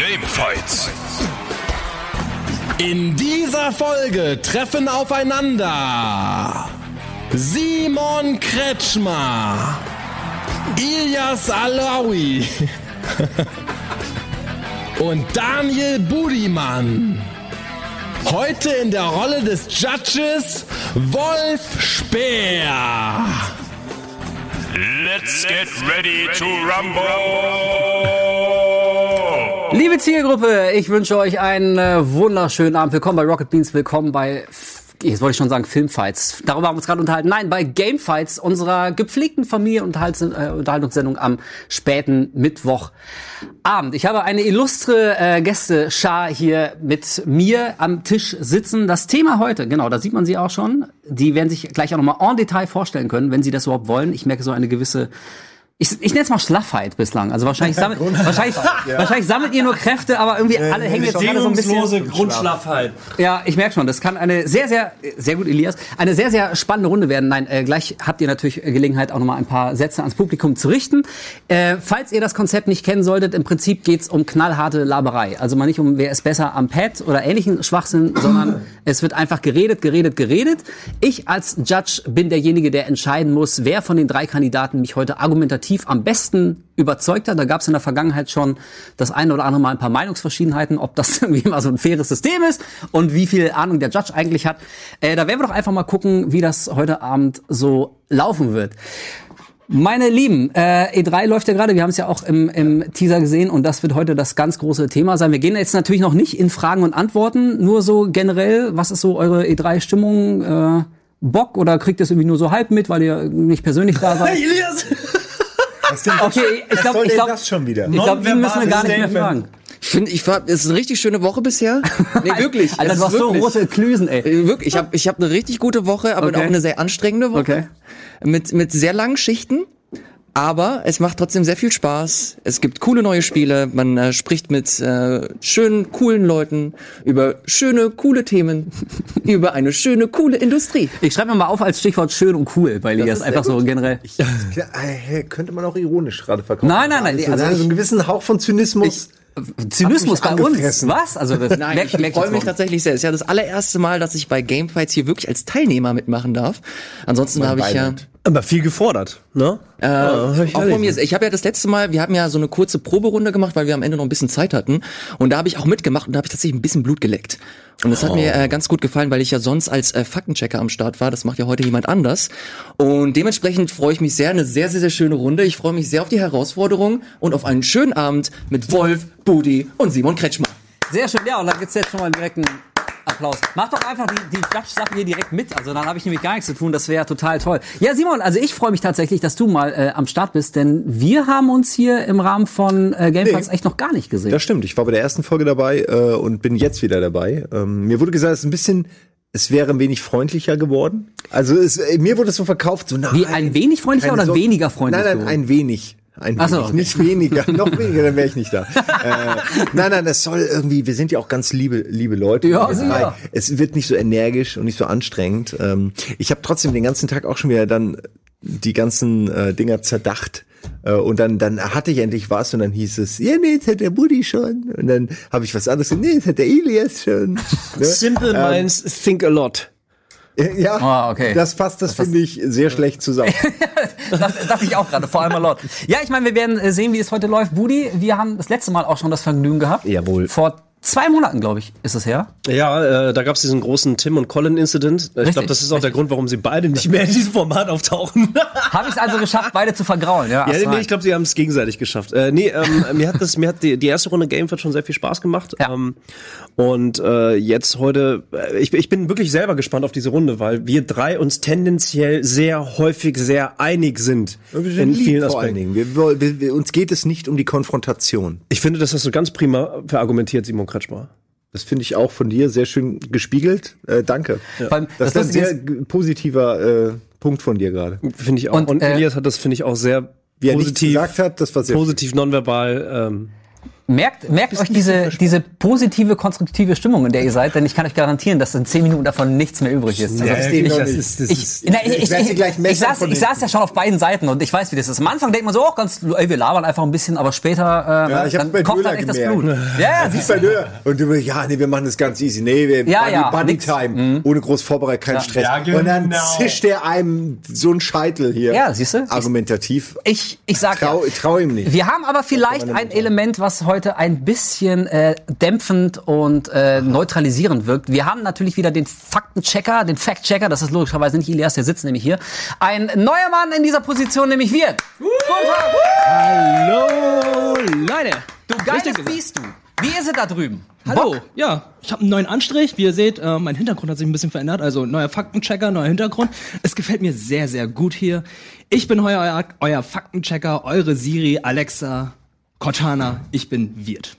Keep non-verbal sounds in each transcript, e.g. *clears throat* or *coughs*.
Gamefights. In dieser Folge treffen aufeinander Simon Kretschmer, Ilyas Alawi *laughs* und Daniel Budimann. Heute in der Rolle des Judges Wolf Speer. Let's get ready to rumble. Liebe Zielgruppe, ich wünsche euch einen äh, wunderschönen Abend. Willkommen bei Rocket Beans, willkommen bei jetzt wollte ich schon sagen Filmfights. Darüber haben wir uns gerade unterhalten. Nein, bei Gamefights, unserer gepflegten Familienunterhaltungssendung am späten Mittwochabend. Ich habe eine illustre äh, Gästeschar hier mit mir am Tisch sitzen. Das Thema heute, genau, da sieht man sie auch schon. Die werden sich gleich auch nochmal en Detail vorstellen können, wenn sie das überhaupt wollen. Ich merke so eine gewisse ich, ich nenne es mal Schlaffheit bislang. Also wahrscheinlich sammelt, *laughs* wahrscheinlich, ja. wahrscheinlich sammelt ihr nur Kräfte, aber irgendwie äh, alle hängen jetzt gerade so ein bisschen. Grundschlaffheit. Ja, ich merke schon, das kann eine sehr, sehr, sehr gut, Elias, eine sehr, sehr spannende Runde werden. Nein, äh, gleich habt ihr natürlich Gelegenheit, auch nochmal ein paar Sätze ans Publikum zu richten. Äh, falls ihr das Konzept nicht kennen solltet, im Prinzip geht's um knallharte Laberei. Also mal nicht um, wer ist besser am Pad oder ähnlichen Schwachsinn, sondern *laughs* es wird einfach geredet, geredet, geredet. Ich als Judge bin derjenige, der entscheiden muss, wer von den drei Kandidaten mich heute argumentativ argumentativ am besten überzeugt hat. Da gab es in der Vergangenheit schon das eine oder andere Mal ein paar Meinungsverschiedenheiten, ob das *laughs* irgendwie mal so ein faires System ist und wie viel Ahnung der Judge eigentlich hat. Äh, da werden wir doch einfach mal gucken, wie das heute Abend so laufen wird. Meine Lieben, äh, E3 läuft ja gerade, wir haben es ja auch im, im Teaser gesehen und das wird heute das ganz große Thema sein. Wir gehen jetzt natürlich noch nicht in Fragen und Antworten, nur so generell, was ist so eure E3-Stimmung? Äh, Bock oder kriegt ihr es irgendwie nur so halb mit, weil ihr nicht persönlich da seid? Hey, Elias! Was denn, Okay, ich glaube, ich glaube, das schon wieder? ich glaube, die müssen wir gar nicht mehr fragen. Ich finde, ich war, es ist eine richtig schöne Woche bisher. *laughs* Nee, wirklich. Alter, du hast so rote Klüsen, ey. Äh, Wirklich, ich habe ich hab eine richtig gute Woche, aber Okay. auch eine sehr anstrengende Woche. Okay. Mit, mit sehr langen Schichten. Aber es macht trotzdem sehr viel Spaß. Es gibt coole neue Spiele. Man äh, spricht mit äh, schönen, coolen Leuten über schöne, coole Themen, *laughs* über eine schöne, coole Industrie. Ich schreibe mir mal auf als Stichwort schön und cool bei Elias. ist Einfach sehr so generell. Klar, äh, könnte man auch ironisch gerade verkaufen. Nein, nein, nein, Also, also so ich- einen gewissen Hauch von Zynismus. Zynismus bei uns. Was? Also das *laughs* Nein, merk- ich merk freue mich tatsächlich sehr. Es ist ja das allererste Mal, dass ich bei Gamefights hier wirklich als Teilnehmer mitmachen darf. Ansonsten habe ich ja Beileid. Aber viel gefordert, ne? Äh, auch von mir. Ich habe ja das letzte Mal, wir haben ja so eine kurze Proberunde gemacht, weil wir am Ende noch ein bisschen Zeit hatten. Und da habe ich auch mitgemacht und da habe ich tatsächlich ein bisschen Blut geleckt. Und das hat mir äh, ganz gut gefallen, weil ich ja sonst als äh, Faktenchecker am Start war. Das macht ja heute jemand anders. Und dementsprechend freue ich mich sehr. Eine sehr, sehr, sehr schöne Runde. Ich freue mich sehr auf die Herausforderung und auf einen schönen Abend mit Wolf, Budi und Simon Kretschmer. Sehr schön, ja, und da gibt's jetzt schon mal direkt einen Applaus. Mach doch einfach die, die Judge-Sache hier direkt mit. Also dann habe ich nämlich gar nichts zu tun. Das wäre total toll. Ja, Simon, also ich freue mich tatsächlich, dass du mal äh, am Start bist, denn wir haben uns hier im Rahmen von äh, Gamefights echt noch gar nicht gesehen. Das stimmt. Ich war bei der ersten Folge dabei äh, und bin jetzt wieder dabei. Ähm, mir wurde gesagt, es ist ein bisschen, es wäre ein wenig freundlicher geworden. Also es, äh, mir wurde es so verkauft, so nein, Wie, ein wenig freundlicher oder Sorge. weniger freundlich, Nein, nein, ein wenig. Ein Ach so, wenig, okay. nicht weniger, *laughs* noch weniger, dann wäre ich nicht da. äh, nein, nein, es soll irgendwie, wir sind ja auch ganz liebe, liebe Leute. Ja, drei. Es wird nicht so energisch und nicht so anstrengend. Ähm, ich habe trotzdem den ganzen Tag auch schon wieder dann die ganzen äh, Dinger zerdacht. Äh, und dann, dann hatte ich endlich was und dann hieß es, ja, nee, jetzt hat der Buddy schon. Und dann habe ich was anderes, gesagt, nee, jetzt hat der Elias schon. *laughs* Ne? Simple minds think a lot. Ja, Ah, okay. das passt, das finde ich sehr schlecht zusammen. *laughs* Das dachte ich auch gerade, vor allem laut. Ja, ich meine, wir werden äh, sehen, wie es heute läuft. Budi, wir haben das letzte Mal auch schon das Vergnügen gehabt. Jawohl. Vor zwei Monaten, glaube ich, ist es her. Ja, äh, da gab es diesen großen Tim und Colin Incident. Ich Richtig, glaube, das ist auch der Grund, warum sie beide nicht mehr in diesem Format auftauchen. *laughs* Habe ich es also geschafft, beide zu vergraulen. Ja, Ja, nee, ich glaube, sie haben es gegenseitig geschafft. Äh, nee, ähm, *laughs* mir hat das, mir hat die, die erste Runde Gameford schon sehr viel Spaß gemacht. Ja. Ähm, und äh, jetzt heute, äh, ich, ich bin wirklich selber gespannt auf diese Runde, weil wir drei uns tendenziell sehr häufig sehr einig sind Wir sind in lieb vielen Aspekten. Wir, wollen- wir, wir, uns geht es nicht um die Konfrontation. Ich finde, das hast du ganz prima verargumentiert, Simon Kretschmer. Das finde ich auch von dir sehr schön gespiegelt. Äh, danke. Vor allem, Das, das ist ein sehr positiver äh, Punkt von dir gerade. Finde ich auch. Und, Und, äh, Elias hat das, finde ich, auch sehr Wie er positiv, gesagt hat, das war sehr positiv nonverbal. Ähm, Merkt, merkt euch diese, diese positive, konstruktive Stimmung, in der ihr seid, denn ich kann euch garantieren, dass in zehn Minuten davon nichts mehr übrig ist. Also, das ich, ist, das ist- das ich, ist- na, ich, ich, werd sie ich, gleich ich, messern saß, ich ja schon auf beiden Seiten und ich weiß, wie das ist. Am Anfang denkt man so, oh, ganz, ey, wir labern einfach ein bisschen, aber später äh, Ja, ich dann bei kocht Döner dann echt das gemerkt. Blut. Ja, ja, Das siehst Döner. Und du, ja, nee, wir machen das ganz easy. Nee, wir Ja, Buddy, ja, Buddy nix. Mhm. Time. Ohne groß Vorbereitung, kein Stress. Ja, Und dann genau. zischt der einem so einen Scheitel hier. Ja, siehst du? Argumentativ. Ich, ich sag Trau, ja. trau ihm nicht. Wir haben aber vielleicht ein. Element, was heute ein bisschen äh, dämpfend und äh, neutralisierend wirkt. Wir haben natürlich wieder den Faktenchecker, den Fact-Checker. Das ist logischerweise nicht Elias, der sitzt nämlich hier. Ein neuer Mann in dieser Position, nämlich wir. Hallo, Leute. Du geiles. Biest, du. Wie ist es da drüben? Hallo. Bock? Ja, ich habe einen neuen Anstrich. Wie ihr seht, äh, mein Hintergrund hat sich ein bisschen verändert. Also neuer Faktenchecker, neuer Hintergrund. Es gefällt mir sehr, sehr gut hier. Ich bin euer, euer, euer Faktenchecker, eure Siri, Alexa, Cortana. Ich bin Wirt.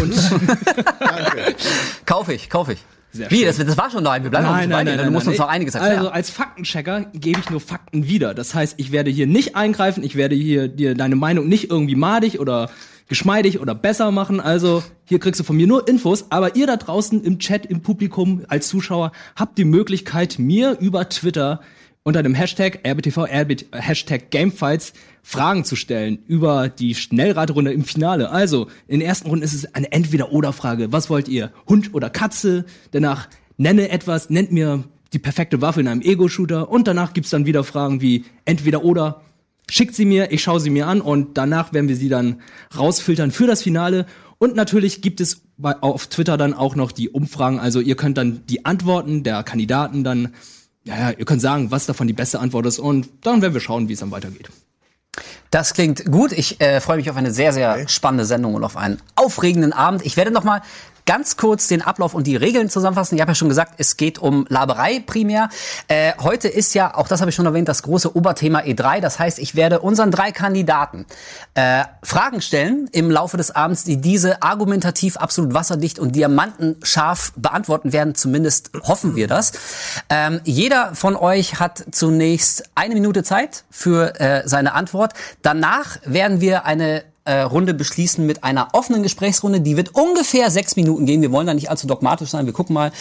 Und *laughs* Kauf ich, kauf ich. Sehr Wie, das, das war schon neu. Wir bleiben noch nicht bei dir. Du musst uns noch einiges erklären. Also als Faktenchecker gebe ich nur Fakten wieder. Das heißt, ich werde hier nicht eingreifen, ich werde hier dir deine Meinung nicht irgendwie madig oder geschmeidig oder besser machen. Also hier kriegst du von mir nur Infos, aber ihr da draußen im Chat, im Publikum als Zuschauer habt die Möglichkeit, mir über Twitter unter dem Hashtag RBTV, RB, Hashtag Gamefights Fragen zu stellen über die Schnellraterunde im Finale. Also, in der ersten Runde ist es eine Entweder-Oder-Frage. Was wollt ihr? Hund oder Katze? Danach nenne etwas, nennt mir die perfekte Waffe in einem Ego-Shooter und danach gibt's dann wieder Fragen wie Entweder-Oder. Schickt sie mir, ich schaue sie mir an und danach werden wir sie dann rausfiltern für das Finale. Und natürlich gibt es bei, auf Twitter dann auch noch die Umfragen. Also ihr könnt dann die Antworten der Kandidaten dann, ja, ja, ihr könnt sagen, was davon die beste Antwort ist und dann werden wir schauen, wie es dann weitergeht. Das klingt gut. Ich äh, freue mich auf eine sehr, sehr spannende Sendung und auf einen aufregenden Abend. Ich werde noch mal ganz kurz den Ablauf und die Regeln zusammenfassen. Ich habe ja schon gesagt, es geht um Laberei primär. Äh, heute ist ja, auch das habe ich schon erwähnt, das große Oberthema E3. Das heißt, ich werde unseren drei Kandidaten äh, Fragen stellen im Laufe des Abends, die diese argumentativ absolut wasserdicht und diamantenscharf beantworten werden. Zumindest hoffen wir das. Ähm, jeder von euch hat zunächst eine Minute Zeit für äh, seine Antwort. Danach werden wir eine äh, Runde beschließen mit einer offenen Gesprächsrunde. Die wird ungefähr sechs Minuten gehen. Wir wollen da nicht allzu dogmatisch sein. Wir gucken mal.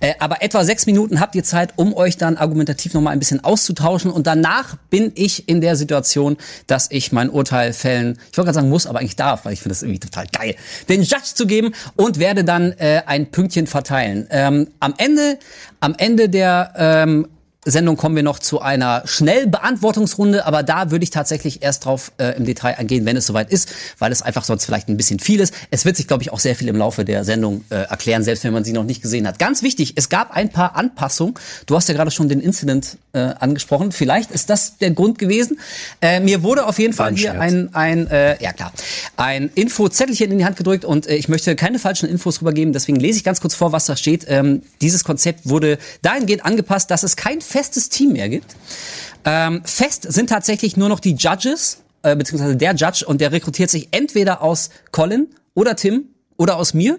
Äh, aber etwa sechs Minuten habt ihr Zeit, um euch dann argumentativ noch mal ein bisschen auszutauschen. Und danach bin ich in der Situation, dass ich mein Urteil fällen, ich wollte gerade sagen muss, aber eigentlich darf, weil ich finde das irgendwie total geil, den Judge zu geben und werde dann äh, ein Pünktchen verteilen. Ähm, am Ende, am Ende der ähm, Sendung kommen wir noch zu einer Schnellbeantwortungsrunde, aber da würde ich tatsächlich erst drauf äh, im Detail eingehen, wenn es soweit ist, weil es einfach sonst vielleicht ein bisschen viel ist. Es wird sich, glaube ich, auch sehr viel im Laufe der Sendung äh, erklären, selbst wenn man sie noch nicht gesehen hat. Ganz wichtig, es gab ein paar Anpassungen. Du hast ja gerade schon den Incident äh, angesprochen. Vielleicht ist das der Grund gewesen. Äh, mir wurde auf jeden Fall hier ein, ein äh, ja klar, ein Infozettelchen in die Hand gedrückt und äh, ich möchte keine falschen Infos rübergeben, deswegen lese ich ganz kurz vor, was da steht. Ähm, dieses Konzept wurde dahingehend angepasst, dass es kein festes Team mehr gibt. Ähm, fest sind tatsächlich nur noch die Judges, äh, beziehungsweise der Judge und der rekrutiert sich entweder aus Colin oder Tim oder aus mir.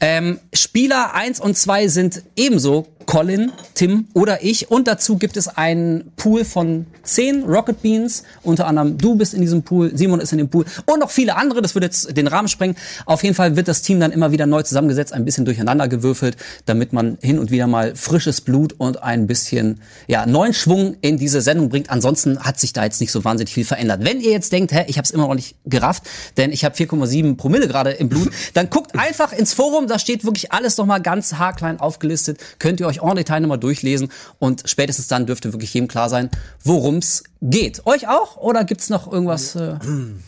Ähm, Spieler 1 und 2 sind ebenso Colin, Tim oder ich. Und dazu gibt es einen Pool von 10 Rocket Beans. Unter anderem du bist in diesem Pool, Simon ist in dem Pool und noch viele andere. Das würde jetzt den Rahmen sprengen. Auf jeden Fall wird das Team dann immer wieder neu zusammengesetzt, ein bisschen durcheinander gewürfelt, damit man hin und wieder mal frisches Blut und ein bisschen ja, neuen Schwung in diese Sendung bringt. Ansonsten hat sich da jetzt nicht so wahnsinnig viel verändert. Wenn ihr jetzt denkt, hä, ich habe es immer noch nicht gerafft, denn ich habe 4,7 Promille gerade im Blut, dann guckt einfach ins Forum, da steht wirklich alles noch mal ganz haarklein aufgelistet. Könnt ihr euch en Detail nochmal durchlesen und spätestens dann dürfte wirklich jedem klar sein, worum's geht. Euch auch? Oder gibt's noch irgendwas? Äh,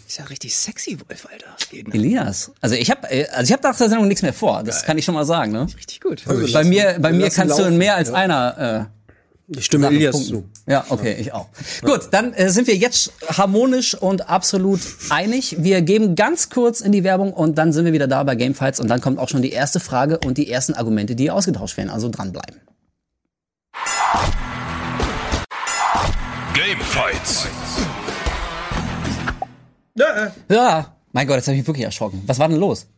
Ist ja richtig sexy, Wolf, Alter. Geht? Elias. Also ich habe also ich habe nach der Sendung nichts mehr vor. Das kann ich schon mal sagen. Ne? Richtig gut. Bei mir, bei mir kannst du in laufen, mehr als einer äh, Ich stimme Sachen Elias zu. Ja, okay, ich auch. Gut, dann äh, sind wir jetzt harmonisch und absolut einig. Wir geben ganz kurz in die Werbung und dann sind wir wieder da bei Gamefights und dann kommt auch schon die erste Frage und die ersten Argumente, die ausgetauscht werden. Also dranbleiben. Gamefights. Ja, mein Gott, jetzt habe ich mich wirklich erschrocken. Was war denn los?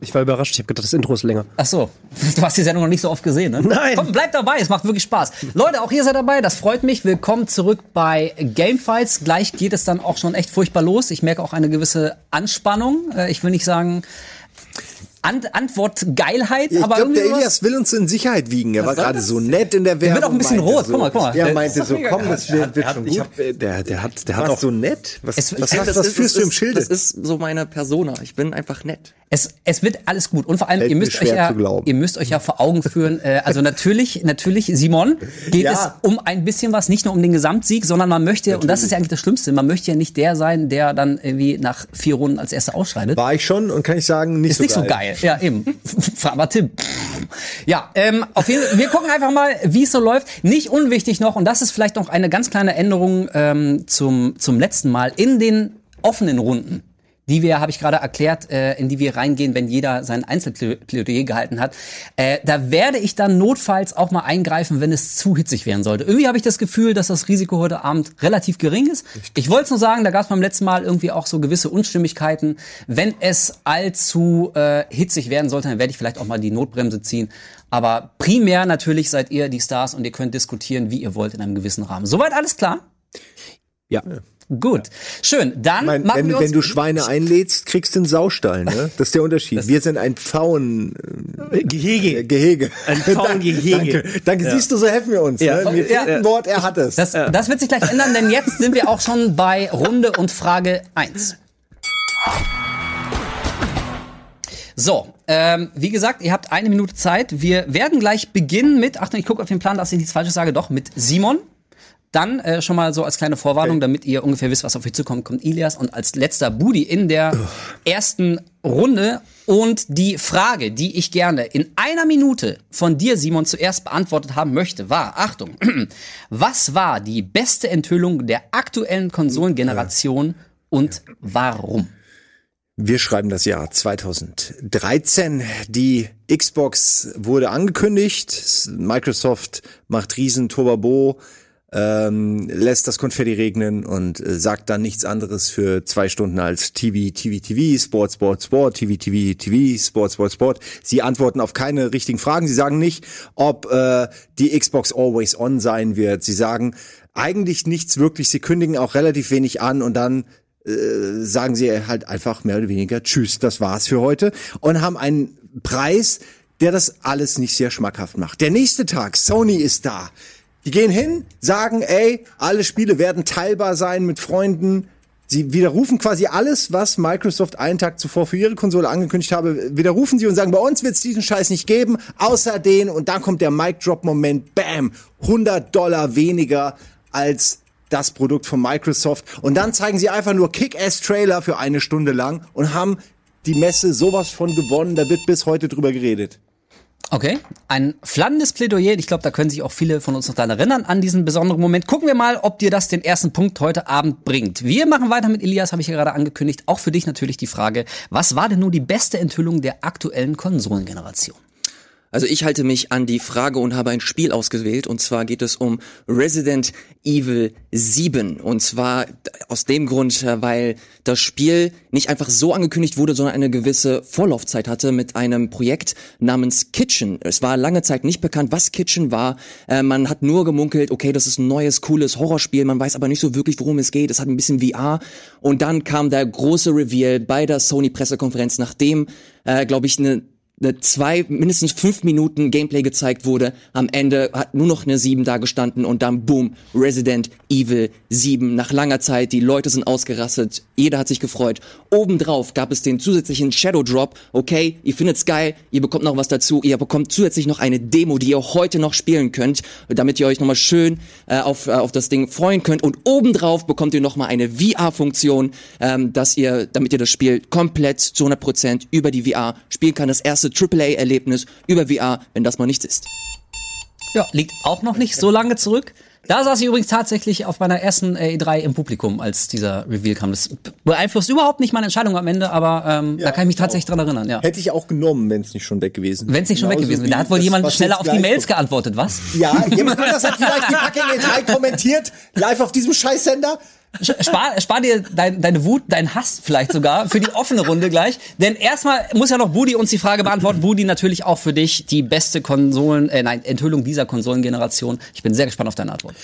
Ich war überrascht, ich habe gedacht, das Intro ist länger. Ach so, *laughs* du hast die Sendung noch nicht so oft gesehen, ne? Nein. Komm, bleib dabei, es macht wirklich Spaß. Leute, auch ihr seid dabei, das freut mich. Willkommen zurück bei Gamefights. Gleich geht es dann auch schon echt furchtbar los. Ich merke auch eine gewisse Anspannung. Äh, Ich will nicht sagen An Antwortgeilheit, Ich aber glaube, irgendwie der. Elias will uns in Sicherheit wiegen. Er war gerade so nett in der Werbung. wird auch ein bisschen rot. So, Guck mal, guck mal. Er Der- meinte so, komm, das wird, wird schon ich gut. hab, der, der hat, der hat auch so nett? Was, Es- was, was, das was ist- führst du im Schilde? Das ist so meine Persona. Ich bin einfach nett. Es, es wird alles gut. Und vor allem, ihr müsst, euch ja, ihr müsst euch ja vor Augen führen, äh, also natürlich, natürlich, Simon, geht Ja. es um ein bisschen was, nicht nur um den Gesamtsieg, sondern man möchte, und das ist ja eigentlich das Schlimmste, man möchte ja nicht der sein, der dann irgendwie nach vier Runden als erster ausscheidet. War ich schon und kann ich sagen, nicht Ist so nicht geil. so geil. Ja, eben. Frag mal Tim. Ja, ähm, auf jeden Fall, wir gucken einfach mal, wie es so läuft. Nicht unwichtig noch, und das ist vielleicht noch eine ganz kleine Änderung ähm, zum, zum letzten Mal, in den offenen Runden die wir, habe ich gerade erklärt, äh, in die wir reingehen, wenn jeder sein Einzelplädoyer gehalten hat. Äh, da werde ich dann notfalls auch mal eingreifen, wenn es zu hitzig werden sollte. Irgendwie habe ich das Gefühl, dass das Risiko heute Abend relativ gering ist. Ich wollte es nur sagen, da gab es beim letzten Mal irgendwie auch so gewisse Unstimmigkeiten. Wenn es allzu äh, hitzig werden sollte, dann werde ich vielleicht auch mal die Notbremse ziehen. Aber primär natürlich seid ihr die Stars und ihr könnt diskutieren, wie ihr wollt in einem gewissen Rahmen. Soweit alles klar? Ja. Gut. Schön. Dann Mein, machen wenn, wir uns wenn du Schweine einlädst, kriegst du einen Saustall. Ne? Das ist der Unterschied. Wir sind ein Pfauen äh, Gehege. Gehege. Ein Pfauengehege. *laughs* Danke, danke. siehst du, so helfen wir uns. Ja. Ne? Mir Ja. ein Wort, er hat es. Das, das wird sich gleich ändern, denn jetzt sind wir auch schon bei Runde und Frage 1. So, ähm, wie gesagt, ihr habt eine Minute Zeit. Wir werden gleich beginnen mit, Achtung, ich gucke auf den Plan, dass ich nichts Falsches sage, doch, mit Simon. Dann äh, schon mal so als kleine Vorwarnung, damit ihr ungefähr wisst, was auf euch zukommt, kommt Ilias und als letzter Budi in der ersten Runde. Und die Frage, die ich gerne in einer Minute von dir, Simon, zuerst beantwortet haben möchte, war, Achtung, *clears throat* was war die beste Enthüllung der aktuellen Konsolengeneration und warum? Wir schreiben das Jahr 2013. Die Xbox wurde angekündigt. Microsoft macht riesen Turbabo, ähm, lässt das Konfetti regnen und äh, sagt dann nichts anderes für zwei Stunden als TV, TV, TV, Sport, Sport, Sport, TV, TV, TV, Sport, Sport, Sport. Sie antworten auf keine richtigen Fragen. Sie sagen nicht, ob äh, die Xbox always on sein wird. Sie sagen eigentlich nichts wirklich. Sie kündigen auch relativ wenig an und dann äh, sagen sie halt einfach mehr oder weniger Tschüss, das war's für heute und haben einen Preis, der das alles nicht sehr schmackhaft macht. Der nächste Tag, Sony ist da. Die gehen hin, sagen, ey, alle Spiele werden teilbar sein mit Freunden. Sie widerrufen quasi alles, was Microsoft einen Tag zuvor für ihre Konsole angekündigt habe, widerrufen sie und sagen, bei uns wird es diesen Scheiß nicht geben, außer den, und dann kommt der Mic-Drop-Moment, bam, 100 Dollar weniger als das Produkt von Microsoft. Und dann zeigen sie einfach nur Kick-Ass-Trailer für eine Stunde lang und haben die Messe sowas von gewonnen, da wird bis heute drüber geredet. Okay, ein flammendes Plädoyer. Ich glaube, da können sich auch viele von uns noch daran erinnern, an diesen besonderen Moment. Gucken wir mal, ob dir das den ersten Punkt heute Abend bringt. Wir machen weiter mit Elias, habe ich ja gerade angekündigt. Auch für dich natürlich die Frage, was war denn nun die beste Enthüllung der aktuellen Konsolengeneration? Also ich halte mich an die Frage und habe ein Spiel ausgewählt und zwar geht es um Resident Evil 7 und zwar aus dem Grund, äh, weil das Spiel nicht einfach so angekündigt wurde, sondern eine gewisse Vorlaufzeit hatte mit einem Projekt namens Kitchen. Es war lange Zeit nicht bekannt, was Kitchen war. Äh, man hat nur gemunkelt, okay, das ist ein neues, cooles Horrorspiel, man weiß aber nicht so wirklich, worum es geht. Es hat ein bisschen VR und dann kam der große Reveal bei der Sony Pressekonferenz, nachdem, äh, glaube ich, eine eine zwei, mindestens fünf Minuten Gameplay gezeigt wurde. Am Ende hat nur noch eine 7 da gestanden und dann boom, Resident Evil 7. Nach langer Zeit, die Leute sind ausgerastet, jeder hat sich gefreut. Obendrauf gab es den zusätzlichen Shadow Drop. Okay, ihr findet's geil, ihr bekommt noch was dazu, ihr bekommt zusätzlich noch eine Demo, die ihr heute noch spielen könnt, damit ihr euch nochmal schön äh, auf, äh, auf das Ding freuen könnt. Und obendrauf bekommt ihr nochmal eine VR-Funktion, ähm, dass ihr, damit ihr das Spiel komplett zu 100% über die VR spielen kann. Das erste AAA-Erlebnis über VR, wenn das mal nichts ist. Ja, liegt auch noch nicht so lange zurück. Da saß ich übrigens tatsächlich auf meiner ersten äh, E3 im Publikum, als dieser Reveal kam. Das beeinflusst überhaupt nicht meine Entscheidung am Ende, aber ähm, da kann ich mich tatsächlich dran erinnern. Ja. Hätte ich auch genommen, wenn es nicht schon weg gewesen wäre. Wenn es nicht schon weg gewesen wäre. Da hat wohl jemand schneller auf die Mails kommt. geantwortet, was? Ja, jemand *laughs* anders hat vielleicht die fucking E3 kommentiert, live auf diesem Scheißsender. Spar, spar dir dein, deine Wut, deinen Hass vielleicht sogar für die offene Runde gleich. Denn erstmal muss ja noch Budi uns die Frage beantworten. Budi, natürlich auch für dich die beste Konsolen, äh, nein, Enthüllung dieser Konsolengeneration. Ich bin sehr gespannt auf deine Antwort.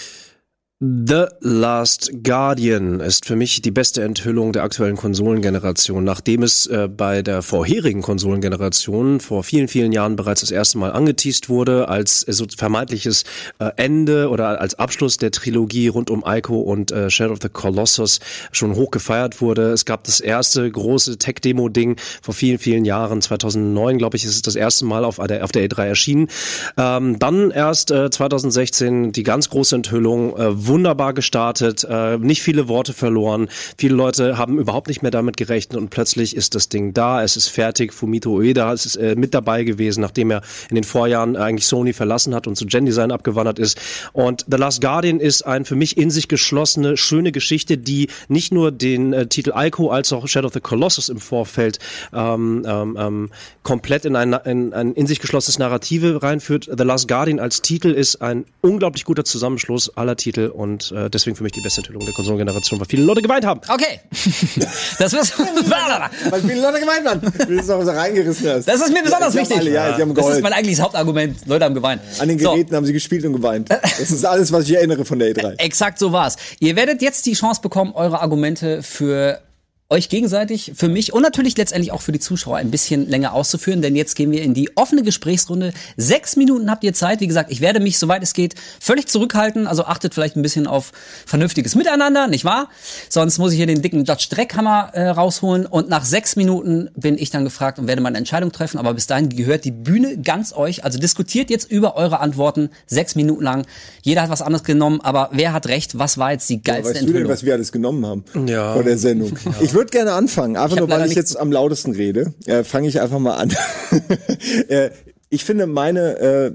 The Last Guardian ist für mich die beste Enthüllung der aktuellen Konsolengeneration, nachdem es äh, bei der vorherigen Konsolengeneration vor vielen, vielen Jahren bereits das erste Mal angeteased wurde, als äh, so vermeintliches äh, Ende oder als Abschluss der Trilogie rund um Ico und äh, Shadow of the Colossus schon hoch gefeiert wurde. Es gab das erste große Tech-Demo-Ding vor vielen, vielen Jahren, 2009, glaube ich, ist es das erste Mal auf der, auf der E3 erschienen. Ähm, dann erst äh, 2016 die ganz große Enthüllung, äh, wunderbar gestartet, äh, nicht viele Worte verloren. Viele Leute haben überhaupt nicht mehr damit gerechnet und plötzlich ist das Ding da, es ist fertig. Fumito Ueda ist äh, mit dabei gewesen, nachdem er in den Vorjahren eigentlich Sony verlassen hat und zu Gen Design abgewandert ist. Und The Last Guardian ist ein für mich in sich geschlossene, schöne Geschichte, die nicht nur den äh, Titel Ico als auch Shadow of the Colossus im Vorfeld ähm, ähm, ähm, komplett in ein, in ein in sich geschlossenes Narrative reinführt. The Last Guardian als Titel ist ein unglaublich guter Zusammenschluss aller Titel und äh, deswegen für mich die beste Enthüllung der Konsolengeneration, weil viele Leute geweint haben. Okay. *laughs* Das ist, *laughs* Weil viele Leute gemeint waren. Wie du es auch so reingerissen hast. das ist mir besonders haben wichtig. Alle, ja, haben das ist mein eigentliches Hauptargument. Leute haben geweint. An den So. Geräten haben sie gespielt und geweint. Das ist alles, was ich erinnere von der E E3. Exakt so war's. Ihr werdet jetzt die Chance bekommen, eure Argumente für euch gegenseitig, für mich und natürlich letztendlich auch für die Zuschauer ein bisschen länger auszuführen, denn jetzt gehen wir in die offene Gesprächsrunde. Sechs Minuten habt ihr Zeit. Wie gesagt, ich werde mich, soweit es geht, völlig zurückhalten. Also achtet vielleicht ein bisschen auf vernünftiges Miteinander, nicht wahr? Sonst muss ich hier den dicken Dutch Dreckhammer äh, rausholen und nach sechs Minuten bin ich dann gefragt und werde meine Entscheidung treffen. Aber bis dahin gehört die Bühne ganz euch. Also diskutiert jetzt über eure Antworten sechs Minuten lang. Jeder hat was anderes genommen, aber wer hat recht? Was war jetzt die geilste Weißt du denn, Enthüllung? was wir alles genommen haben Ja. vor der Sendung? Ich würde gerne anfangen, einfach nur, weil ich jetzt am lautesten rede. Äh, Fange ich einfach mal an. *laughs* äh, ich finde meine äh,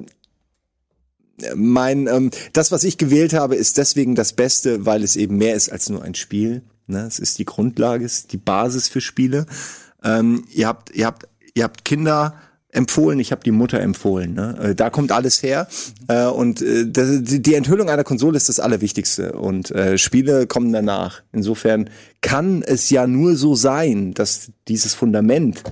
mein ähm, das, was ich gewählt habe, ist deswegen das Beste, weil es eben mehr ist als nur ein Spiel. Ne? Es ist die Grundlage, es ist die Basis für Spiele. Ähm, ihr habt, ihr habt, ihr habt Kinder empfohlen, ich habe die Mutter empfohlen. Ne? Äh, Da kommt alles her äh, und äh, die Enthüllung einer Konsole ist das Allerwichtigste und äh, Spiele kommen danach. Insofern kann es ja nur so sein, dass dieses Fundament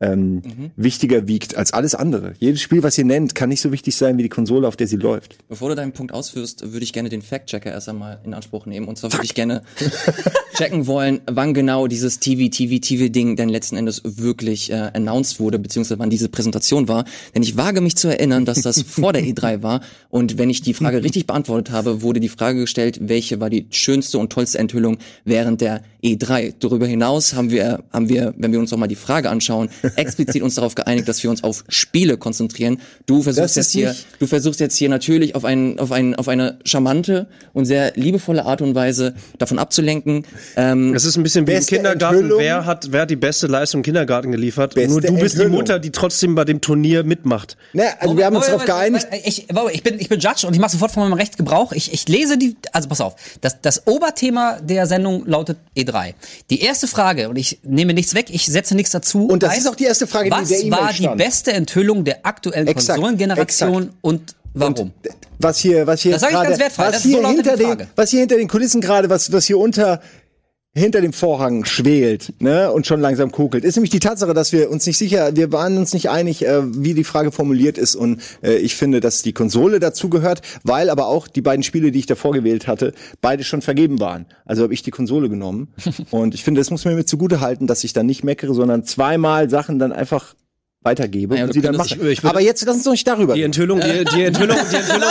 ähm, wichtiger wiegt als alles andere. Jedes Spiel, was ihr nennt, kann nicht so wichtig sein wie die Konsole, auf der sie läuft. Bevor du deinen Punkt ausführst, würde ich gerne den Fact-Checker erst einmal in Anspruch nehmen. Und zwar würde ich gerne *laughs* checken wollen, wann genau dieses TV, TV, TV-Ding denn letzten Endes wirklich äh, announced wurde, beziehungsweise wann diese Präsentation war. Denn ich wage mich zu erinnern, dass das *laughs* vor der E3 war. Und wenn ich die Frage *laughs* richtig beantwortet habe, wurde die Frage gestellt, welche war die schönste und tollste Enthüllung während der E3. Darüber hinaus haben wir, haben wir, wenn wir uns noch mal die Frage anschauen, explizit uns darauf geeinigt, dass wir uns auf Spiele konzentrieren. Du versuchst Das jetzt hier, du versuchst jetzt hier natürlich auf einen, auf einen, auf eine charmante und sehr liebevolle Art und Weise davon abzulenken. Ähm, Es ist ein bisschen wie im Kindergarten. Enthüllung. Wer hat, wer hat die beste Leistung im Kindergarten geliefert? Beste Nur du bist die Enthüllung. Mutter, die trotzdem bei dem Turnier mitmacht. Ne, also wir haben uns darauf geeinigt. Ich, ich, bin, ich bin Judge und ich mache sofort von meinem Recht Gebrauch. Ich, ich lese die, also pass auf, das, das Oberthema der Sendung lautet E3. Die erste Frage, und ich nehme nichts weg, ich setze nichts dazu. Und das heißt, ist auch die erste Frage, die in was der E-Mail war die stand. beste Enthüllung der aktuellen Exakt, Konsolengeneration exakt. und warum? was hier, was hier Das wertfrei, was hier so hinter die den, was hier hinter den Kulissen gerade, was, was hier unter, hinter dem Vorhang schwelt, ne, und schon langsam kokelt, ist nämlich die Tatsache, dass wir uns nicht sicher, wir waren uns nicht einig, äh, wie die Frage formuliert ist. Und äh, ich finde, dass die Konsole dazugehört, weil aber auch die beiden Spiele, die ich davor gewählt hatte, beide schon vergeben waren. Also habe ich die Konsole genommen. *laughs* Und ich finde, das muss man mir zugute halten, dass ich dann nicht meckere, sondern zweimal Sachen dann einfach weitergebe Naja, und sie dann könntest- mache. ich- ich aber jetzt lass uns doch nicht darüber Die reden. Enthüllung, die, die Enthüllung, die *laughs* Enthüllung.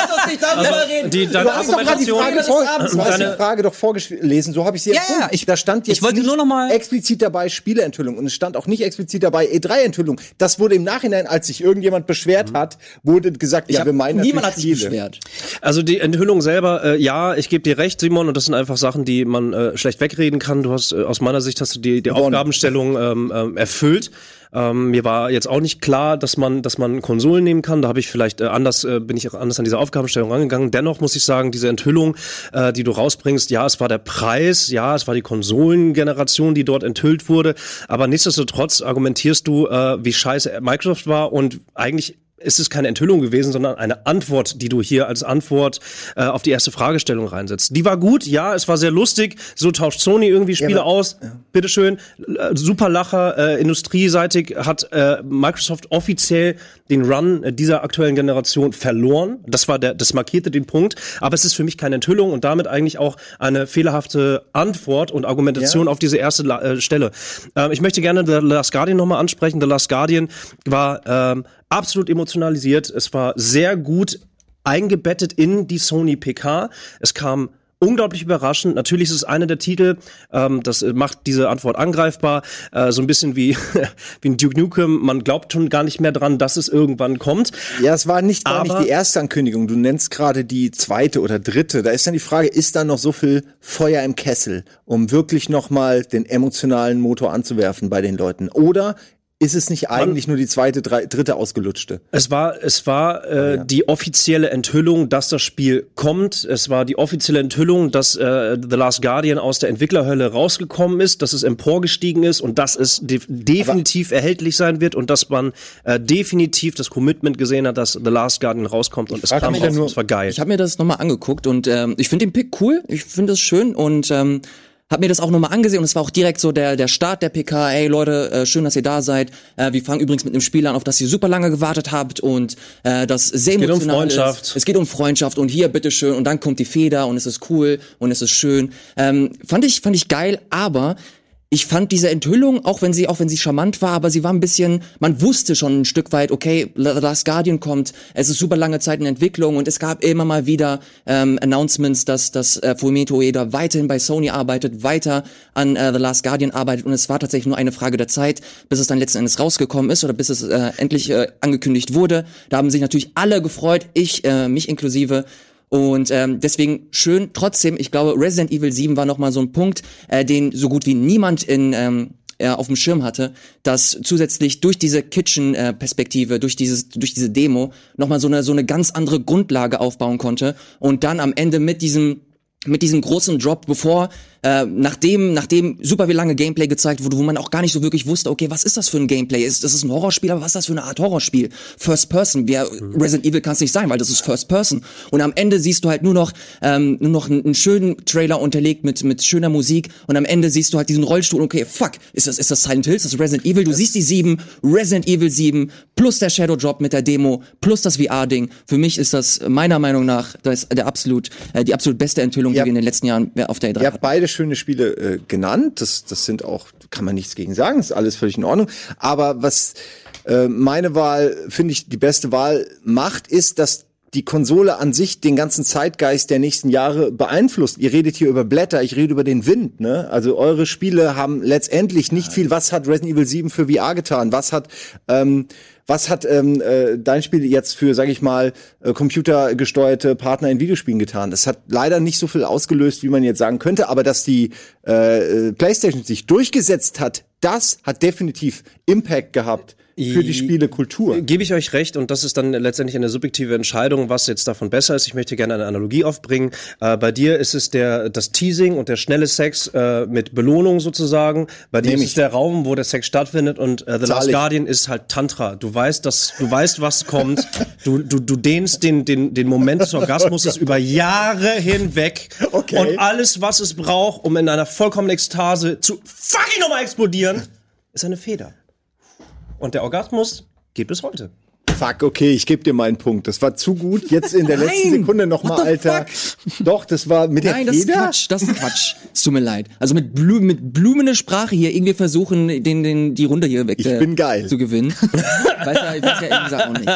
Also, die, deine Du hast doch gerade die. Frage, vor, du hast die Frage doch vorgelesen, so habe ich sie Ja, ja, ich- da stand jetzt ich wollte nicht nur noch mal- explizit dabei Spieleenthüllung und es stand auch nicht explizit dabei E3-Enthüllung. Das wurde im Nachhinein, als sich irgendjemand beschwert hat, wurde gesagt, ja, wir meinen niemand hat sich Spiele. beschwert. Also die Enthüllung selber, äh, ja, ich gebe dir recht, Simon, und das sind einfach Sachen, die man äh, schlecht wegreden kann. Du hast äh, aus meiner Sicht hast du die, die Aufgabenstellung ähm, ähm, erfüllt. Ähm, mir war jetzt auch nicht klar, dass man, dass man Konsolen nehmen kann. Da habe ich vielleicht äh, anders, äh, bin ich auch anders an diese Aufgabenstellung rangegangen. Dennoch muss ich sagen, diese Enthüllung, äh, die du rausbringst, ja, es war der Preis, ja, es war die Konsolengeneration, die dort enthüllt wurde, aber nichtsdestotrotz argumentierst du, äh, wie scheiße Microsoft war und eigentlich ist es keine Enthüllung gewesen, sondern eine Antwort, die du hier als Antwort äh, auf die erste Fragestellung reinsetzt. Die war gut, ja, es war sehr lustig. So tauscht Sony irgendwie Spiele aber- aus. Bitteschön. Äh, Super Lacher. Äh, industrieseitig hat äh, Microsoft offiziell den Run äh, dieser aktuellen Generation verloren. Das war der, das markierte den Punkt. Aber es ist für mich keine Enthüllung und damit eigentlich auch eine fehlerhafte Antwort und Argumentation auf diese erste La äh, Stelle. Ähm, ich möchte gerne The Last Guardian nochmal ansprechen. The Last Guardian war ähm, absolut emotionalisiert. Es war sehr gut eingebettet in die Sony PK. Es kam unglaublich überraschend. Natürlich ist es einer der Titel, ähm, das macht diese Antwort angreifbar, äh, so ein bisschen wie, *laughs* wie ein Duke Nukem. Man glaubt schon gar nicht mehr dran, dass es irgendwann kommt. Ja, es war nicht, war nicht die erste Ankündigung. Du nennst gerade die zweite oder dritte. Da ist dann die Frage, ist da noch so viel Feuer im Kessel, um wirklich noch mal den emotionalen Motor anzuwerfen bei den Leuten? Oder ist es nicht eigentlich nur die zweite, drei, dritte ausgelutschte? Es war, es war äh, die offizielle Enthüllung, dass das Spiel kommt. Es war die offizielle Enthüllung, dass äh, The Last Guardian aus der Entwicklerhölle rausgekommen ist, dass es emporgestiegen ist und dass es de definitiv erhältlich sein wird und dass man äh, definitiv das Commitment gesehen hat, dass The Last Guardian rauskommt und es kam raus. ja nur- Es war geil. Ich habe mir das nochmal angeguckt und ähm, ich finde den Pick cool, ich finde das schön und ähm, habe mir das auch nochmal angesehen und es war auch direkt so der der Start der PK. Ey Leute, äh, schön, dass ihr da seid. Äh, wir fangen übrigens mit einem Spiel an, auf das ihr super lange gewartet habt und äh, das sehr geht um emotional Freundschaft. ist. Es geht um Freundschaft und hier bitteschön und dann kommt die Feder und es ist cool und es ist schön. Ähm, fand ich fand ich geil, aber ich fand diese Enthüllung, auch wenn sie, auch wenn sie charmant war, aber sie war ein bisschen, man wusste schon ein Stück weit, okay, The Last Guardian kommt, es ist super lange Zeit in Entwicklung und es gab immer mal wieder ähm, Announcements, dass, dass äh, Fumito Ueda weiterhin bei Sony arbeitet, weiter an äh, The Last Guardian arbeitet und es war tatsächlich nur eine Frage der Zeit, bis es dann letzten Endes rausgekommen ist oder bis es äh, endlich äh, angekündigt wurde. Da haben sich natürlich alle gefreut, ich, äh, mich inklusive. Und ähm, deswegen schön, trotzdem, ich glaube, Resident Evil 7 war nochmal so ein Punkt, äh, den so gut wie niemand in ähm, äh, auf dem Schirm hatte, dass zusätzlich durch diese Kitchen-Perspektive, durch dieses, durch diese Demo nochmal so eine so eine ganz andere Grundlage aufbauen konnte. Und dann am Ende mit diesem mit diesem großen Drop, bevor, äh, nachdem, nachdem super viel lange Gameplay gezeigt wurde, wo man auch gar nicht so wirklich wusste, okay, was ist das für ein Gameplay? Ist das ist ein Horrorspiel, aber was ist das für eine Art Horrorspiel? First Person, wer Resident Evil kann es nicht sein, weil das ist First Person. Und am Ende siehst du halt nur noch, ähm, nur noch einen, einen schönen Trailer unterlegt mit, mit schöner Musik und am Ende siehst du halt diesen Rollstuhl, okay, fuck, ist das, ist das Silent Hill, ist das Resident Evil? Du siehst die sieben, Resident Evil 7, plus der Shadow Drop mit der Demo, plus das VR-Ding. Für mich ist das meiner Meinung nach das der absolut, äh, die absolut beste Enthüllung, Ja. die wir in den letzten Jahren auf der E3 Ihr habt hatten. beide schöne Spiele äh, genannt. Das, das sind auch, kann man nichts gegen sagen, ist alles völlig in Ordnung. Aber was äh, meine Wahl, finde ich, die beste Wahl macht, ist, dass die Konsole an sich den ganzen Zeitgeist der nächsten Jahre beeinflusst. Ihr redet hier über Blätter, ich rede über den Wind. Ne? Also eure Spiele haben letztendlich nicht viel. Was hat Resident Evil 7 für VR getan? Was hat ähm, was hat ähm, äh, dein Spiel jetzt für, sag ich mal, äh, computergesteuerte Partner in Videospielen getan? Das hat leider nicht so viel ausgelöst, wie man jetzt sagen könnte, aber dass die äh, äh, PlayStation sich durchgesetzt hat, das hat definitiv Impact gehabt für die Spielekultur. Gebe ich euch recht und das ist dann letztendlich eine subjektive Entscheidung, was jetzt davon besser ist. Ich möchte gerne eine Analogie aufbringen. Äh, bei dir ist es der das Teasing und der schnelle Sex äh, mit Belohnung sozusagen. Bei dir ist es der Raum, wo der Sex stattfindet und äh, The Zahl Last ich. Guardian ist halt Tantra. Du weißt, dass du weißt, was kommt. Du du du dehnst den den den Moment des Orgasmus *laughs* über Jahre hinweg Okay. und alles, was es braucht, um in einer vollkommenen Ekstase zu fucking nochmal explodieren, ist eine Feder. Und der Orgasmus geht bis heute. Fuck, okay, ich gebe dir meinen Punkt. Das war zu gut. Jetzt in der letzten Nein! Sekunde noch mal, What the Alter. Doch, das war mit Nein, der das ist. Quatsch, das ist Quatsch. Es tut mir leid. Also mit, Blu mit blumender Sprache hier irgendwie versuchen, den, den, die Runde hier weg Ich bin geil. zu gewinnen. weiß ja, weiß ja gesagt auch nicht.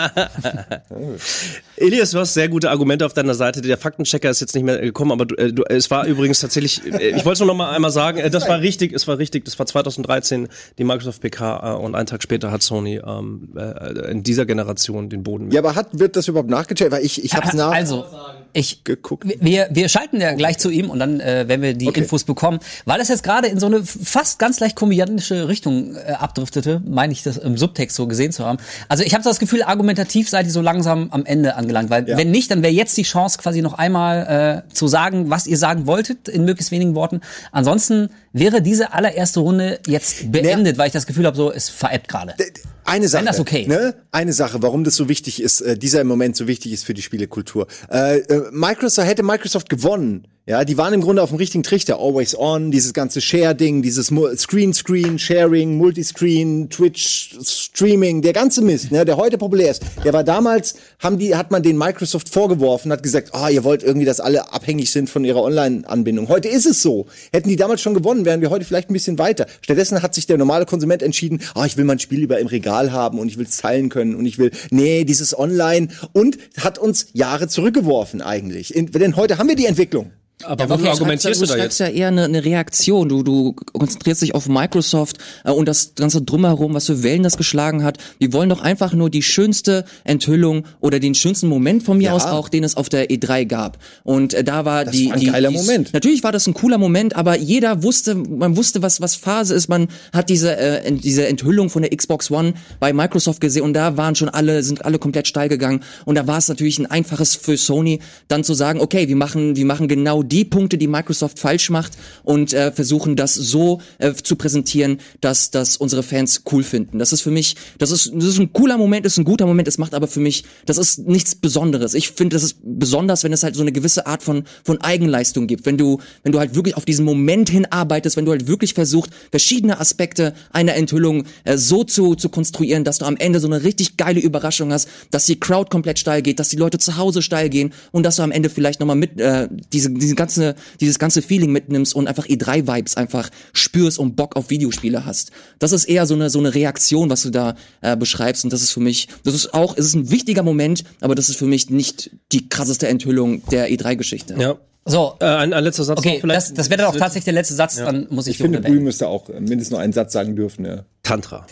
Elias, du hast sehr gute Argumente auf deiner Seite. Der Faktenchecker ist jetzt nicht mehr gekommen, aber du, äh, du, es war übrigens tatsächlich, äh, ich wollte es nur noch mal einmal sagen, äh, das war richtig, es war richtig, das war 2013 die Microsoft PK äh, und einen Tag später hat Sony ähm, äh, in dieser Generation den Boden Ja, aber hat, wird das überhaupt nachgecheckt? Weil ich, ich hab's nach. Also, ich, Geguckt. wir, wir schalten ja gleich zu ihm und dann, äh, wenn wir die Okay. Infos bekommen, weil es jetzt gerade in so eine fast ganz leicht komödiantische Richtung äh, abdriftete, meine ich das im Subtext so gesehen zu haben. Also ich habe das Gefühl, argumentativ seid ihr so langsam am Ende angelangt, weil Ja. wenn nicht, dann wäre jetzt die Chance quasi noch einmal äh, zu sagen, was ihr sagen wolltet in möglichst wenigen Worten. Ansonsten wäre diese allererste Runde jetzt beendet, weil ich das Gefühl habe, so es veräppt gerade. Eine Sache, das okay ne? Eine Sache, warum das so wichtig ist, äh, dieser Moment so wichtig ist für die Spielekultur. Äh, äh, Microsoft hätte Microsoft gewonnen. Ja, die waren im Grunde auf dem richtigen Trichter. Always on, dieses ganze Share-Ding, dieses Screen-Screen, Sharing, Multiscreen, Twitch, Streaming, der ganze Mist, ne, der heute populär ist. Der war damals, haben die, hat man den Microsoft vorgeworfen, hat gesagt, ah, ihr wollt irgendwie, dass alle abhängig sind von ihrer Online-Anbindung. Heute ist es so. Hätten die damals schon gewonnen, wären wir heute vielleicht ein bisschen weiter. Stattdessen hat sich der normale Konsument entschieden, ah, ich will mein Spiel lieber im Regal haben und ich will es teilen können und ich will, nee, dieses Online und hat uns Jahre zurückgeworfen eigentlich. In, denn heute haben wir die Entwicklung. Aber Ja, wofür okay, argumentierst du schreibst, da du jetzt? schreibst ja eher eine, eine Reaktion. Du, du konzentrierst dich auf Microsoft äh, und das ganze drumherum, was für Wellen das geschlagen hat. Wir wollen doch einfach nur die schönste Enthüllung oder den schönsten Moment von mir Ja. aus auch, den es auf der E3 gab. Und äh, da war die, war ein die geiler die, Moment. Natürlich war das ein cooler Moment, aber jeder wusste, man wusste, was was Phase ist. Man hat diese äh, diese Enthüllung von der Xbox One bei Microsoft gesehen und da waren schon alle sind alle komplett steil gegangen und da war es natürlich ein einfaches für Sony dann zu sagen, okay, wir machen wir machen genau die Punkte, die Microsoft falsch macht und äh, versuchen das so äh, zu präsentieren, dass dass unsere Fans cool finden. Das ist für mich, das ist das ist ein cooler Moment, ist ein guter Moment, es macht aber für mich, das ist nichts Besonderes. Ich finde, das ist besonders, wenn es halt so eine gewisse Art von von Eigenleistung gibt, wenn du wenn du halt wirklich auf diesen Moment hinarbeitest, wenn du halt wirklich versuchst, verschiedene Aspekte einer Enthüllung äh, so zu zu konstruieren, dass du am Ende so eine richtig geile Überraschung hast, dass die Crowd komplett steil geht, dass die Leute zu Hause steil gehen und dass du am Ende vielleicht noch mal mit äh, diese diese ganze dieses ganze Feeling mitnimmst und einfach E3 Vibes einfach spürst und Bock auf Videospiele hast. Das ist eher so eine so eine Reaktion, was du da äh, beschreibst und das ist für mich, das ist auch, es ist ein wichtiger Moment, aber das ist für mich nicht die krasseste Enthüllung der E3 Geschichte. Ja. So, Äh, ein, ein letzter Satz okay, vielleicht. das, das wäre dann auch tatsächlich der letzte Satz, dann muss ich, Ich finde, Runde müsste auch mindestens nur einen Satz sagen dürfen. Ja. Tantra.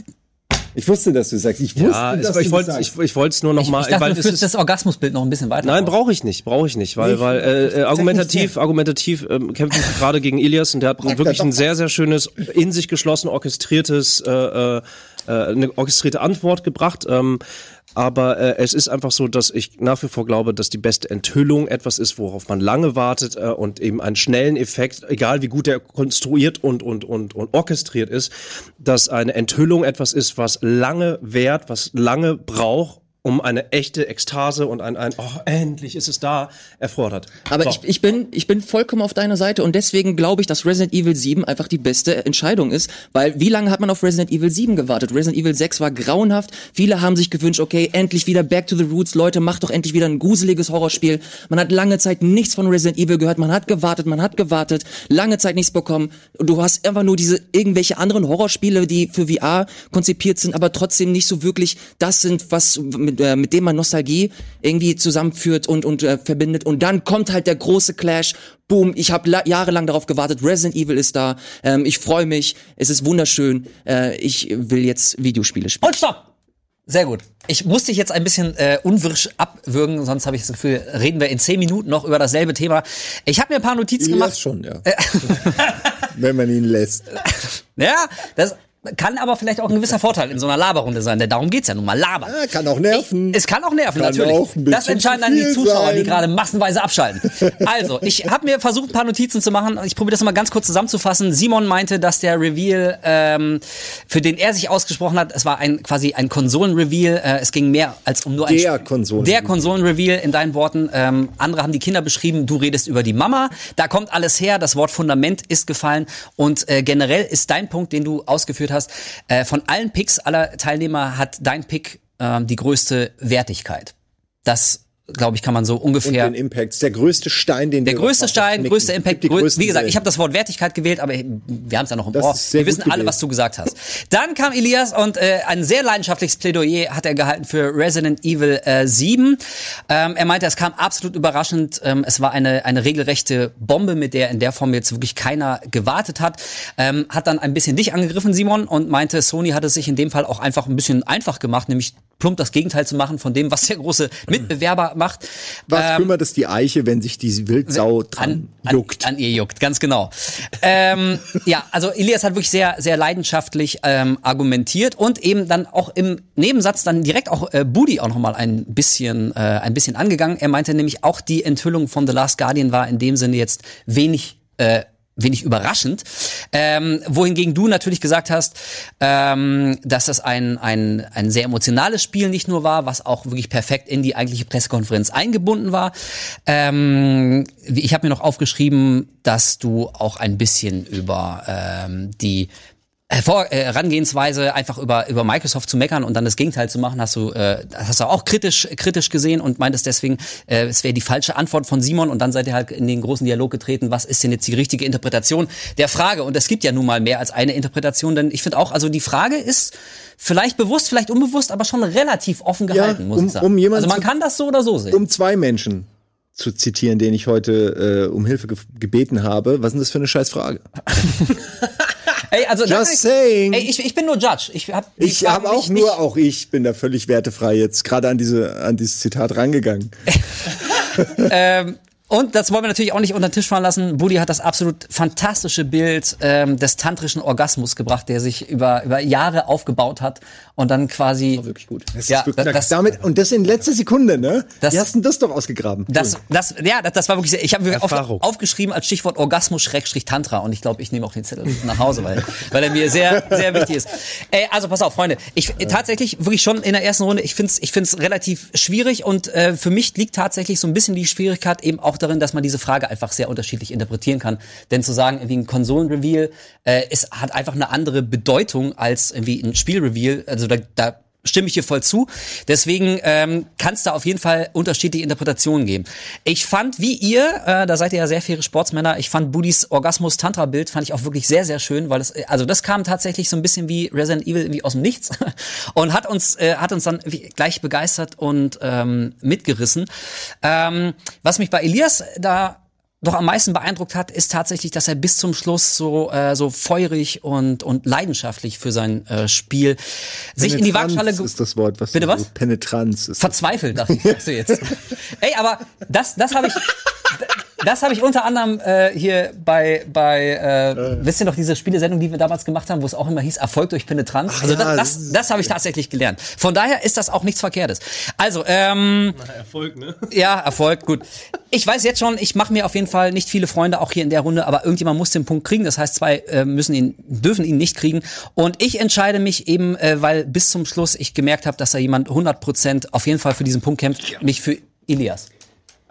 Ich wusste, dass du sagst. Ich wusste, Ja, dass es, du ich wollte sagst. ich, ich wollte es nur noch Ich, mal, ich dachte, weil du führst das Orgasmusbild noch ein bisschen weiter. Nein, brauche ich nicht, brauche ich nicht, weil, weil äh, äh, argumentativ, argumentativ ähm, kämpfe ich gerade gegen Ilias und der hat wirklich ein sehr, sehr schönes, in sich geschlossen orchestriertes, äh, äh, äh, eine orchestrierte Antwort gebracht. Ähm, aber äh, es ist einfach so, dass ich nach wie vor glaube, dass die beste Enthüllung etwas ist, worauf man lange wartet äh, und eben einen schnellen Effekt, egal wie gut der konstruiert und und und und orchestriert ist, dass eine Enthüllung etwas ist, was lange währt, was lange braucht um eine echte Ekstase und ein, ein oh, endlich ist es da, erfordert. Aber So. ich, ich, bin, ich bin vollkommen auf deiner Seite und deswegen glaube ich, dass Resident Evil 7 einfach die beste Entscheidung ist, weil wie lange hat man auf Resident Evil 7 gewartet? Resident Evil 6 war grauenhaft, viele haben sich gewünscht, okay, endlich wieder back to the roots, Leute, macht doch endlich wieder ein gruseliges Horrorspiel. Man hat lange Zeit nichts von Resident Evil gehört, man hat gewartet, man hat gewartet, lange Zeit nichts bekommen und du hast einfach nur diese irgendwelche anderen Horrorspiele, die für VR konzipiert sind, aber trotzdem nicht so wirklich das sind, was mit, äh, mit dem man Nostalgie irgendwie zusammenführt und und äh, verbindet und dann kommt halt der große Clash. Boom, ich habe jahrelang darauf gewartet. Resident Evil ist da. Ähm, ich freue mich. Es ist wunderschön. Äh, ich will jetzt Videospiele spielen. Und stopp! Sehr gut. Ich muss dich jetzt ein bisschen äh, unwirsch abwürgen, sonst habe ich das Gefühl, reden wir in zehn Minuten noch über dasselbe Thema. Ich habe mir ein paar Notizen gemacht. schon, ja. *laughs* Wenn man ihn lässt. Ja, das kann aber vielleicht auch ein gewisser Vorteil in so einer Laberrunde sein, denn darum geht's ja nun mal, labern. Ja, kann auch nerven. Ich, es kann auch nerven, Kann natürlich. auch das entscheiden dann die Zuschauer, die sein. gerade massenweise abschalten. *laughs* Also, ich habe mir versucht, ein paar Notizen zu machen. Ich probiere das mal ganz kurz zusammenzufassen. Simon meinte, dass der Reveal, ähm, für den er sich ausgesprochen hat, es war ein quasi ein Konsolen-Reveal. Äh, es ging mehr als um nur ein Der Konsolen- Der Konsolen-Reveal in deinen Worten. Ähm, andere haben die Kinder beschrieben. Du redest über die Mama. Da kommt alles her. Das Wort Fundament ist gefallen. Und äh, generell ist dein Punkt, den du ausgeführt hast, äh, von allen Picks aller Teilnehmer hat dein Pick ähm, die größte Wertigkeit. Das, glaube ich, kann man so Und ungefähr. den Impact. Der größte Stein, den Der wir größte Stein, größte Impact. Grö wie gesagt, ich habe das Wort Wertigkeit gewählt, aber wir haben es ja noch im Das Ohr. Wir wissen alle, gewählt. was du gesagt hast. Dann kam Elias und äh, ein sehr leidenschaftliches Plädoyer hat er gehalten für Resident Evil äh, 7. Ähm, er meinte, es kam absolut überraschend. Ähm, es war eine, eine regelrechte Bombe, mit der in der Form jetzt wirklich keiner gewartet hat. Ähm, hat dann ein bisschen dich angegriffen, Simon, und meinte, Sony hat es sich in dem Fall auch einfach ein bisschen einfach gemacht, nämlich plump das Gegenteil zu machen von dem, was der große Mitbewerber macht. Was Ähm, kümmert es die Eiche, wenn sich die Wildsau dran an, juckt? An, an ihr juckt, ganz genau. ähm, ja, also Elias hat wirklich sehr, sehr leidenschaftlich ähm, argumentiert und eben dann auch im Nebensatz dann direkt auch äh, Budi auch noch mal ein bisschen, äh, ein bisschen angegangen. Er meinte nämlich auch die Enthüllung von The Last Guardian war in dem Sinne jetzt wenig äh, wenig überraschend. Ähm, wohingegen du natürlich gesagt hast, ähm, dass das ein, ein, ein sehr emotionales Spiel nicht nur war, was auch wirklich perfekt in die eigentliche Pressekonferenz eingebunden war. Ähm, ich habe mir noch aufgeschrieben, dass du auch ein bisschen über ähm, die Hervor äh, Herangehensweise einfach über über Microsoft zu meckern und dann das Gegenteil zu machen, hast du äh, hast du auch kritisch kritisch gesehen und meintest deswegen, äh, es wäre die falsche Antwort von Simon und dann seid ihr halt in den großen Dialog getreten, was ist denn jetzt die richtige Interpretation der Frage und es gibt ja nun mal mehr als eine Interpretation, denn ich finde auch, also die Frage ist vielleicht bewusst, vielleicht unbewusst, aber schon relativ offen gehalten, muss um- ich sagen. um also man zu- kann das so oder so sehen. Um zwei Menschen zu zitieren, denen ich heute äh, um Hilfe ge gebeten habe. Was ist denn das für eine Scheißfrage? *laughs* ey, also Just saying. Ey, ich, ich bin nur Judge. Ich habe Ich habe auch nur, auch ich bin da völlig wertefrei jetzt gerade an diese an dieses Zitat rangegangen. *laughs* ähm, und das wollen wir natürlich auch nicht unter den Tisch fallen lassen. Budi hat das absolut fantastische Bild ähm, des tantrischen Orgasmus gebracht, der sich über, über Jahre aufgebaut hat und dann quasi. Wirklich gut. Das Ja, ist wirklich, das- damit und das in letzter Sekunde, ne? Das- Wie hast denn das doch ausgegraben? Das, das, ja, das, das war wirklich, sehr, ich habe mir auf, aufgeschrieben als Stichwort Orgasmus-Tantra und ich glaube, ich nehme auch den Zettel nach Hause, weil, weil er mir sehr, sehr wichtig ist. Ey, also pass auf, Freunde, ich tatsächlich wirklich schon in der ersten Runde, ich finde es ich find's relativ schwierig und äh, für mich liegt tatsächlich so ein bisschen die Schwierigkeit eben auch darin, dass man diese Frage einfach sehr unterschiedlich interpretieren kann. Denn zu sagen, irgendwie ein Konsolen-Reveal äh, ist, hat einfach eine andere Bedeutung als irgendwie ein Spiel-Reveal. Also da, da stimme ich hier voll zu. Deswegen ähm, kann es da auf jeden Fall unterschiedliche Interpretationen geben. Ich fand, wie ihr, äh, da seid ihr ja sehr faire Sportsmänner, ich fand Budis Orgasmus-Tantra-Bild fand ich auch wirklich sehr, sehr schön, weil es, äh, also das kam tatsächlich so ein bisschen wie Resident Evil irgendwie aus dem Nichts *laughs* und hat uns, äh, hat uns dann gleich begeistert und ähm, mitgerissen. Ähm, was mich bei Elias da doch am meisten beeindruckt hat, ist tatsächlich, dass er bis zum Schluss so äh, so feurig und und leidenschaftlich für sein äh, Spiel sich in die Waagschale ist das Wort, was Bitte was? Penetranz ist. verzweifelt, dachte ich, sagst du jetzt. *laughs* Ey, aber das das habe ich das habe ich unter anderem äh, hier bei bei äh, wisst ihr noch diese Spielesendung, die wir damals gemacht haben, wo es auch immer hieß Erfolg durch Penetranz. also ja, das das, das- habe ich tatsächlich gelernt. Von daher ist das auch nichts Verkehrtes. Also ähm, Erfolg, ne? ja, Erfolg, gut. Ich weiß jetzt schon, ich mache mir auf jeden Fall nicht viele Freunde, auch hier in der Runde, aber irgendjemand muss den Punkt kriegen. Das heißt, zwei äh, müssen ihn, dürfen ihn nicht kriegen. Und ich entscheide mich eben, äh, weil bis zum Schluss ich gemerkt habe, dass da jemand 100% auf jeden Fall für diesen Punkt kämpft, mich für Elias.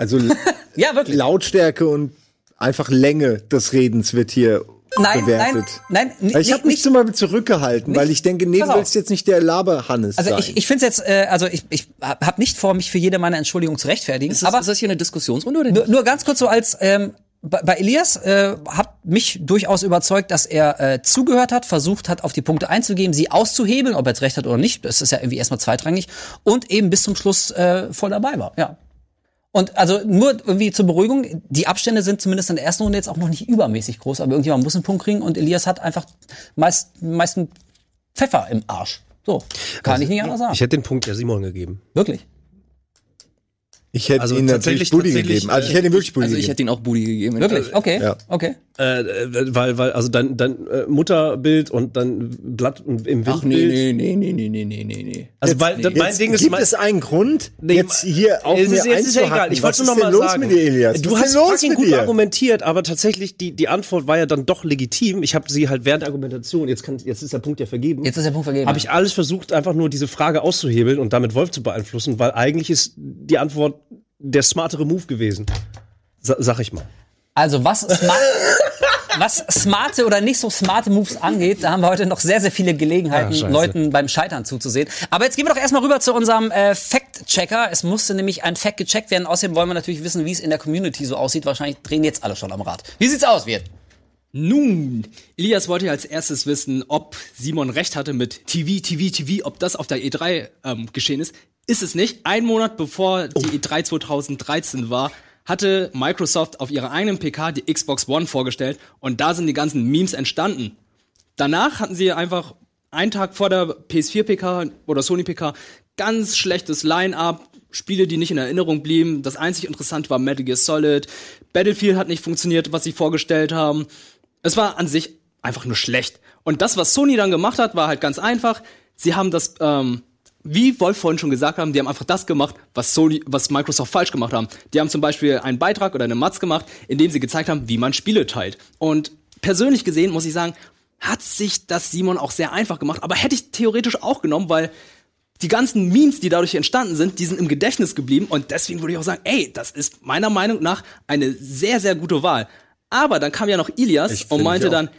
Also *laughs* Ja, wirklich. Lautstärke und einfach Länge des Redens wird hier Nein, bewertet. nein, nein, Weil ich nicht- habe mich nicht- zum Beispiel zurückgehalten, weil ich denke, nee, du willst jetzt nicht der Laber-Hannes Also sein. ich, ich finde jetzt, äh, also ich, ich habe nicht vor, mich für jede meiner Entschuldigungen zu rechtfertigen. Ist das, aber ist das hier eine Diskussionsrunde oder Nur, nicht? nur ganz kurz so als ähm, bei, bei Elias äh, hat mich durchaus überzeugt, dass er äh, zugehört hat, versucht hat, auf die Punkte einzugehen, sie auszuhebeln, ob er jetzt recht hat oder nicht. Das ist ja irgendwie erstmal zweitrangig und eben bis zum Schluss äh, voll dabei war. Ja. Und also nur irgendwie zur Beruhigung, die Abstände sind zumindest in der ersten Runde jetzt auch noch nicht übermäßig groß, aber irgendjemand muss einen Punkt kriegen und Elias hat einfach meist, meisten Pfeffer im Arsch. So, kann ich nicht anders sagen. Ich hätte den Punkt der Simon gegeben. Wirklich. Ich hätte also ihn natürlich Budi gegeben. Also ich hätte ihn wirklich äh, Budi gegeben. Also ich hätte ihn auch Budi gegeben. Wirklich? Okay. Ja. Okay. Äh, weil, weil, also dein, dein äh, Mutterbild und dann Blatt im Windbild. Ach nee, nee, nee, nee, nee, nee, nee, nee. Also jetzt, weil, nee. mein Ding ist... Gibt es einen Grund, jetzt hier auf mir jetzt ist ja egal. Ich wollte nur noch mal los sagen. Mit dir, Elias? Du Was hast ihn fucking gut argumentiert, aber tatsächlich, die, die Antwort war ja dann doch legitim. Ich habe sie halt während der Argumentation, jetzt, kann, jetzt ist der Punkt ja vergeben. Jetzt ist der Punkt vergeben. Habe ich alles versucht, einfach nur diese Frage auszuhebeln und damit Wolf zu beeinflussen, weil eigentlich ist die Antwort der smartere Move gewesen. Sa sag ich mal. Also was smart, *laughs* was smarte oder nicht so smarte Moves angeht, da haben wir heute noch sehr, sehr viele Gelegenheiten, Ah, scheiße. Leuten beim Scheitern zuzusehen. Aber jetzt gehen wir doch erstmal rüber zu unserem äh, Fact-Checker. Es musste nämlich ein Fact gecheckt werden. Außerdem wollen wir natürlich wissen, wie es in der Community so aussieht. Wahrscheinlich drehen jetzt alle schon am Rad. Wie sieht's aus, Wirt? Nun, Elias wollte ja als erstes wissen, ob Simon recht hatte mit TV, TV, TV, ob das auf der E3 ähm, geschehen ist. Ist es nicht. Ein Monat bevor die E3 2013 war, hatte Microsoft auf ihrer eigenen PK die Xbox One vorgestellt und da sind die ganzen Memes entstanden. Danach hatten sie einfach einen Tag vor der PS4 PK oder Sony PK ganz schlechtes Line-up, Spiele, die nicht in Erinnerung blieben. Das einzig Interessante war Metal Gear Solid. Battlefield hat nicht funktioniert, was sie vorgestellt haben. Es war an sich einfach nur schlecht. Und das, was Sony dann gemacht hat, war halt ganz einfach. Sie haben das, ähm, wie Wolf vorhin schon gesagt haben, die haben einfach das gemacht, was Sony, was Microsoft falsch gemacht haben. Die haben zum Beispiel einen Beitrag oder eine Matz gemacht, in dem sie gezeigt haben, wie man Spiele teilt. Und persönlich gesehen, muss ich sagen, hat sich das Simon auch sehr einfach gemacht. Aber hätte ich theoretisch auch genommen, weil die ganzen Memes, die dadurch entstanden sind, die sind im Gedächtnis geblieben. Und deswegen würde ich auch sagen, ey, das ist meiner Meinung nach eine sehr, sehr gute Wahl. Aber dann kam ja noch Ilias und meinte dann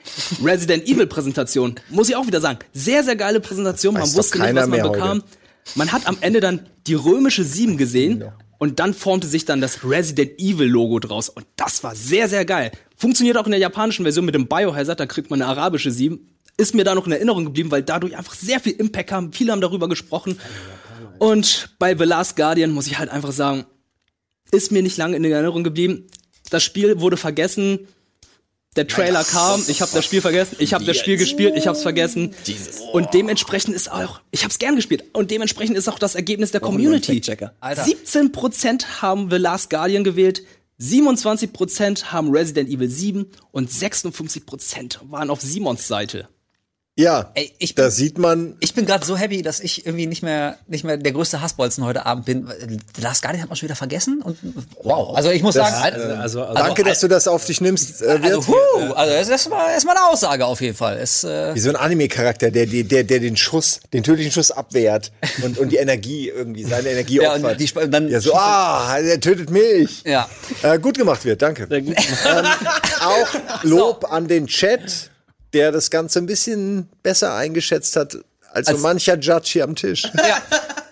Resident Evil Präsentation. Muss ich auch wieder sagen, sehr sehr geile Präsentation. Man wusste nicht, was man bekam. heute. Man hat am Ende dann die römische 7 gesehen und dann formte sich dann das Resident Evil Logo draus und das war sehr sehr geil. Funktioniert auch in der japanischen Version mit dem Biohazard, da kriegt man eine arabische 7. Ist mir da noch in Erinnerung geblieben, weil dadurch einfach sehr viel Impact kam. Viele haben darüber gesprochen. Und bei The Last Guardian muss ich halt einfach sagen, ist mir nicht lange in Erinnerung geblieben. Das Spiel wurde vergessen. Der Trailer kam, ich habe das Spiel vergessen, ich habe das Spiel gespielt, ich habe es vergessen. Und dementsprechend ist auch, ich habe es gern gespielt. Und dementsprechend ist auch das Ergebnis der Community. Fact-Checker. Alter. 17% haben The Last Guardian gewählt, 27% haben Resident Evil 7 und 56% waren auf Simons Seite. Ja, Ey, ich bin- da sieht man, Ich bin gerade so happy, dass ich irgendwie nicht mehr, nicht mehr der größte Hassbolzen heute Abend bin. Last Guardian hat man schon wieder vergessen und wow. Also ich muss Das, sagen, äh, Also, also danke, dass du das auf dich nimmst, äh, also, huh, also das ist mal, ist mal eine Aussage auf jeden Fall. Es, äh, Wie so ein Anime-Charakter, der, der, der, der den Schuss, den tödlichen Schuss abwehrt und, und die Energie irgendwie, seine Energie Ja, und opfert. die dann ja, so, ah, der tötet mich. ja. Äh, gut gemacht wird, danke. Ähm, auch *laughs* Lob an den Chat, der das Ganze ein bisschen besser eingeschätzt hat als, so Als- mancher Judge hier am Tisch. *laughs* Ja.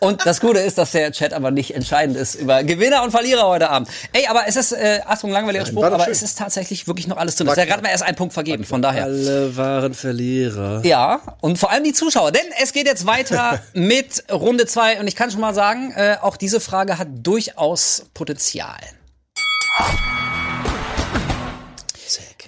Und das Gute ist, dass der Chat aber nicht entscheidend ist über Gewinner und Verlierer heute Abend. Ey, aber es ist, äh, Achtung, langweiliger Spruch, aber schön. es ist tatsächlich wirklich noch alles drin. Es ist ja gerade mal erst ein Punkt vergeben, von daher. alle waren Verlierer. Ja, und vor allem die Zuschauer. Denn es geht jetzt weiter *laughs* mit Runde zwei Und ich kann schon mal sagen, äh, auch diese Frage hat durchaus Potenzial.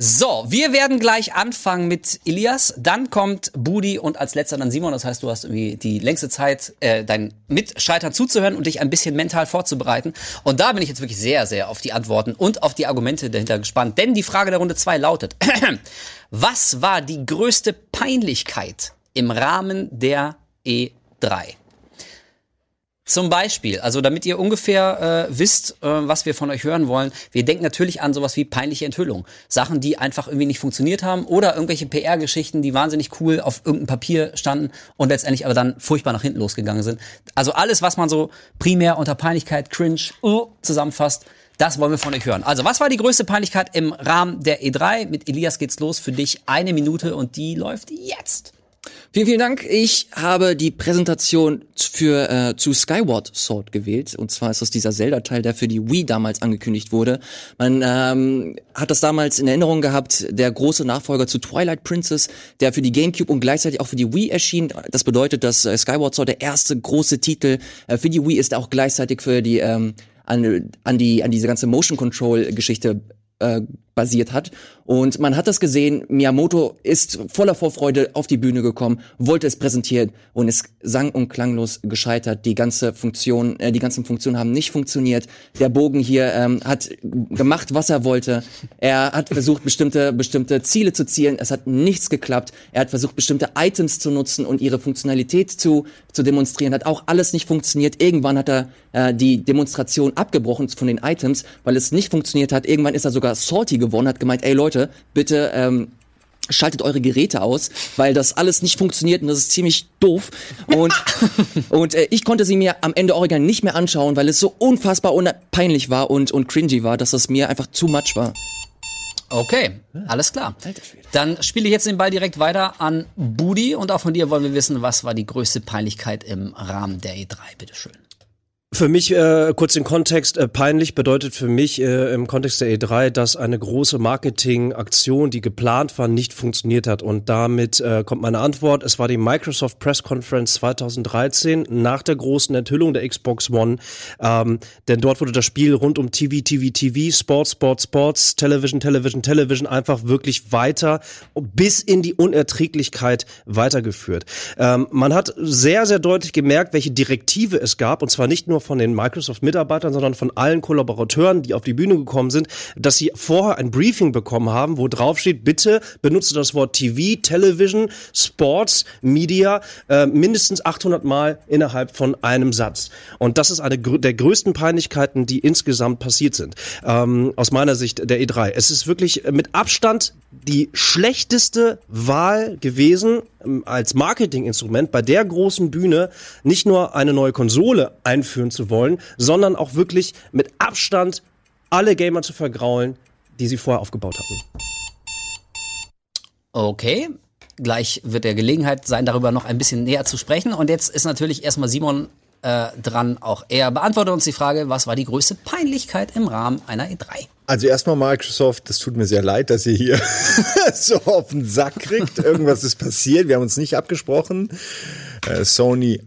So, wir werden gleich anfangen mit Elias, dann kommt Budi und als letzter dann Simon. Das heißt, du hast irgendwie die längste Zeit, äh, deinen Mitstreitern zuzuhören und dich ein bisschen mental vorzubereiten. Und da bin ich jetzt wirklich sehr, sehr auf die Antworten und auf die Argumente dahinter gespannt. Denn die Frage der Runde zwei lautet, *clears throat* was war die größte Peinlichkeit im Rahmen der E3? Zum Beispiel, also damit ihr ungefähr äh, wisst, äh, was wir von euch hören wollen, wir denken natürlich an sowas wie peinliche Enthüllung. Sachen, die einfach irgendwie nicht funktioniert haben oder irgendwelche PR-Geschichten, die wahnsinnig cool auf irgendeinem Papier standen und letztendlich aber dann furchtbar nach hinten losgegangen sind. Also alles, was man so primär unter Peinlichkeit, Cringe uh, zusammenfasst, das wollen wir von euch hören. Also, was war die größte Peinlichkeit im Rahmen der E3? Mit Elias geht's los für dich. Eine Minute und die läuft jetzt. Vielen, vielen Dank. Ich habe die Präsentation für äh, zu Skyward Sword gewählt. Und zwar ist das dieser Zelda-Teil, der für die Wii damals angekündigt wurde. Man ähm, hat das damals in Erinnerung gehabt, der große Nachfolger zu Twilight Princess, der für die GameCube und gleichzeitig auch für die Wii erschien. Das bedeutet, dass äh, Skyward Sword der erste große Titel äh, für die Wii ist, der auch gleichzeitig für die ähm, an, an die an diese ganze Motion Control Geschichte äh, basiert hat. Und man hat das gesehen, Miyamoto ist voller Vorfreude auf die Bühne gekommen, wollte es präsentieren und ist sang- und klanglos gescheitert. Die ganze Funktion, äh, die ganzen Funktionen haben nicht funktioniert. Der Bogen hier ähm, hat gemacht, was er wollte. Er hat versucht, bestimmte, bestimmte Ziele zu zielen. Es hat nichts geklappt. Er hat versucht, bestimmte Items zu nutzen und ihre Funktionalität zu, zu demonstrieren. Hat auch alles nicht funktioniert. Irgendwann hat er äh, die Demonstration abgebrochen von den Items, weil es nicht funktioniert hat. Irgendwann ist er sogar salty geworden, hat gemeint, ey Leute, bitte ähm, schaltet eure Geräte aus, weil das alles nicht funktioniert und das ist ziemlich doof. Und, *laughs* und äh, ich konnte sie mir am Ende original nicht mehr anschauen, weil es so unfassbar un- peinlich war und, und cringy war, dass es mir einfach too much war. Okay, alles klar. Dann spiele ich jetzt den Ball direkt weiter an Budi und auch von dir wollen wir wissen, was war die größte Peinlichkeit im Rahmen der E3, bitteschön. Für mich, äh, kurz den Kontext, äh, peinlich bedeutet für mich äh, im Kontext der E3, dass eine große Marketingaktion, die geplant war, nicht funktioniert hat. Und damit äh, kommt meine Antwort. Es war die Microsoft Press Conference 2013 nach der großen Enthüllung der Xbox One. Ähm, denn dort wurde das Spiel rund um TV, TV, TV, Sports, Sports, Sports, Television, Television, Television einfach wirklich weiter bis in die Unerträglichkeit weitergeführt. Ähm, man hat sehr, sehr deutlich gemerkt, welche Direktive es gab, und zwar nicht nur nur von den Microsoft-Mitarbeitern, sondern von allen Kollaborateuren, die auf die Bühne gekommen sind, dass sie vorher ein Briefing bekommen haben, wo drauf steht, bitte benutze das Wort TV, Television, Sports, Media äh, mindestens 800 Mal innerhalb von einem Satz. Und das ist eine gr- der größten Peinlichkeiten, die insgesamt passiert sind. Ähm, aus meiner Sicht der E3. Es ist wirklich mit Abstand die schlechteste Wahl gewesen als Marketinginstrument bei der großen Bühne nicht nur eine neue Konsole einführen zu wollen, sondern auch wirklich mit Abstand alle Gamer zu vergraulen, die sie vorher aufgebaut hatten. Okay. Gleich wird der Gelegenheit sein, darüber noch ein bisschen näher zu sprechen. Und jetzt ist natürlich erstmal Simon äh, dran. Auch er beantwortet uns die Frage, was war die größte Peinlichkeit im Rahmen einer E E3? Also erstmal Microsoft, das tut mir sehr leid, dass ihr hier *laughs* so auf den Sack kriegt. Irgendwas ist passiert, wir haben uns nicht abgesprochen. Äh, Sony.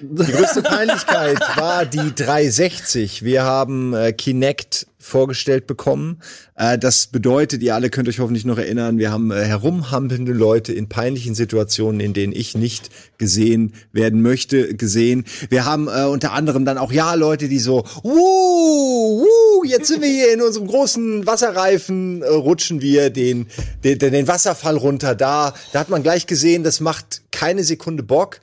Die größte Peinlichkeit war die 360. Wir haben äh, Kinect vorgestellt bekommen. Äh, das bedeutet, ihr alle könnt euch hoffentlich noch erinnern, wir haben äh, herumhampelnde Leute in peinlichen Situationen, in denen ich nicht gesehen werden möchte, gesehen. Wir haben äh, unter anderem dann auch ja Leute, die so, wuh, wuh, jetzt sind wir hier in unserem großen Wasserreifen, äh, rutschen wir den, den, den Wasserfall runter. Da, da hat man gleich gesehen, das macht keine Sekunde Bock.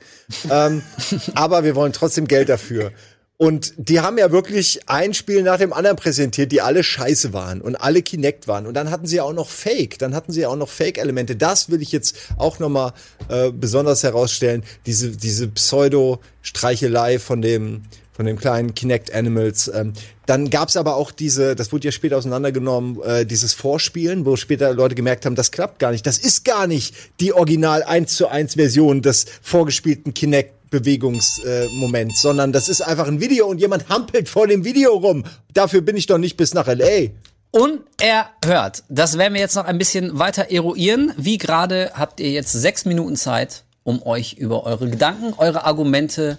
Ähm, *laughs* aber wir wollen trotzdem Geld dafür. Und die haben ja wirklich ein Spiel nach dem anderen präsentiert, die alle scheiße waren und alle Kinect waren. Und dann hatten sie auch noch Fake. Dann hatten sie auch noch Fake-Elemente. Das will ich jetzt auch noch mal äh, besonders herausstellen. Diese, diese Pseudo-Streichelei von dem, von dem kleinen Kinect Animals. Ähm, dann gab's aber auch diese, das wurde ja später auseinandergenommen, äh, dieses Vorspielen, wo später Leute gemerkt haben, das klappt gar nicht. Das ist gar nicht die Original 1 zu 1 Version des vorgespielten Kinect Bewegungsmoment, sondern das ist einfach ein Video und jemand hampelt vor dem Video rum. Dafür bin ich doch nicht bis nach LA. Unerhört. Das werden wir jetzt noch ein bisschen weiter eruieren. Wie gerade habt ihr jetzt sechs Minuten Zeit, um euch über eure Gedanken, eure Argumente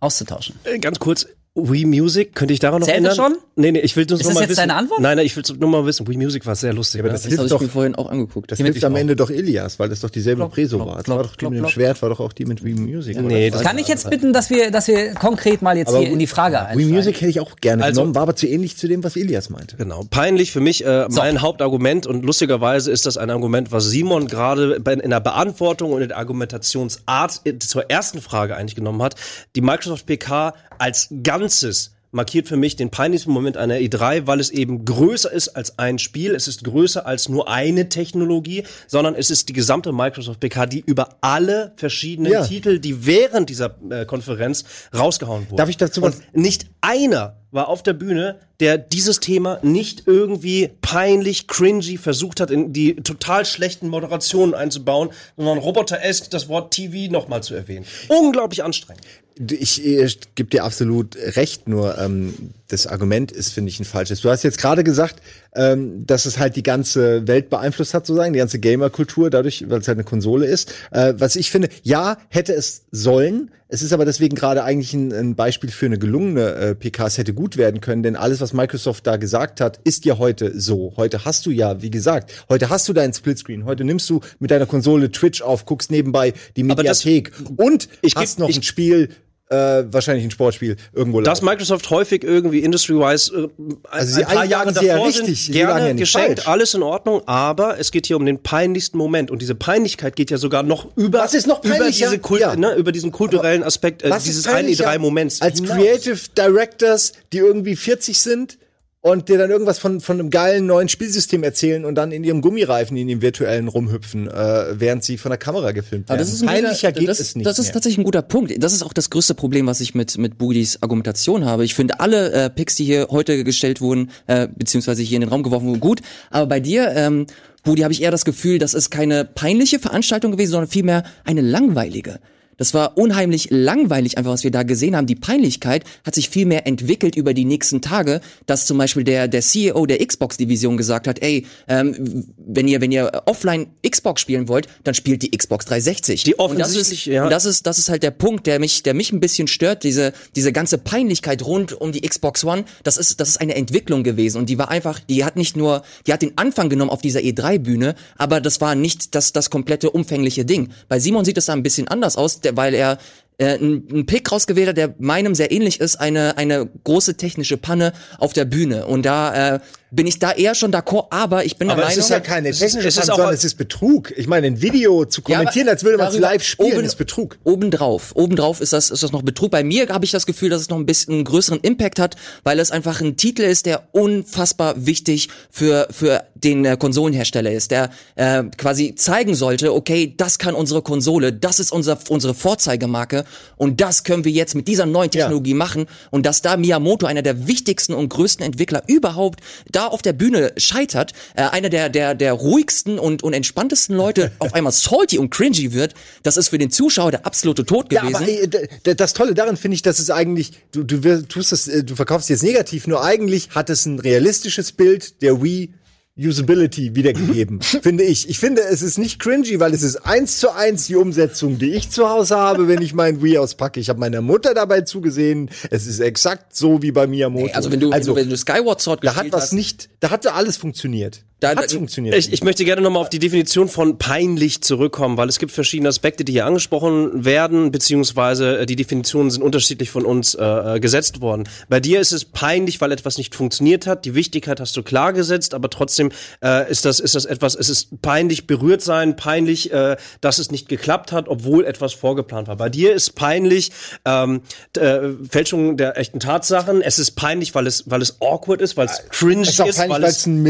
auszutauschen. Äh, Ganz kurz, Wii Music, könnte ich daran noch Zählt das ändern? schon? Nee, nee, ich will das Ist nur das mal jetzt wissen. deine Antwort? Nein, nein, ich will nur mal wissen. Wii Music war sehr lustig. aber ne? das Das hilft habe ich doch, mir vorhin auch angeguckt. das hilft am auch. Ende doch Ilias, weil das doch dieselbe Klopp, Preso war. Das war doch die mit dem. Schwert, war doch auch die mit Wii Music. Nee, das Kann ich jetzt bitten, dass wir, dass wir konkret mal jetzt Aber hier in die Frage Wii einsteigen? Music hätte ich auch gerne Also- genommen, war aber zu ähnlich zu dem, was Ilias meinte. Genau. Peinlich für mich, äh, mein Hauptargument und lustigerweise ist das ein Argument, was Simon gerade in der Beantwortung und in der Argumentationsart äh, zur ersten Frage eigentlich genommen hat. Die Microsoft PK als Ganzes markiert für mich den peinlichsten Moment einer E3, weil es eben größer ist als ein Spiel. Es ist größer als nur eine Technologie, sondern es ist die gesamte Microsoft PK, die über alle verschiedenen Ja. Titel, die während dieser äh, Konferenz rausgehauen wurden. Darf ich dazu Und was- nicht einer war auf der Bühne, der dieses Thema nicht irgendwie peinlich, cringy versucht hat, in die total schlechten Moderationen einzubauen, sondern roboter-esque das Wort TV nochmal zu erwähnen. Unglaublich anstrengend. Ich, ich gebe dir absolut recht, nur ähm, das Argument ist, finde ich, ein falsches. Du hast jetzt gerade gesagt, ähm, dass es halt die ganze Welt beeinflusst hat, sozusagen, die ganze Gamer-Kultur, dadurch, weil es halt eine Konsole ist. Äh, was ich finde, ja, hätte es sollen. Es ist aber deswegen gerade eigentlich ein, ein Beispiel für eine gelungene äh, PK. Es hätte gut werden können, denn alles, was Microsoft da gesagt hat, ist ja heute so. Heute hast du ja, wie gesagt, heute hast du deinen Splitscreen. Heute nimmst du mit deiner Konsole Twitch auf, guckst nebenbei die Aber das- Mediathek und Ich hast noch ich- ein Spiel, äh, wahrscheinlich ein Sportspiel irgendwo Dass laufen. Microsoft häufig irgendwie industry-wise äh, Also sie ein paar Jahre davor richtig, sind, gerne geschenkt, falsch. alles in Ordnung, aber es geht hier um den peinlichsten Moment und diese Peinlichkeit geht ja sogar noch über, Was ist noch über, diese Kult, Ja. ne, über diesen kulturellen Aspekt äh, dieses ist peinlicher 1E3-Moments. Als. Creative Directors, die irgendwie 40 sind und dir dann irgendwas von, von einem geilen neuen Spielsystem erzählen und dann in ihrem Gummireifen in dem virtuellen rumhüpfen, äh, während sie von der Kamera gefilmt werden. Aber das ist ein Peinlicher guter, geht das, es nicht Das ist mehr. tatsächlich ein guter Punkt. Das ist auch das größte Problem, was ich mit mit Budis Argumentation habe. Ich finde alle äh, Picks, die hier heute gestellt wurden, äh, beziehungsweise hier in den Raum geworfen wurden, gut. Aber bei dir, ähm, Budi, habe ich eher das Gefühl, das ist keine peinliche Veranstaltung gewesen, sondern vielmehr eine langweilige. Das war unheimlich langweilig, einfach was wir da gesehen haben. Die Peinlichkeit hat sich viel mehr entwickelt über die nächsten Tage, dass zum Beispiel der, der CEO der Xbox-Division gesagt hat, ey, ähm, wenn ihr, wenn ihr offline Xbox spielen wollt, dann spielt die Xbox 360. Die und das ist, offensichtlich, ja. und das ist, das ist halt der Punkt, der mich, der mich ein bisschen stört, diese, diese ganze Peinlichkeit rund um die Xbox One. Das ist, das ist eine Entwicklung gewesen und die war einfach, die hat nicht nur, die hat den Anfang genommen auf dieser E3-Bühne, aber das war nicht das, das komplette umfängliche Ding. Bei Simon sieht es da ein bisschen anders aus. Weil er äh, einen Pick rausgewählt hat, der meinem sehr ähnlich ist, eine, eine große technische Panne auf der Bühne. Und da äh, bin ich da eher schon d'accord, aber ich bin Aber der es Meinung, ist ja keine es ist- technische es auch- sondern es ist Betrug. Ich meine, ein Video zu Ja, aber kommentieren, als würde man es live spielen, oben- ist Betrug. Obendrauf, obendrauf ist das, ist das noch Betrug. Bei mir habe ich das Gefühl, dass es noch ein bisschen einen größeren Impact hat, weil es einfach ein Titel ist, der unfassbar wichtig für, für den äh, Konsolenhersteller ist, der äh, quasi zeigen sollte, okay, das kann unsere Konsole, das ist unser, unsere Vorzeigemarke und das können wir jetzt mit dieser neuen Technologie machen und dass da Miyamoto, einer der wichtigsten und größten Entwickler überhaupt, da auf der Bühne scheitert, äh, einer der, der, der ruhigsten und, und entspanntesten Leute *laughs* auf einmal salty und cringy wird, das ist für den Zuschauer der absolute Tod Ja, gewesen. aber ey, d- d- das Tolle daran finde ich, dass es eigentlich, du, du tust es, äh, du verkaufst jetzt negativ, nur eigentlich hat es ein realistisches Bild der Wii Usability wiedergegeben, *laughs* finde ich. Ich finde, es ist nicht cringy, weil es ist eins zu eins die Umsetzung, die ich zu Hause habe, wenn ich mein Wii auspacke. Ich habe meiner Mutter dabei zugesehen. Es ist exakt so wie bei Miyamoto. also wenn du, also, wenn du, wenn du Skyward Sword da hat gespielt was hast, nicht, da hatte alles funktioniert. Da- da- funktioniert. Ich, ich möchte gerne nochmal auf die Definition von peinlich zurückkommen, weil es gibt verschiedene Aspekte, die hier angesprochen werden, beziehungsweise äh, die Definitionen sind unterschiedlich von uns äh, äh, gesetzt worden. Bei dir ist es peinlich, weil etwas nicht funktioniert hat. Die Wichtigkeit hast du klar gesetzt, aber trotzdem äh, ist das ist das etwas. Es ist peinlich berührt sein, peinlich, äh, dass es nicht geklappt hat, obwohl etwas vorgeplant war. Bei dir ist peinlich ähm, äh, Fälschung der echten Tatsachen. Es ist peinlich, weil es weil es awkward ist, weil es cringe Es ist auch peinlich, weil es ein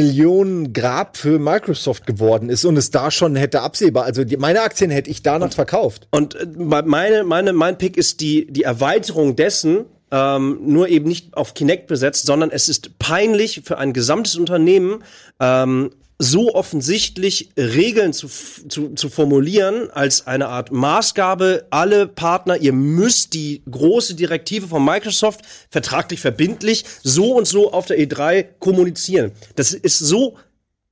Millionen-Grab für Microsoft geworden ist und es da schon hätte absehbar. Also die, meine Aktien hätte ich danach verkauft. Und äh, meine, meine, mein Pick ist die, die Erweiterung dessen, ähm, nur eben nicht auf Kinect besetzt, sondern es ist peinlich für ein gesamtes Unternehmen, ähm, so offensichtlich Regeln zu, zu, zu formulieren als eine Art Maßgabe, alle Partner, ihr müsst die große Direktive von Microsoft vertraglich verbindlich so und so auf der E3 kommunizieren. Das ist so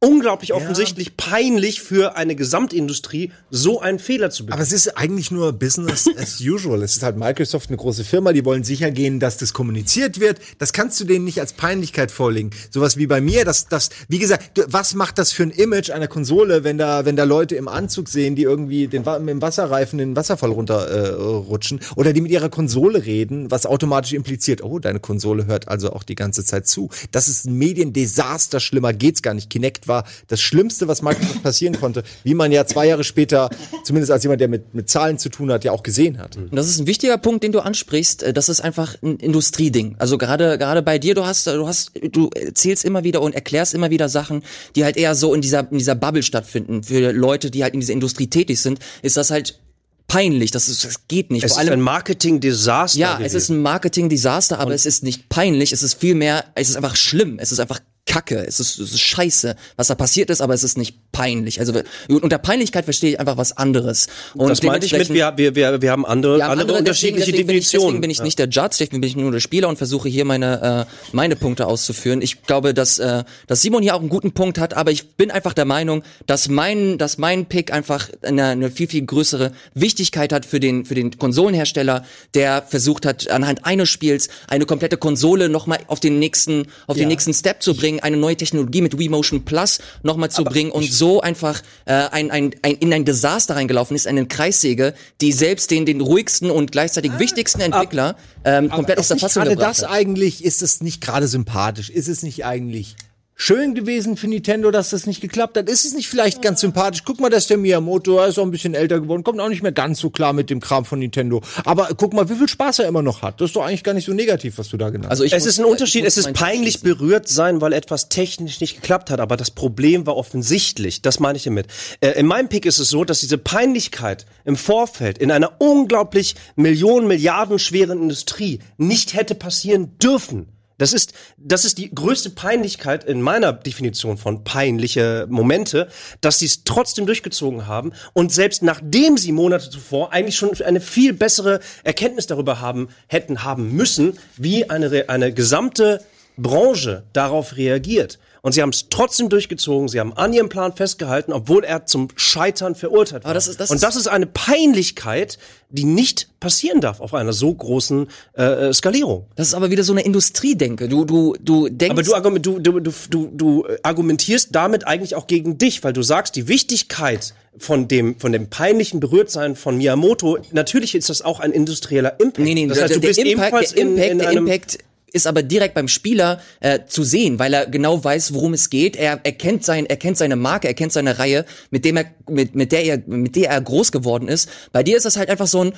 unglaublich offensichtlich peinlich für eine Gesamtindustrie, so einen Fehler zu begehen. Aber es ist eigentlich nur Business *laughs* as usual. Es ist halt Microsoft eine große Firma, die wollen sicher gehen, dass das kommuniziert wird. Das kannst du denen nicht als Peinlichkeit vorlegen. Sowas wie bei mir, das, das, wie gesagt, was macht das für ein Image einer Konsole, wenn da, wenn da Leute im Anzug sehen, die irgendwie den, mit dem Wasserreifen den Wasserfall runterrutschen äh, oder die mit ihrer Konsole reden, was automatisch impliziert, oh, deine Konsole hört also auch die ganze Zeit zu. Das ist ein Mediendesaster, schlimmer geht's gar nicht. Kinect war das Schlimmste, was Microsoft *laughs* passieren konnte, wie man ja zwei Jahre später, zumindest als jemand, der mit, mit Zahlen zu tun hat, ja auch gesehen hat. Und das ist ein wichtiger Punkt, den du ansprichst. Äh, Das ist einfach ein Industrieding. Also gerade gerade bei dir, du hast du hast du erzählst immer wieder und erklärst immer wieder Sachen, die halt eher so in dieser in dieser Bubble stattfinden. Für Leute, die halt in dieser Industrie tätig sind, ist das halt peinlich. Das, ist, das geht nicht. es Vor ist allem ein Marketing-Desaster. ja, es ist ein Marketing-Desaster, aber es ist nicht peinlich, es ist vielmehr, es ist einfach schlimm, es ist einfach Kacke, es ist, es ist scheiße, was da passiert ist, aber es ist nicht peinlich. Also unter Peinlichkeit verstehe ich einfach was anderes. Und das meinte ich mit, wir, wir, wir, wir haben andere, ja, andere andere, unterschiedliche deswegen, deswegen bin ich, Definitionen. Deswegen bin ich nicht der Judge, deswegen bin ich nur der Spieler und versuche hier meine, äh, meine Punkte auszuführen. Ich glaube, dass, äh, dass Simon hier auch einen guten Punkt hat, aber ich bin einfach der Meinung, dass mein, dass mein Pick einfach eine, eine viel, viel größere Wichtigkeit hat für den, für den Konsolenhersteller, der versucht hat, anhand eines Spiels eine komplette Konsole nochmal auf den nächsten, auf den nächsten Step zu bringen, eine neue Technologie mit Wii Motion Plus nochmal zu bringen und so einfach äh, ein, ein, ein, in ein Desaster reingelaufen ist, eine Kreissäge, die selbst den, den ruhigsten und gleichzeitig wichtigsten Entwickler ähm, komplett aus der Fassung gerade gebracht das hat. eigentlich, ist es nicht gerade sympathisch? Ist es nicht eigentlich schön gewesen für Nintendo, dass das nicht geklappt hat? Ist es nicht vielleicht ganz sympathisch? Guck mal, dass der Miyamoto, er ist auch ein bisschen älter geworden, kommt auch nicht mehr ganz so klar mit dem Kram von Nintendo. Aber guck mal, wie viel Spaß er immer noch hat. Das ist doch eigentlich gar nicht so negativ, was du da genannt hast. Also ich Es muss- ist ein Unterschied, es ist peinlich berührt sein, weil etwas technisch nicht geklappt hat, aber das Problem war offensichtlich, das meine ich damit. Äh, in meinem Pick ist es so, dass diese Peinlichkeit im Vorfeld in einer unglaublich Millionen, Milliarden schweren Industrie nicht hätte passieren dürfen. Das ist, das ist die größte Peinlichkeit in meiner Definition von peinliche Momente, dass sie es trotzdem durchgezogen haben und selbst nachdem sie Monate zuvor eigentlich schon eine viel bessere Erkenntnis darüber haben, hätten haben müssen, wie eine, eine gesamte Branche darauf reagiert. Und sie haben es trotzdem durchgezogen. Sie haben an ihrem Plan festgehalten, obwohl er zum Scheitern verurteilt war. Das ist- das und das ist eine Peinlichkeit, die nicht passieren darf auf einer so großen äh, Skalierung. Das ist aber wieder so eine Industriedenke. Du, du, du denkst. Aber du, argument, du, du, du, du, du argumentierst damit eigentlich auch gegen dich, weil du sagst, die Wichtigkeit von dem, von dem peinlichen Berührtsein von Miyamoto, natürlich ist das auch ein industrieller Impact. Nee, nee, das heißt, der, du bist der Impact, ebenfalls der Impact, in, in der einem Impact ist aber direkt beim Spieler äh, zu sehen, weil er genau weiß, worum es geht. Er erkennt sein, er kennt seine Marke, er kennt seine Reihe, mit dem er, mit, mit der er, mit der er groß geworden ist. Bei dir ist das halt einfach so ein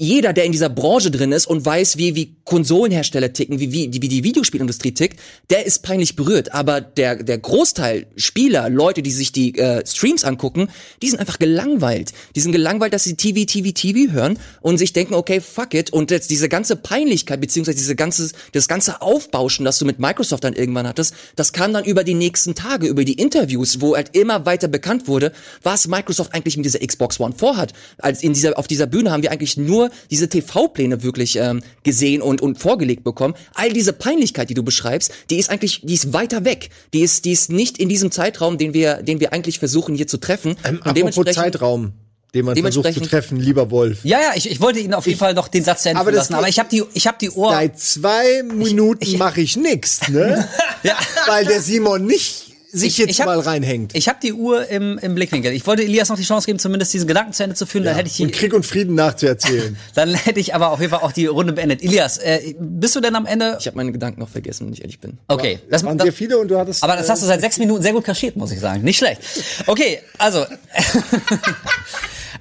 jeder, der in dieser Branche drin ist und weiß, wie, wie Konsolenhersteller ticken, wie, wie, wie die Videospielindustrie tickt, der ist peinlich berührt. Aber der, der Großteil Spieler, Leute, die sich die äh, Streams angucken, die sind einfach gelangweilt. Die sind gelangweilt, dass sie TV, TV, TV hören und sich denken, okay, fuck it. Und jetzt diese ganze Peinlichkeit, beziehungsweise diese ganze, das ganze Aufbauschen, das du mit Microsoft dann irgendwann hattest, das kam dann über die nächsten Tage, über die Interviews, wo halt immer weiter bekannt wurde, was Microsoft eigentlich mit dieser Xbox One vorhat. Als in dieser, auf dieser Bühne haben wir eigentlich nur diese TV-Pläne wirklich ähm, gesehen und, und vorgelegt bekommen. All diese Peinlichkeit, die du beschreibst, die ist eigentlich, die ist weiter weg. Die ist, die ist nicht in diesem Zeitraum, den wir, den wir eigentlich versuchen hier zu treffen. Ähm, und apropos Zeitraum, den man versucht zu treffen, lieber Wolf. Ja, ja, ich, ich wollte Ihnen auf jeden Fall noch den Satz zu Ende aber lassen, aber ich habe die, ich habe die Ohr. Seit zwei Minuten mache ich nix, ne? *laughs* Ja. Weil der Simon nicht sich Ich- jetzt ich hab- mal reinhängt. Ich habe die Uhr im, im Blickwinkel. Ich wollte Elias noch die Chance geben, zumindest diesen Gedanken zu Ende zu führen. Dann hätte ich und die, Krieg und Frieden nachzuerzählen. *laughs* dann hätte ich aber auf jeden Fall auch die Runde beendet. Elias, äh, bist du denn am Ende? Ich habe meine Gedanken noch vergessen, wenn ich ehrlich bin. Okay, das, Waren sehr viele und du hattest. aber das hast du seit sechs Minuten sehr gut kaschiert, muss ich sagen. Nicht schlecht. Okay, also. *laughs*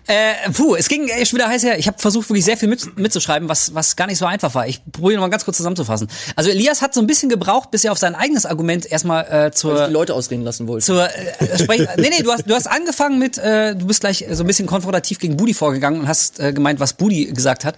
Äh, puh, es ging echt wieder heiß her. Ich habe versucht, wirklich sehr viel mit, mitzuschreiben, was, was gar nicht so einfach war. Ich probiere mal ganz kurz zusammenzufassen. Also Elias hat so ein bisschen gebraucht, bis er auf sein eigenes Argument erstmal äh, Weil zur die Leute ausreden lassen wollte. zur äh, Sprech nee nee du hast du hast angefangen mit äh, du bist gleich so ein bisschen konfrontativ gegen Budi vorgegangen und hast äh, gemeint was Budi gesagt hat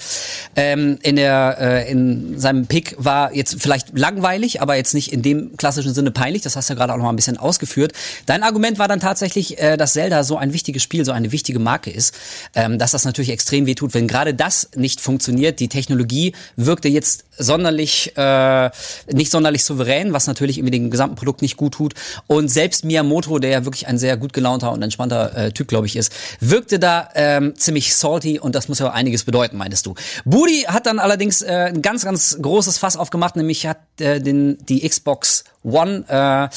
ähm, in der äh, in seinem Pick war jetzt vielleicht langweilig aber jetzt nicht in dem klassischen Sinne peinlich das hast du ja gerade auch noch mal ein bisschen ausgeführt dein Argument war dann tatsächlich äh, dass Zelda so ein wichtiges Spiel so eine wichtige Marke ist ähm, dass das natürlich extrem weh tut wenn gerade das nicht funktioniert die Technologie wirkte jetzt sonderlich äh, nicht sonderlich souverän was natürlich irgendwie dem gesamten Produkt nicht gut tut und selbst Miyamoto, der ja wirklich ein sehr gut gelaunter und entspannter äh, Typ, glaube ich, ist, wirkte da ähm, ziemlich salty und das muss ja einiges bedeuten, meintest du. Budi hat dann allerdings äh, ein ganz, ganz großes Fass aufgemacht, nämlich hat äh, den, die Xbox One äh,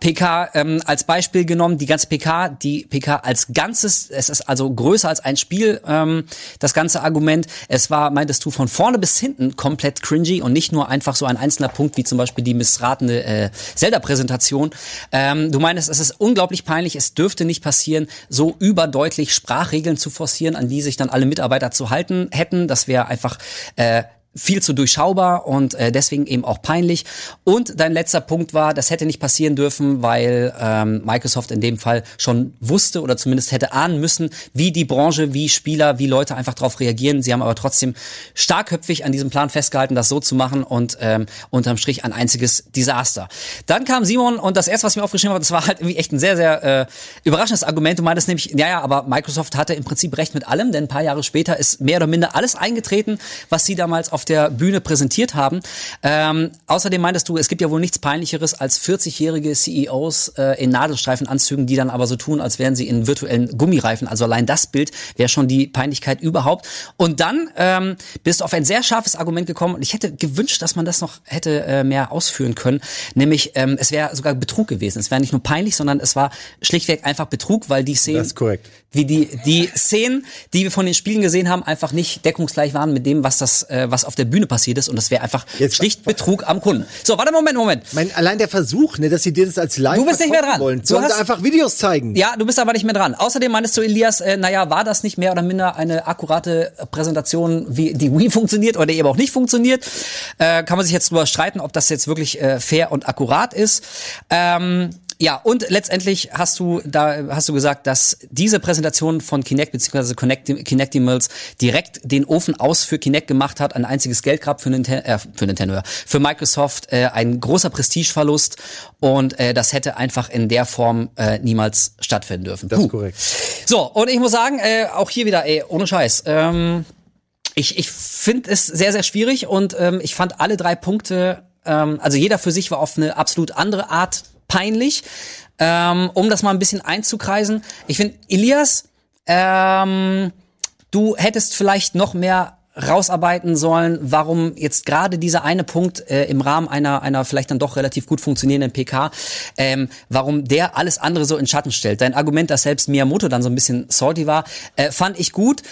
PK ähm, als Beispiel genommen. Die ganze PK, die PK als Ganzes, es ist also größer als ein Spiel, ähm, das ganze Argument. Es war, meintest du, von vorne bis hinten komplett cringy und nicht nur einfach so ein einzelner Punkt, wie zum Beispiel die missratene äh, Zelda-Präsentation. Ähm, du meinst, es ist unglaublich peinlich, es dürfte nicht passieren, so überdeutlich Sprachregeln zu forcieren, an die sich dann alle Mitarbeiter zu halten hätten. Das wäre einfach äh, viel zu durchschaubar und äh, deswegen eben auch peinlich. Und dein letzter Punkt war, das hätte nicht passieren dürfen, weil ähm, Microsoft in dem Fall schon wusste oder zumindest hätte ahnen müssen, wie die Branche, wie Spieler, wie Leute einfach darauf reagieren. Sie haben aber trotzdem starkköpfig an diesem Plan festgehalten, das so zu machen und ähm, unterm Strich ein einziges Desaster. Dann kam Simon und das erste, was mir aufgeschrieben habe, das war halt irgendwie echt ein sehr, sehr äh, überraschendes Argument. Du meintest nämlich, ja, ja, aber Microsoft hatte im Prinzip recht mit allem, denn ein paar Jahre später ist mehr oder minder alles eingetreten, was sie damals auf der Bühne präsentiert haben. Ähm, außerdem meintest du, es gibt ja wohl nichts peinlicheres als 40-jährige CEOs äh, in Nadelstreifenanzügen, die dann aber so tun, als wären sie in virtuellen Gummireifen. Also allein das Bild wäre schon die Peinlichkeit überhaupt. Und dann ähm, bist du auf ein sehr scharfes Argument gekommen und ich hätte gewünscht, dass man das noch hätte äh, mehr ausführen können. Nämlich, ähm, es wäre sogar Betrug gewesen. Es wäre nicht nur peinlich, sondern es war schlichtweg einfach Betrug, weil die Szenen, Das ist korrekt. Wie die die Szenen, die wir von den Spielen gesehen haben, einfach nicht deckungsgleich waren mit dem, was das, äh, was auf der Bühne passiert ist. Und das wäre einfach Jetzt- schlicht Betrug am Kunden. So, warte, Moment, Moment. Mein, allein der Versuch, ne, dass sie dir das als live Du bist nicht mehr dran. wollen. Du hast- einfach Videos zeigen. Ja, du bist aber nicht mehr dran. Außerdem meinst du, Elias, äh, naja, war das nicht mehr oder minder eine akkurate Präsentation, wie die Wii funktioniert oder eben auch nicht funktioniert? Äh, kann man sich jetzt drüber streiten, ob das jetzt wirklich äh, fair und akkurat ist. Ähm, ja, und letztendlich hast du da hast du gesagt, dass diese Präsentation von Kinect bzw. Kinect, Kinectimals direkt den Ofen aus für Kinect gemacht hat, ein einziges Geldgrab für, Ninten äh, für Nintendo, ja, für Microsoft, äh, ein großer Prestigeverlust und äh, das hätte einfach in der Form äh, niemals stattfinden dürfen. Das ist Puh. korrekt. So, und ich muss sagen, äh, auch hier wieder, ey, ohne Scheiß. Ähm, ich ich finde es sehr, sehr schwierig und ähm, ich fand alle drei Punkte, ähm, also jeder für sich war auf eine absolut andere Art peinlich. Ähm, um das mal ein bisschen einzukreisen. Ich finde, Elias, ähm, du hättest vielleicht noch mehr rausarbeiten sollen, warum jetzt gerade dieser eine Punkt äh, im Rahmen einer einer vielleicht dann doch relativ gut funktionierenden PK, ähm, warum der alles andere so in Schatten stellt. Dein Argument, dass selbst Miyamoto dann so ein bisschen salty war, äh, fand ich gut.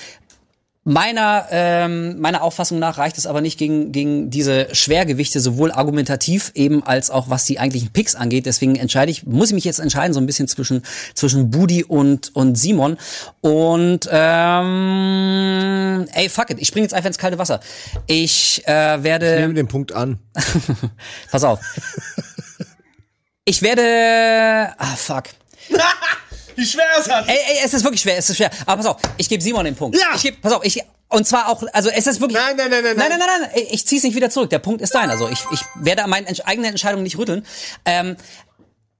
Meiner, ähm, meiner Auffassung nach reicht es aber nicht gegen, gegen diese Schwergewichte, sowohl argumentativ eben als auch was die eigentlichen Picks angeht. Deswegen entscheide ich, muss ich mich jetzt entscheiden, so ein bisschen zwischen, zwischen Budi und, und Simon. Und ähm, ey, fuck it, ich springe jetzt einfach ins kalte Wasser. Ich äh, werde. Ich nehme den Punkt an. *laughs* Pass auf. *laughs* Ich werde. Ah, fuck. *laughs* Wie schwer es hat. Ey, ey, es ist wirklich schwer, es ist schwer. Aber pass auf, ich gebe Simon den Punkt. Ja. Ich geb, pass auf, ich und zwar auch, also es ist wirklich. Nein, nein, nein, nein, nein, nein, nein, nein. Ich zieh's nicht wieder zurück. Der Punkt ist dein. Also ich, ich werde an meinen Entsch- eigenen Entscheidungen nicht rütteln. Ähm,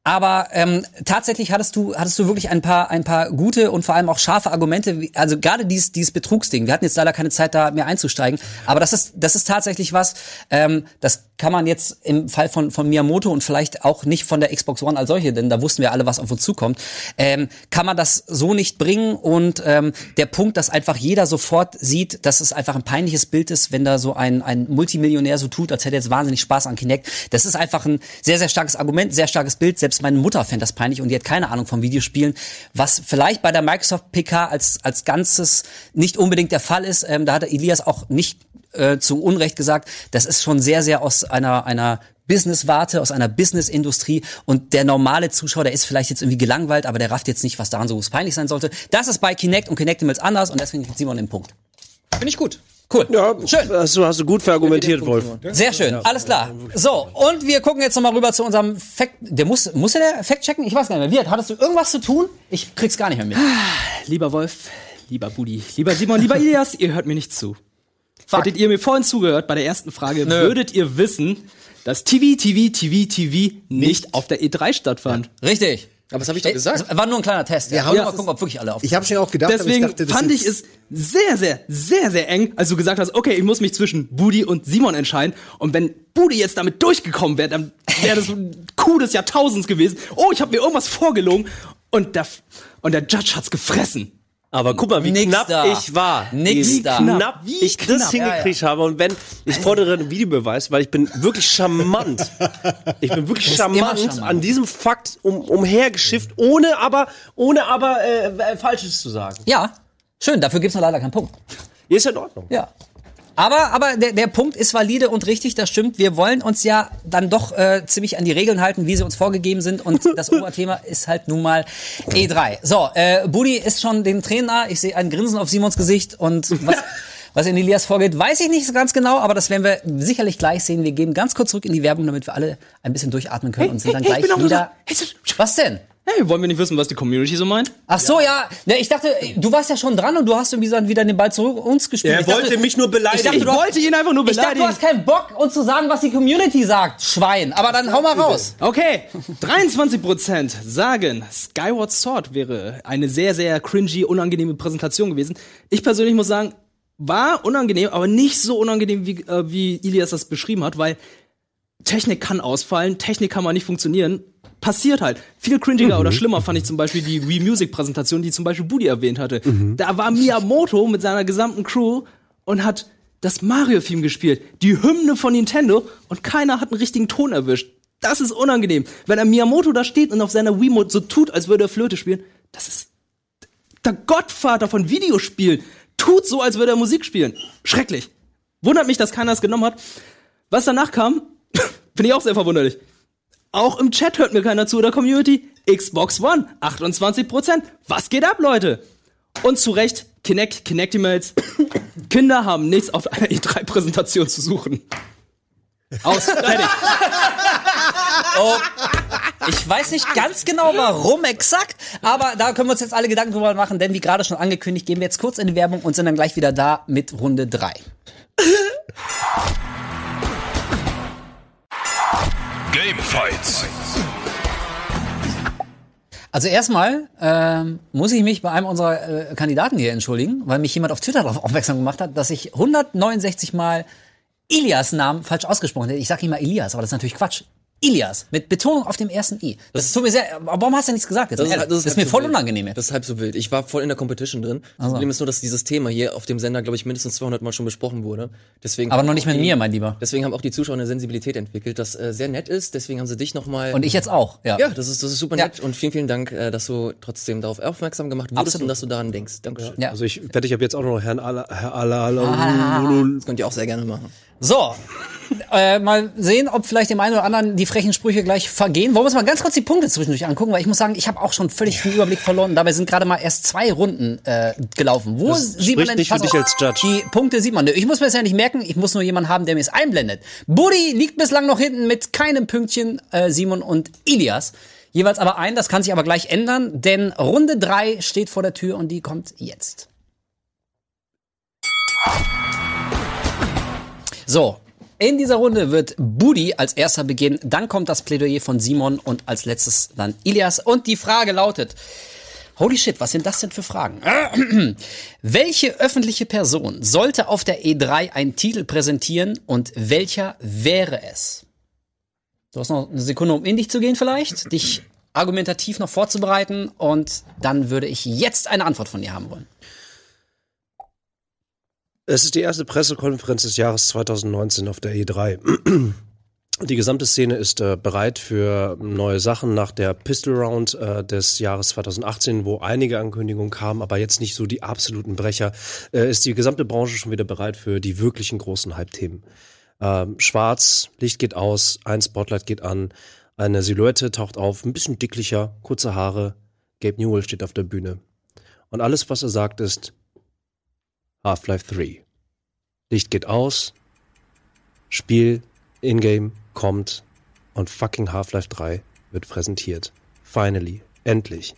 aber ähm, tatsächlich hattest du hattest du wirklich ein paar ein paar gute und vor allem auch scharfe Argumente. wie- Also gerade dieses dieses Betrugsding. Wir hatten jetzt leider keine Zeit da mehr einzusteigen. Aber das ist das ist tatsächlich was. Ähm, das kann man jetzt im Fall von von Miyamoto und vielleicht auch nicht von der Xbox One als solche, denn da wussten wir alle, was auf uns zukommt. Ähm, kann man das so nicht bringen und ähm, der Punkt, dass einfach jeder sofort sieht, dass es einfach ein peinliches Bild ist, wenn da so ein ein Multimillionär so tut, als hätte er jetzt wahnsinnig Spaß an Kinect. Das ist einfach ein sehr sehr starkes Argument, sehr starkes Bild. Selbst meine Mutter fände das peinlich und die hat keine Ahnung vom Videospielen, was vielleicht bei der Microsoft PK als als Ganzes nicht unbedingt der Fall ist. Ähm, da hat Elias auch nicht äh, zu Unrecht gesagt, das ist schon sehr, sehr aus einer, einer Business-Warte, aus einer Business-Industrie und der normale Zuschauer, der ist vielleicht jetzt irgendwie gelangweilt, aber der rafft jetzt nicht, was daran so peinlich sein sollte. Das ist bei Kinect und Kinectimals anders und deswegen kriegt Simon den Punkt. Finde ich gut. Cool. Ja, Schön. Hast du, hast du gut verargumentiert, Wolf. Sehr schön, alles klar. So, und wir gucken jetzt nochmal rüber zu unserem Fact. Der muss, muss er der Fact checken? Ich weiß gar nicht mehr. Wie, hattest du irgendwas zu tun? Ich krieg's gar nicht mehr mit. Lieber Wolf, lieber Budi, lieber Simon, lieber Elias, ihr hört mir nicht zu. Hättet ihr mir vorhin zugehört bei der ersten Frage, würdet ihr wissen, dass TV, TV, TV, TV nicht auf der E3 stattfand. Richtig. Aber das habe ich doch gesagt. Es war nur ein kleiner Test. Ja, haben- ja, mal gucken, ob wirklich alle auf. Ich habe schon auch gedacht, Deswegen ich dachte, fand ich es sehr, sehr, sehr, sehr eng, als du gesagt hast, okay, ich muss mich zwischen Budi und Simon entscheiden. Und wenn Budi jetzt damit durchgekommen wäre, dann wäre das ein *laughs* Coup des Jahrtausends gewesen. Oh, ich habe mir irgendwas vorgelogen. Und der, und der Judge hat's gefressen. Aber guck mal, wie Nix knapp da. ich war. Nix wie da. knapp Wie ich knapp. das hingekriegt habe. Und wenn, ich fordere einen Videobeweis, weil ich bin wirklich charmant. *laughs* Ich bin wirklich charmant, charmant. an diesem Fakt um, umhergeschifft, ohne aber, ohne aber äh, äh, Falsches zu sagen. Ja, schön. Dafür gibt's noch leider keinen Punkt. Ist ja in Ordnung. Ja. Aber, aber der, der Punkt ist valide und richtig, das stimmt. Wir wollen uns ja dann doch äh, ziemlich an die Regeln halten, wie sie uns vorgegeben sind. Und das *laughs* Oberthema ist halt nun mal E3. So, äh, Budi ist schon den Trainer. Ich sehe ein Grinsen auf Simons Gesicht. Und was, *laughs* was in Elias vorgeht, weiß ich nicht so ganz genau. Aber das werden wir sicherlich gleich sehen. Wir gehen ganz kurz zurück in die Werbung, damit wir alle ein bisschen durchatmen können und sind dann hey, ich gleich wieder... Hey, so- Was denn? Hey, wollen wir nicht wissen, was die Community so meint? Ach so, ja. Ne, ich dachte, du warst ja schon dran und du hast irgendwie dann wieder den Ball zurück uns gespielt. Er ich dachte, wollte mich nur beleidigen. Ich, dachte, Ich du hast- wollte ihn einfach nur ich dachte, du beleidigen. hast keinen Bock, uns zu sagen, was die Community sagt, Schwein. Aber dann hau mal raus. Okay, 23% sagen, Skyward Sword wäre eine sehr, sehr cringy, unangenehme Präsentation gewesen. Ich persönlich muss sagen, war unangenehm, aber nicht so unangenehm, wie, äh, wie Ilias das beschrieben hat, weil Technik kann ausfallen, Technik kann mal nicht funktionieren. Passiert halt. Viel cringiger oder schlimmer fand ich zum Beispiel die Wii Music Präsentation, die zum Beispiel Budi erwähnt hatte. Da war Miyamoto mit seiner gesamten Crew und hat das Mario-Theme gespielt. Die Hymne von Nintendo und keiner hat einen richtigen Ton erwischt. Das ist unangenehm. Wenn ein Miyamoto da steht und auf seiner Wiimote so tut, als würde er Flöte spielen, das ist der Gottvater von Videospielen. Tut so, als würde er Musik spielen. Schrecklich. Wundert mich, dass keiner es genommen hat. Was danach kam, *laughs* finde ich auch sehr verwunderlich. Auch im Chat hört mir keiner zu oder Community. Xbox One, 28%. Was geht ab, Leute? Und zu Recht, Kinect, Kinectimals. *coughs* Kinder haben nichts auf einer E3-Präsentation zu suchen. Aus, *laughs* fertig. Oh, ich weiß nicht ganz genau, warum exakt, aber da können wir uns jetzt alle Gedanken drüber machen, denn wie gerade schon angekündigt, gehen wir jetzt kurz in die Werbung und sind dann gleich wieder da mit Runde 3. *laughs* Game Fights. Also erstmal ähm, muss ich mich bei einem unserer äh, Kandidaten hier entschuldigen, weil mich jemand auf Twitter darauf *laughs* aufmerksam gemacht hat, dass ich 169 Mal Ilias Namen falsch ausgesprochen hätte. Ich sage immer Elias, aber das ist natürlich Quatsch. Ilias. Mit Betonung auf dem ersten I. Das, tut mir sehr. aber Warum hast du nichts gesagt? Jetzt, Das das ist das ist halb mir so voll wild. unangenehm jetzt. Das ist halb so wild. Ich war voll in der Competition drin. Das Problem ist nur, dass dieses Thema hier auf dem Sender, glaube ich, mindestens 200 Mal schon besprochen wurde. Deswegen Aber noch nicht mit die- mir, mein Lieber. Deswegen haben auch die Zuschauer eine Sensibilität entwickelt, das äh, sehr nett ist. Deswegen haben sie dich nochmal. Und ich jetzt auch. Ja. Ja, das ist, das ist super Ja. nett. Und vielen, vielen Dank, äh, dass du trotzdem darauf aufmerksam gemacht wurdest Absolut. und dass du daran denkst. Dankeschön. Ja. Also ich werde ich ab jetzt auch noch Herrn Ala, Herr Ala, Das könnt ihr auch sehr gerne machen. So. Äh, mal sehen, ob vielleicht dem einen oder anderen die frechen Sprüche gleich vergehen. Wollen wir uns mal ganz kurz die Punkte zwischendurch angucken, weil ich muss sagen, ich habe auch schon völlig den Überblick verloren. Dabei sind gerade mal erst zwei Runden äh, gelaufen. Wo Das sieht man denn nicht für dich als Judge. Die Punkte sieht man. Ich muss mir das ja nicht merken. Ich muss nur jemanden haben, der mir es einblendet. Buddy liegt bislang noch hinten mit keinem Pünktchen. Äh, Simon und Ilias. Jeweils aber ein, das kann sich aber gleich ändern, denn Runde drei steht vor der Tür und die kommt jetzt. So, in dieser Runde wird Budi als erster beginnen, dann kommt das Plädoyer von Simon und als letztes dann Ilias. Und die Frage lautet, holy shit, was sind das denn für Fragen? *clears throat* Welche öffentliche Person sollte auf der E3 einen Titel präsentieren und welcher wäre es? Du hast noch eine Sekunde, um in dich zu gehen vielleicht, *clears throat* dich argumentativ noch vorzubereiten und dann würde ich jetzt eine Antwort von dir haben wollen. Es ist die erste Pressekonferenz des Jahres 2019 auf der E3. Die gesamte Szene ist äh, bereit für neue Sachen nach der Pistol Round äh, des Jahres 2018, wo einige Ankündigungen kamen, aber jetzt nicht so die absoluten Brecher. Äh, ist die gesamte Branche schon wieder bereit für die wirklichen großen Hype-Themen. Ähm, schwarz, Licht geht aus, ein Spotlight geht an, eine Silhouette taucht auf, ein bisschen dicklicher, kurze Haare. Gabe Newell steht auf der Bühne. Und alles, was er sagt, ist Half-Life 3. Licht geht aus, Spiel in-game kommt und fucking Half-Life 3 wird präsentiert. Finally, endlich.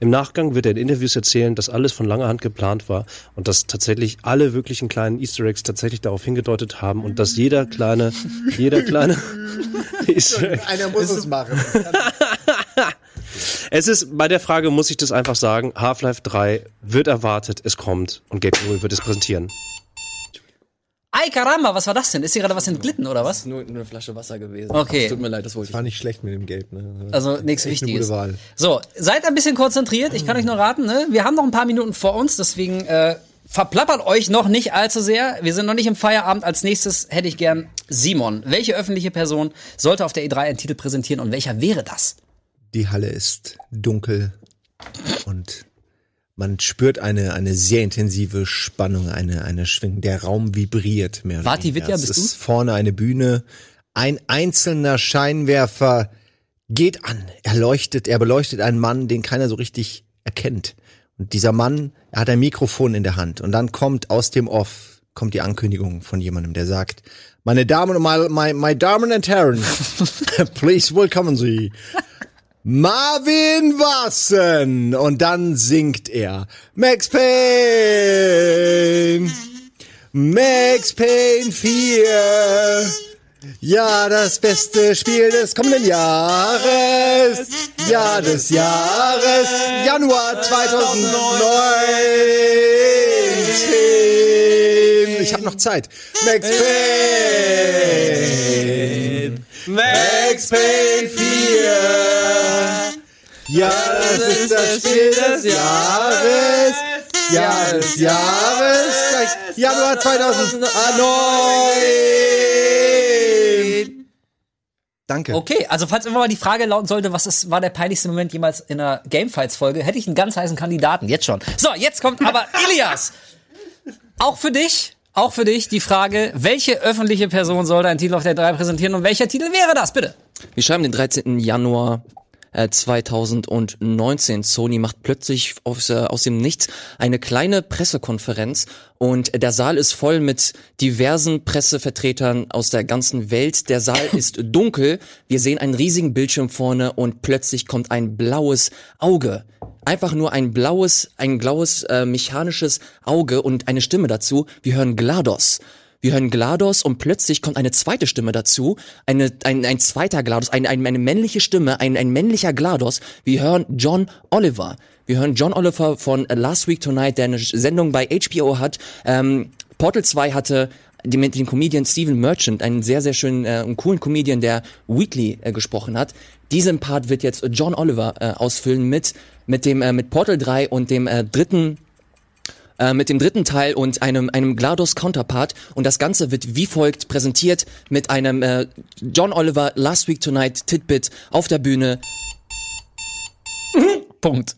Im Nachgang wird er in Interviews erzählen, dass alles von langer Hand geplant war und dass tatsächlich alle wirklichen kleinen Easter Eggs tatsächlich darauf hingedeutet haben und dass jeder kleine, jeder kleine *laughs* Easter Egg Einer muss es machen. *laughs* es ist, bei der Frage muss ich das einfach sagen, Half-Life 3 wird erwartet, es kommt und Gabe Newell wird es präsentieren. Ay caramba, was war das denn? Ist hier gerade was entglitten oder was? Nur, nur eine Flasche Wasser gewesen. Okay. Es tut mir leid, das wollte ich. War nicht schlecht mit dem Gelb, ne? Also nichts Echt eine Wichtiges. gute Wahl. So, seid ein bisschen konzentriert. Ich kann euch nur raten, ne? Wir haben noch ein paar Minuten vor uns, deswegen äh, verplappert euch noch nicht allzu sehr. Wir sind noch nicht im Feierabend. Als nächstes hätte ich gern Simon. Welche öffentliche Person sollte auf der E3 einen Titel präsentieren und welcher wäre das? Die Halle ist dunkel und man spürt eine, eine sehr intensive Spannung, eine, eine Schwingung. Der Raum vibriert mehr. oder Vati weniger. Vidya, Es bist ist du's? vorne eine Bühne. Ein einzelner Scheinwerfer geht an. Er leuchtet, er beleuchtet einen Mann, den keiner so richtig erkennt. Und dieser Mann, er hat ein Mikrofon in der Hand. Und dann kommt aus dem Off, kommt die Ankündigung von jemandem, der sagt, meine Damen und my, my, my Damen und Herren, *laughs* please welcome Sie. Marvin Wassen. Und dann singt er Max Payne. Max Payne 4. Ja, das beste Spiel des kommenden Jahres. Ja, des Jahres. Januar 2019. Ich habe noch Zeit. Max Payne. Max Payne 4. Ja, das ist das Spiel des Jahres. Ja, des Jahres. Januar 2009. Danke. Okay, also falls immer mal die Frage lauten sollte, was ist, war der peinlichste Moment jemals in einer Gamefights-Folge, hätte ich einen ganz heißen Kandidaten, jetzt schon. So, jetzt kommt aber Ilias. Auch für dich, auch für dich die Frage, welche öffentliche Person sollte einen Titel auf der 3 präsentieren und welcher Titel wäre das, bitte? Wir schreiben den 13. Januar äh, 2019. Sony macht plötzlich aus, äh, aus dem Nichts eine kleine Pressekonferenz und der Saal ist voll mit diversen Pressevertretern aus der ganzen Welt. Der Saal *coughs* ist dunkel. Wir sehen einen riesigen Bildschirm vorne und plötzlich kommt ein blaues Auge. Einfach nur ein blaues, ein blaues äh, mechanisches Auge und eine Stimme dazu. Wir hören GLaDOS. Wir hören GLaDOS und plötzlich kommt eine zweite Stimme dazu, eine, ein, ein zweiter GLaDOS, ein, ein, eine männliche Stimme, ein, ein männlicher GLaDOS. Wir hören John Oliver. Wir hören John Oliver von Last Week Tonight, der eine Sendung bei HBO hat. Ähm, Portal 2 hatte mit dem Comedian Steven Merchant, einen sehr, sehr schönen äh, und coolen Comedian, der Weekly äh, gesprochen hat. Diesen Part wird jetzt John Oliver äh, ausfüllen mit, mit dem, äh, mit Portal 3 und dem äh, dritten äh, mit dem dritten Teil und einem, einem GLaDOS Counterpart. Und das Ganze wird wie folgt präsentiert mit einem äh, John Oliver Last Week Tonight Titbit auf der Bühne. *laughs* Punkt.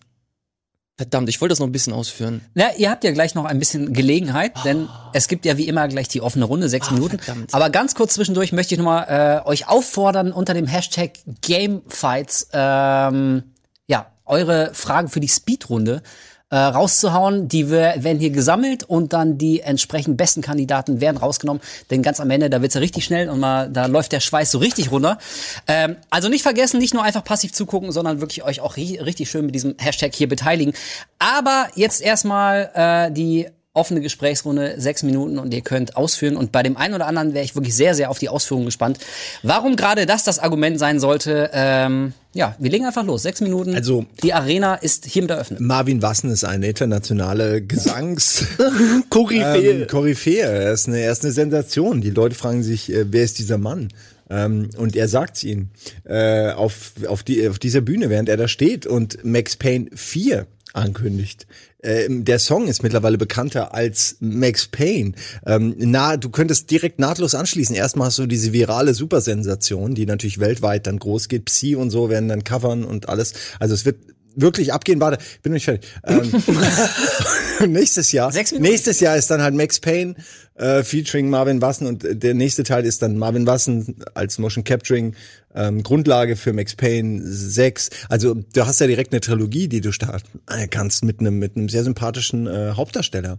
Verdammt, ich wollte das noch ein bisschen ausführen. Ja, ihr habt ja gleich noch ein bisschen Gelegenheit, denn es gibt ja wie immer gleich die offene Runde, sechs Minuten. verdammt. Aber ganz kurz zwischendurch möchte ich nochmal äh, euch auffordern, unter dem Hashtag Gamefights ähm, ja, eure Fragen für die Speedrunde äh, rauszuhauen. Die werden hier gesammelt und dann die entsprechend besten Kandidaten werden rausgenommen. Denn ganz am Ende, da wird's ja richtig schnell und mal, da läuft der Schweiß so richtig runter. Ähm, also nicht vergessen, nicht nur einfach passiv zugucken, sondern wirklich euch auch ri richtig schön mit diesem Hashtag hier beteiligen. Aber jetzt erstmal äh, die offene Gesprächsrunde, sechs Minuten und ihr könnt ausführen. Und bei dem einen oder anderen wäre ich wirklich sehr, sehr auf die Ausführungen gespannt. Warum gerade das das Argument sein sollte, ähm, ja, wir legen einfach los. Sechs Minuten. Also- die Arena ist hiermit eröffnet. Marvin Wassen ist eine internationale Gesangs *laughs* Koryphäe. ähm, Koryphäe. Er ist, eine, er ist eine Sensation. Die Leute fragen sich, äh, wer ist dieser Mann? Ähm, und er sagt's ihnen äh, auf, auf, die, auf dieser Bühne, während er da steht und Max Payne 4 ankündigt. Ähm, der Song ist mittlerweile bekannter als Max Payne. Ähm, na, du könntest direkt nahtlos anschließen. Erstmal hast du diese virale Supersensation, die natürlich weltweit dann groß geht. Psy und so werden dann covern und alles. Also es wird wirklich abgehen. Warte, bin noch nicht fertig. Ähm, *laughs* nächstes Jahr. Sechs Minuten. Nächstes Jahr ist dann halt Max Payne äh, featuring Marvin Wassen und äh, der nächste Teil ist dann Marvin Wassen als Motion Capturing ähm, Grundlage für Max Payne 6. Also du hast ja direkt eine Trilogie, die du starten kannst mit einem mit einem sehr sympathischen äh, Hauptdarsteller,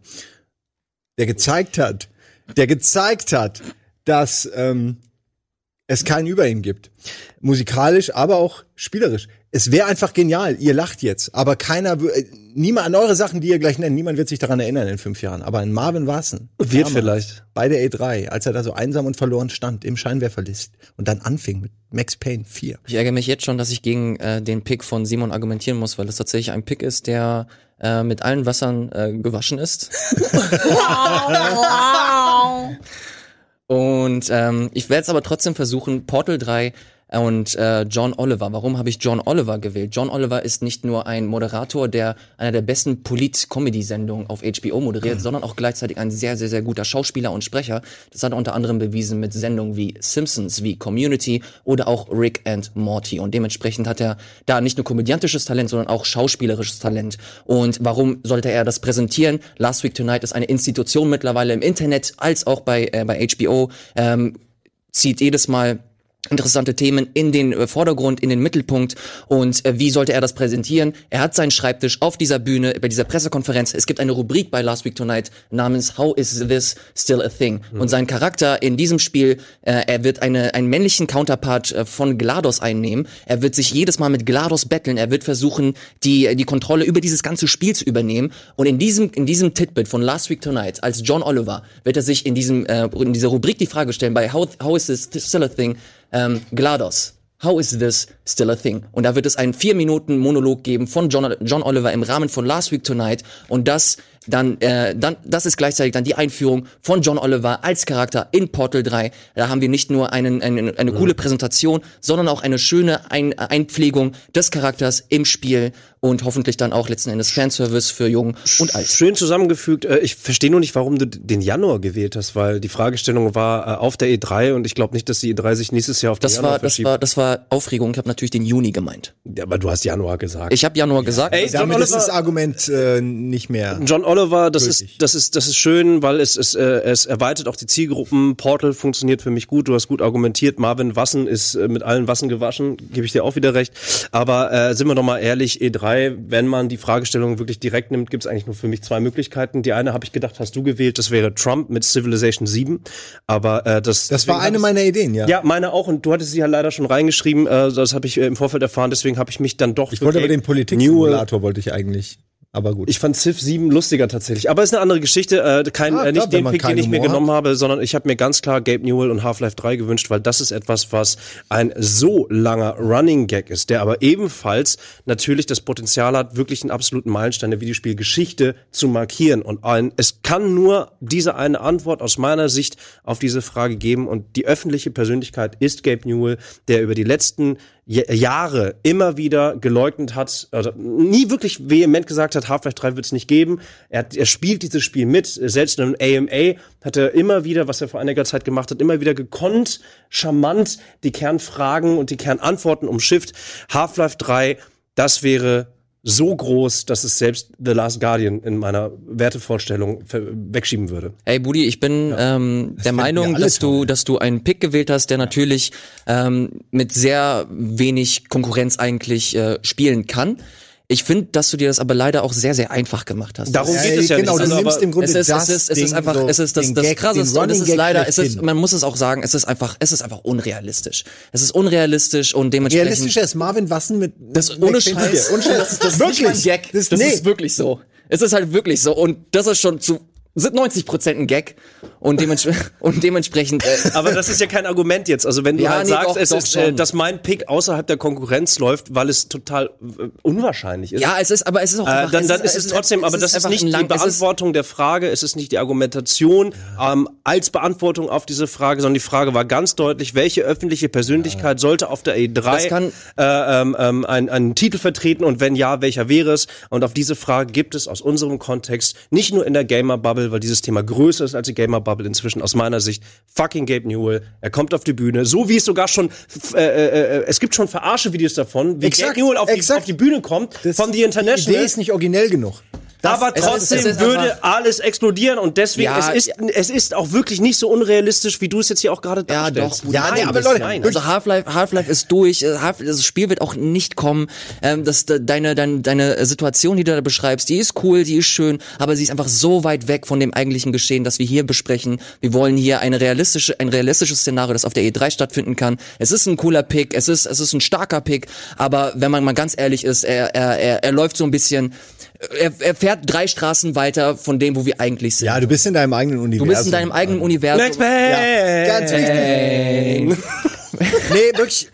der gezeigt hat, der gezeigt hat, dass ähm, es keinen über ihn gibt. Musikalisch, aber auch spielerisch. Es wäre einfach genial. Ihr lacht jetzt, aber keiner, äh, niemand an eure Sachen, die ihr gleich nennt, niemand wird sich daran erinnern in fünf Jahren. Aber an Marvin Wassen Wird damals, vielleicht. bei der E3, als er da so einsam und verloren stand im Scheinwerferlicht und dann anfing mit Max Payne 4. Ich ärgere mich jetzt schon, dass ich gegen äh, den Pick von Simon argumentieren muss, weil das tatsächlich ein Pick ist, der äh, mit allen Wassern äh, gewaschen ist. *laughs* *laughs* Und ähm, ich werde es aber trotzdem versuchen, Portal 3 und äh, John Oliver. Warum habe ich John Oliver gewählt? John Oliver ist nicht nur ein Moderator, der einer der besten Polit-Comedy-Sendungen auf HBO moderiert, sondern auch gleichzeitig ein sehr, sehr, sehr guter Schauspieler und Sprecher. Das hat er unter anderem bewiesen mit Sendungen wie Simpsons, wie Community oder auch Rick and Morty. Und dementsprechend hat er da nicht nur komödiantisches Talent, sondern auch schauspielerisches Talent. Und warum sollte er das präsentieren? Last Week Tonight ist eine Institution mittlerweile im Internet als auch bei, äh, bei HBO. Ähm, zieht jedes Mal interessante Themen in den äh, Vordergrund, in den Mittelpunkt und äh, wie sollte er das präsentieren? Er hat seinen Schreibtisch auf dieser Bühne, bei dieser Pressekonferenz. Es gibt eine Rubrik bei Last Week Tonight namens How is this still a thing? Und sein Charakter in diesem Spiel, äh, er wird eine, einen männlichen Counterpart äh, von GLaDOS einnehmen. Er wird sich jedes Mal mit GLaDOS betteln. Er wird versuchen, die, die Kontrolle über dieses ganze Spiel zu übernehmen. Und in diesem, in diesem Titbit von Last Week Tonight als John Oliver wird er sich in diesem, äh, in dieser Rubrik die Frage stellen bei How, how is this still a thing? Ähm, GLaDOS. How is this still a thing? Und da wird es einen vier Minuten Monolog geben von John, John Oliver im Rahmen von Last Week Tonight und das dann, äh, dann, das ist gleichzeitig dann die Einführung von John Oliver als Charakter in Portal 3. Da haben wir nicht nur einen, einen, eine coole Präsentation, sondern auch eine schöne Ein Einpflegung des Charakters im Spiel und hoffentlich dann auch letzten Endes Fanservice für Jung und Alt. Schön zusammengefügt. Äh, Ich verstehe nur nicht, warum du den Januar gewählt hast, weil die Fragestellung war äh, auf der E3 und ich glaube nicht, dass die E3 sich nächstes Jahr auf den Das Januar war, das verschiebt. war, das war Aufregung. Ich habe natürlich den Juni gemeint. Ja, aber du hast Januar gesagt. Ich habe Januar gesagt. Ey, John Damit ist Oliver- das Argument äh, nicht mehr. John Oliver, das Gültig. ist, das ist, das ist schön, weil es, es, äh, es erweitert auch die Zielgruppen. Portal funktioniert für mich gut. Du hast gut argumentiert. Marvin Wassen ist äh, mit allen Wassen gewaschen. Gebe ich dir auch wieder recht. Aber äh, sind wir doch mal ehrlich, E3, wenn man die Fragestellung wirklich direkt nimmt, gibt es eigentlich nur für mich zwei Möglichkeiten. Die eine habe ich gedacht, hast du gewählt. Das wäre Trump mit Civilization 7. Aber äh, das, Das war eine meiner Ideen, ja. Ja, meine auch. Und du hattest sie ja leider schon reingeschrieben. Äh, das habe ich äh, im Vorfeld erfahren. Deswegen habe ich mich dann doch Ich wollte aber den Politik-Simulator wollte ich eigentlich Aber gut. Ich fand Civ 7 lustiger tatsächlich. Aber ist eine andere Geschichte. Äh, kein, Ah, äh, nicht den Pick, den ich mir genommen habe, sondern ich habe mir ganz klar Gabe Newell und Half-Life 3 gewünscht, weil das ist etwas, was ein so langer Running Gag ist, der aber ebenfalls natürlich das Potenzial hat, wirklich einen absoluten Meilenstein der Videospielgeschichte zu markieren. Und ein, es kann nur diese eine Antwort aus meiner Sicht auf diese Frage geben. Und die öffentliche Persönlichkeit ist Gabe Newell, der über die letzten Jahre immer wieder geleugnet hat, oder nie wirklich vehement gesagt hat, Half-Life 3 wird es nicht geben. Er, er spielt dieses Spiel mit. Selbst in einem AMA hat er immer wieder, was er vor einiger Zeit gemacht hat, immer wieder gekonnt, charmant die Kernfragen und die Kernantworten umschifft. Half-Life 3, das wäre so groß, dass es selbst The Last Guardian in meiner Wertevorstellung wegschieben würde. Ey, Budi, ich bin ähm, der finden Meinung, dass du, dass du einen Pick gewählt hast, der natürlich ähm, mit sehr wenig Konkurrenz eigentlich äh, spielen kann. Ich finde, dass du dir das aber leider auch sehr, sehr einfach gemacht hast. Darum Ja, geht es ja genau, nicht. du Also, nimmst aber- im Grunde es ist, das es ist, es ist Ding einfach, so, es ist das, das Gag, krasseste und es ist leider, es ist, man muss es auch sagen, es ist einfach, es ist einfach unrealistisch. Es ist unrealistisch und dementsprechend. Realistischer ist Marvin Wassen mit Das ohne Max Payne Scheiß. Ohne Scheiß. Das, ist- das ist wirklich. ein Gag. Das, Das nee. ist wirklich so. Es ist halt wirklich so. Und das ist schon zu sind 90 Prozent ein Gag und, dementspre *laughs* und dementsprechend äh, Aber das ist ja kein Argument jetzt. Also wenn du Ja, halt nee, sagst, doch, es doch ist, äh, dass mein Pick außerhalb der Konkurrenz läuft, weil es total äh, unwahrscheinlich ist. ja, es ist, aber es ist auch Äh, einfach, dann, dann ist es es trotzdem, aber das ist nicht die es Beantwortung der Frage, es ist nicht die Argumentation ähm, als Beantwortung auf diese Frage, sondern die Frage war ganz deutlich, welche öffentliche Persönlichkeit sollte auf der Das E3 kann- äh, ähm, ähm, einen, einen Titel vertreten und wenn ja, welcher wäre es? Und auf diese Frage gibt es aus unserem Kontext, nicht nur in der Gamer-Bubble, weil dieses Thema größer ist als die Gamer-Bubble inzwischen, aus meiner Sicht, fucking Gabe Newell, er kommt auf die Bühne, so wie es sogar schon, äh, äh, äh, es gibt schon Verarsche-Videos davon, wie Exakt, Gabe Newell auf die, auf die Bühne kommt, Das- von The Die International. Idee ist nicht originell genug. Aber es ist- trotzdem es ist würde alles explodieren und deswegen, Ja, es, ist, es ist auch wirklich nicht so unrealistisch, wie du es jetzt hier auch gerade Ja, darstellst. doch. Ja, nee, Nein, aber das- Leute, nein. Also Half-Life, Half-Life ist durch. äh, Half das Spiel wird auch nicht kommen. Ähm, das, de- deine, deine, deine Situation, die du da beschreibst, die ist cool, die ist schön, aber sie ist einfach so weit weg von dem eigentlichen Geschehen, das wir hier besprechen. Wir wollen hier eine realistische, ein realistisches Szenario, das auf der E3 stattfinden kann. Es ist ein cooler Pick, es ist, es ist ein starker Pick, aber wenn man mal ganz ehrlich ist, er, er, er, er läuft so ein bisschen, er, er fährt drei Straßen weiter von dem, wo wir eigentlich sind. Ja, du bist in deinem eigenen du Universum. bist in deinem eigenen Universum. Payne! Ja, ganz wichtig. *laughs* nee, wirklich.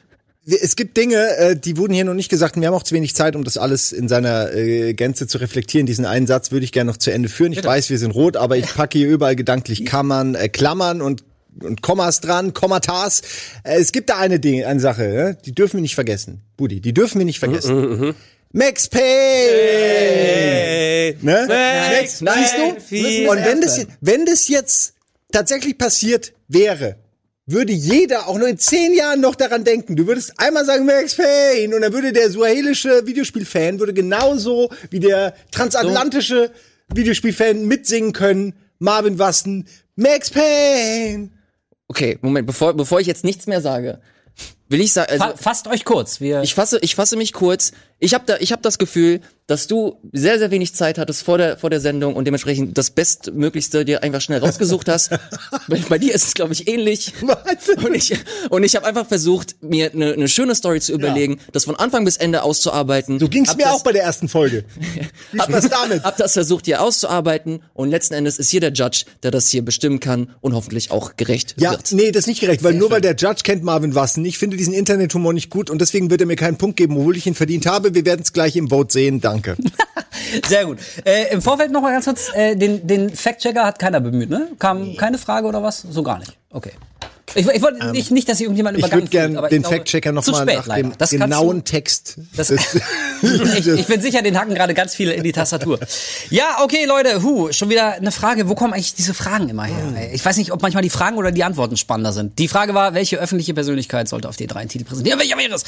wir- Es gibt Dinge, äh, die wurden hier noch nicht gesagt. und Wir haben auch zu wenig Zeit, um das alles in seiner äh, Gänze zu reflektieren. Diesen einen Satz würde ich gerne noch zu Ende führen. Ich weiß, wir sind rot, aber ich packe hier überall gedanklich Kammern, äh, Klammern und und Kommas dran, Kommatas. Äh, es gibt da eine Ding, eine Sache, ne? die dürfen wir nicht vergessen. Budi, die dürfen wir nicht vergessen. Max Payne! Hey. Ne? Max Max, siehst du? Und wenn das, wenn das jetzt tatsächlich passiert wäre, würde jeder auch nur in zehn Jahren noch daran denken. Du würdest einmal sagen Max Payne und dann würde der suahelische Videospielfan würde genauso wie der transatlantische Videospielfan mitsingen können. Marvin Wassen, Max Payne. Okay, Moment, bevor, bevor ich jetzt nichts mehr sage, will ich sagen, also, Fa fasst euch kurz. Wir ich fasse, ich fasse mich kurz. Ich habe da, ich habe das Gefühl, dass du sehr, sehr wenig Zeit hattest vor der, vor der Sendung und dementsprechend das Bestmöglichste dir einfach schnell rausgesucht hast. *laughs* bei, bei dir ist es, glaube ich, ähnlich. Und ich, und ich habe einfach versucht, mir eine eine schöne Story zu überlegen, das von Anfang bis Ende auszuarbeiten. So ging's Hab mir das- auch bei der ersten Folge. *laughs* Hab das, damit. hab das versucht hier auszuarbeiten und letzten Endes ist hier der Judge, der das hier bestimmen kann und hoffentlich auch gerecht Ja, wird. nee, das ist nicht gerecht, weil nur weil der Judge kennt Marvin Wassen. Ich finde diesen Internethumor nicht gut und deswegen wird er mir keinen Punkt geben, obwohl ich ihn verdient habe. Wir werden es gleich im Vote sehen. Danke. *laughs* Sehr gut. Äh, Im Vorfeld noch mal ganz kurz, äh, den, den Fact-Checker hat keiner bemüht, ne? Kam keine Frage oder was? So gar nicht. Okay. Ich, ich wollte nicht, nicht, dass sich irgendjemand Ähm, Ich übergangen würde gern fühlt, aber den ich Fact-Checker nochmal nach leider. dem Das genauen du- Text. Das, *laughs* ich, ich bin sicher, den hacken gerade ganz viele in die Tastatur. Ja, okay, Leute, hu, schon wieder eine Frage. Wo kommen eigentlich diese Fragen immer her? Hm. Ich weiß nicht, ob manchmal die Fragen oder die Antworten spannender sind. Die Frage war, welche öffentliche Persönlichkeit sollte auf D3 einen Titel präsentieren? Welcher wäre es?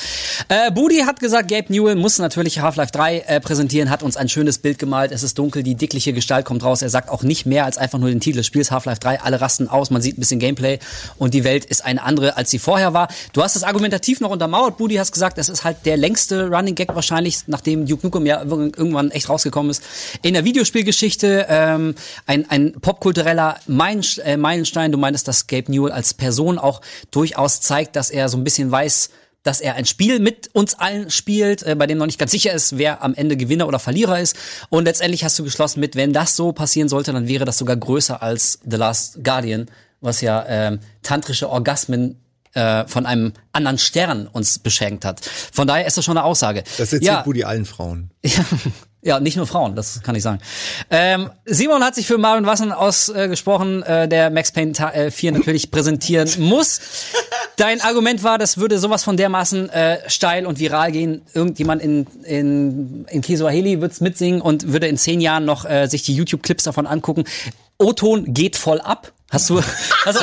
Äh, Budi hat gesagt, Gabe Newell muss natürlich Half-Life 3 äh, präsentieren, hat uns ein schönes Bild gemalt. Es ist dunkel, die dickliche Gestalt kommt raus. Er sagt auch nicht mehr als einfach nur den Titel des Spiels Half-Life 3. Alle rasten aus, man sieht ein bisschen Gameplay und die Welt ist eine andere, als sie vorher war. Du hast es argumentativ noch untermauert. Budi hast gesagt, es ist halt der längste Running Gag wahrscheinlich, nachdem Duke Nukem ja irgendwann echt rausgekommen ist. In der Videospielgeschichte ähm, ein, ein popkultureller äh, Meilenstein. Du meintest, dass Gabe Newell als Person auch durchaus zeigt, dass er so ein bisschen weiß, dass er ein Spiel mit uns allen spielt, äh, bei dem noch nicht ganz sicher ist, wer am Ende Gewinner oder Verlierer ist. Und letztendlich hast du geschlossen mit, wenn das so passieren sollte, dann wäre das sogar größer als The Last Guardian, was ja ähm, tantrische Orgasmen äh, von einem anderen Stern uns beschenkt hat. Von daher ist das schon eine Aussage. Das erzählt ja, Budi allen Frauen. *laughs* ja, ja, nicht nur Frauen, das kann ich sagen. Ähm, Simon hat sich für Marvin Wassen ausgesprochen, äh, der Max Payne Ta- äh, 4 natürlich *laughs* präsentieren muss. Dein Argument war, das würde sowas von dermaßen äh, steil und viral gehen. Irgendjemand in, in, in Kiswahili wird's mitsingen und würde in zehn Jahren noch äh, sich die YouTube-Clips davon angucken. O-Ton geht voll ab. Hast du, also,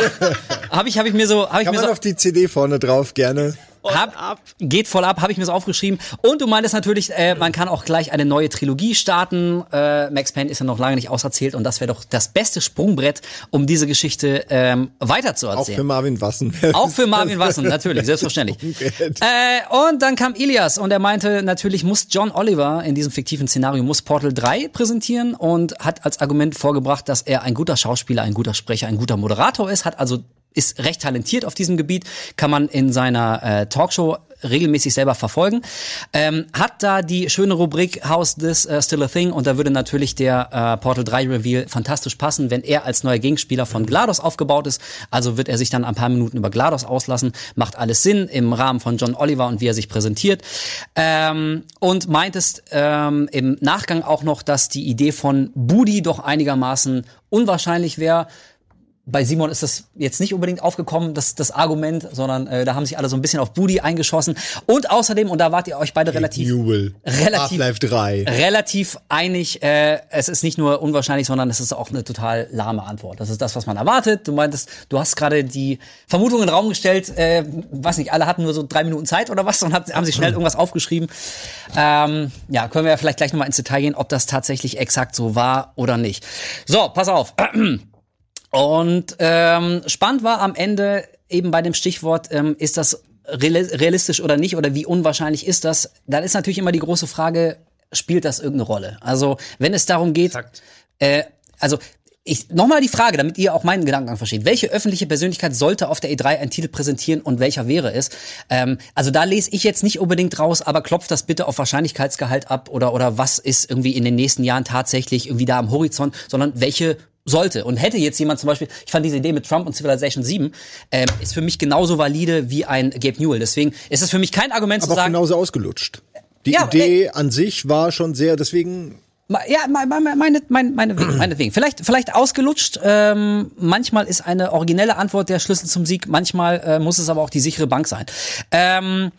habe ich, habe ich mir so, habe ich Kann mir man so, auf die CD vorne drauf gerne. Hab, geht voll ab, habe ich mir so aufgeschrieben. Und du meintest natürlich, äh, man kann auch gleich eine neue Trilogie starten. Äh, Max Payne ist ja noch lange nicht auserzählt und das wäre doch das beste Sprungbrett, um diese Geschichte ähm, Auch weiterzuerzählen. für Marvin Wassen. Auch für Marvin Wassen, natürlich, selbstverständlich. Äh, und dann kam Ilias und er meinte, natürlich muss John Oliver in diesem fiktiven Szenario muss Portal 3 präsentieren und hat als Argument vorgebracht, dass er ein guter Schauspieler, ein guter Sprecher, ein guter Moderator ist, hat also ist recht talentiert auf diesem Gebiet, kann man in seiner äh, Talkshow regelmäßig selber verfolgen. Ähm, hat da die schöne Rubrik How's This uh, Still a Thing und da würde natürlich der äh, Portal 3 Reveal fantastisch passen, wenn er als neuer Gegenspieler von GLaDOS aufgebaut ist. Also wird er sich dann ein paar Minuten über GLaDOS auslassen. Macht alles Sinn im Rahmen von John Oliver und wie er sich präsentiert. Ähm, und meintest ähm, im Nachgang auch noch, dass die Idee von Budi doch einigermaßen unwahrscheinlich wäre bei Simon ist das jetzt nicht unbedingt aufgekommen, das, das Argument, sondern äh, da haben sich alle so ein bisschen auf Booty eingeschossen. Und außerdem, und da wart ihr euch beide relativ, Jubel. relativ, Half-Life 3. relativ einig, äh, es ist nicht nur unwahrscheinlich, sondern es ist auch eine total lahme Antwort. Das ist das, was man erwartet. Du meintest, du hast gerade die Vermutung in den Raum gestellt, äh, weiß nicht, alle hatten nur so drei Minuten Zeit oder was und hat, haben sich schnell *laughs* irgendwas aufgeschrieben. Ähm, ja, können wir ja vielleicht gleich nochmal ins Detail gehen, ob das tatsächlich exakt so war oder nicht. So, pass auf. *clears throat* Und ähm, spannend war am Ende eben bei dem Stichwort, ähm, ist das reali- realistisch oder nicht oder wie unwahrscheinlich ist das? Dann ist natürlich immer die große Frage, spielt das irgendeine Rolle? Also wenn es darum geht, äh, also ich nochmal die Frage, damit ihr auch meinen Gedankengang versteht. Welche öffentliche Persönlichkeit sollte auf der E3 einen Titel präsentieren und welcher wäre es? Ähm, also da lese ich jetzt nicht unbedingt raus, aber klopft das bitte auf Wahrscheinlichkeitsgehalt ab oder oder was ist irgendwie in den nächsten Jahren tatsächlich irgendwie da am Horizont, sondern welche sollte. Und hätte jetzt jemand zum Beispiel, ich fand diese Idee mit Trump und Civilization 7, ähm, ist für mich genauso valide wie ein Gabe Newell. Deswegen ist es für mich kein Argument Aber zu sagen, genauso ausgelutscht. Die Ja, Idee an sich war schon sehr, deswegen Ja, me- me- me- meine, meine, meinetwegen, *clears throat* meinetwegen. Vielleicht, vielleicht ausgelutscht. Ähm, manchmal ist eine originelle Antwort der Schlüssel zum Sieg. Manchmal äh, muss es aber auch die sichere Bank sein. Ähm,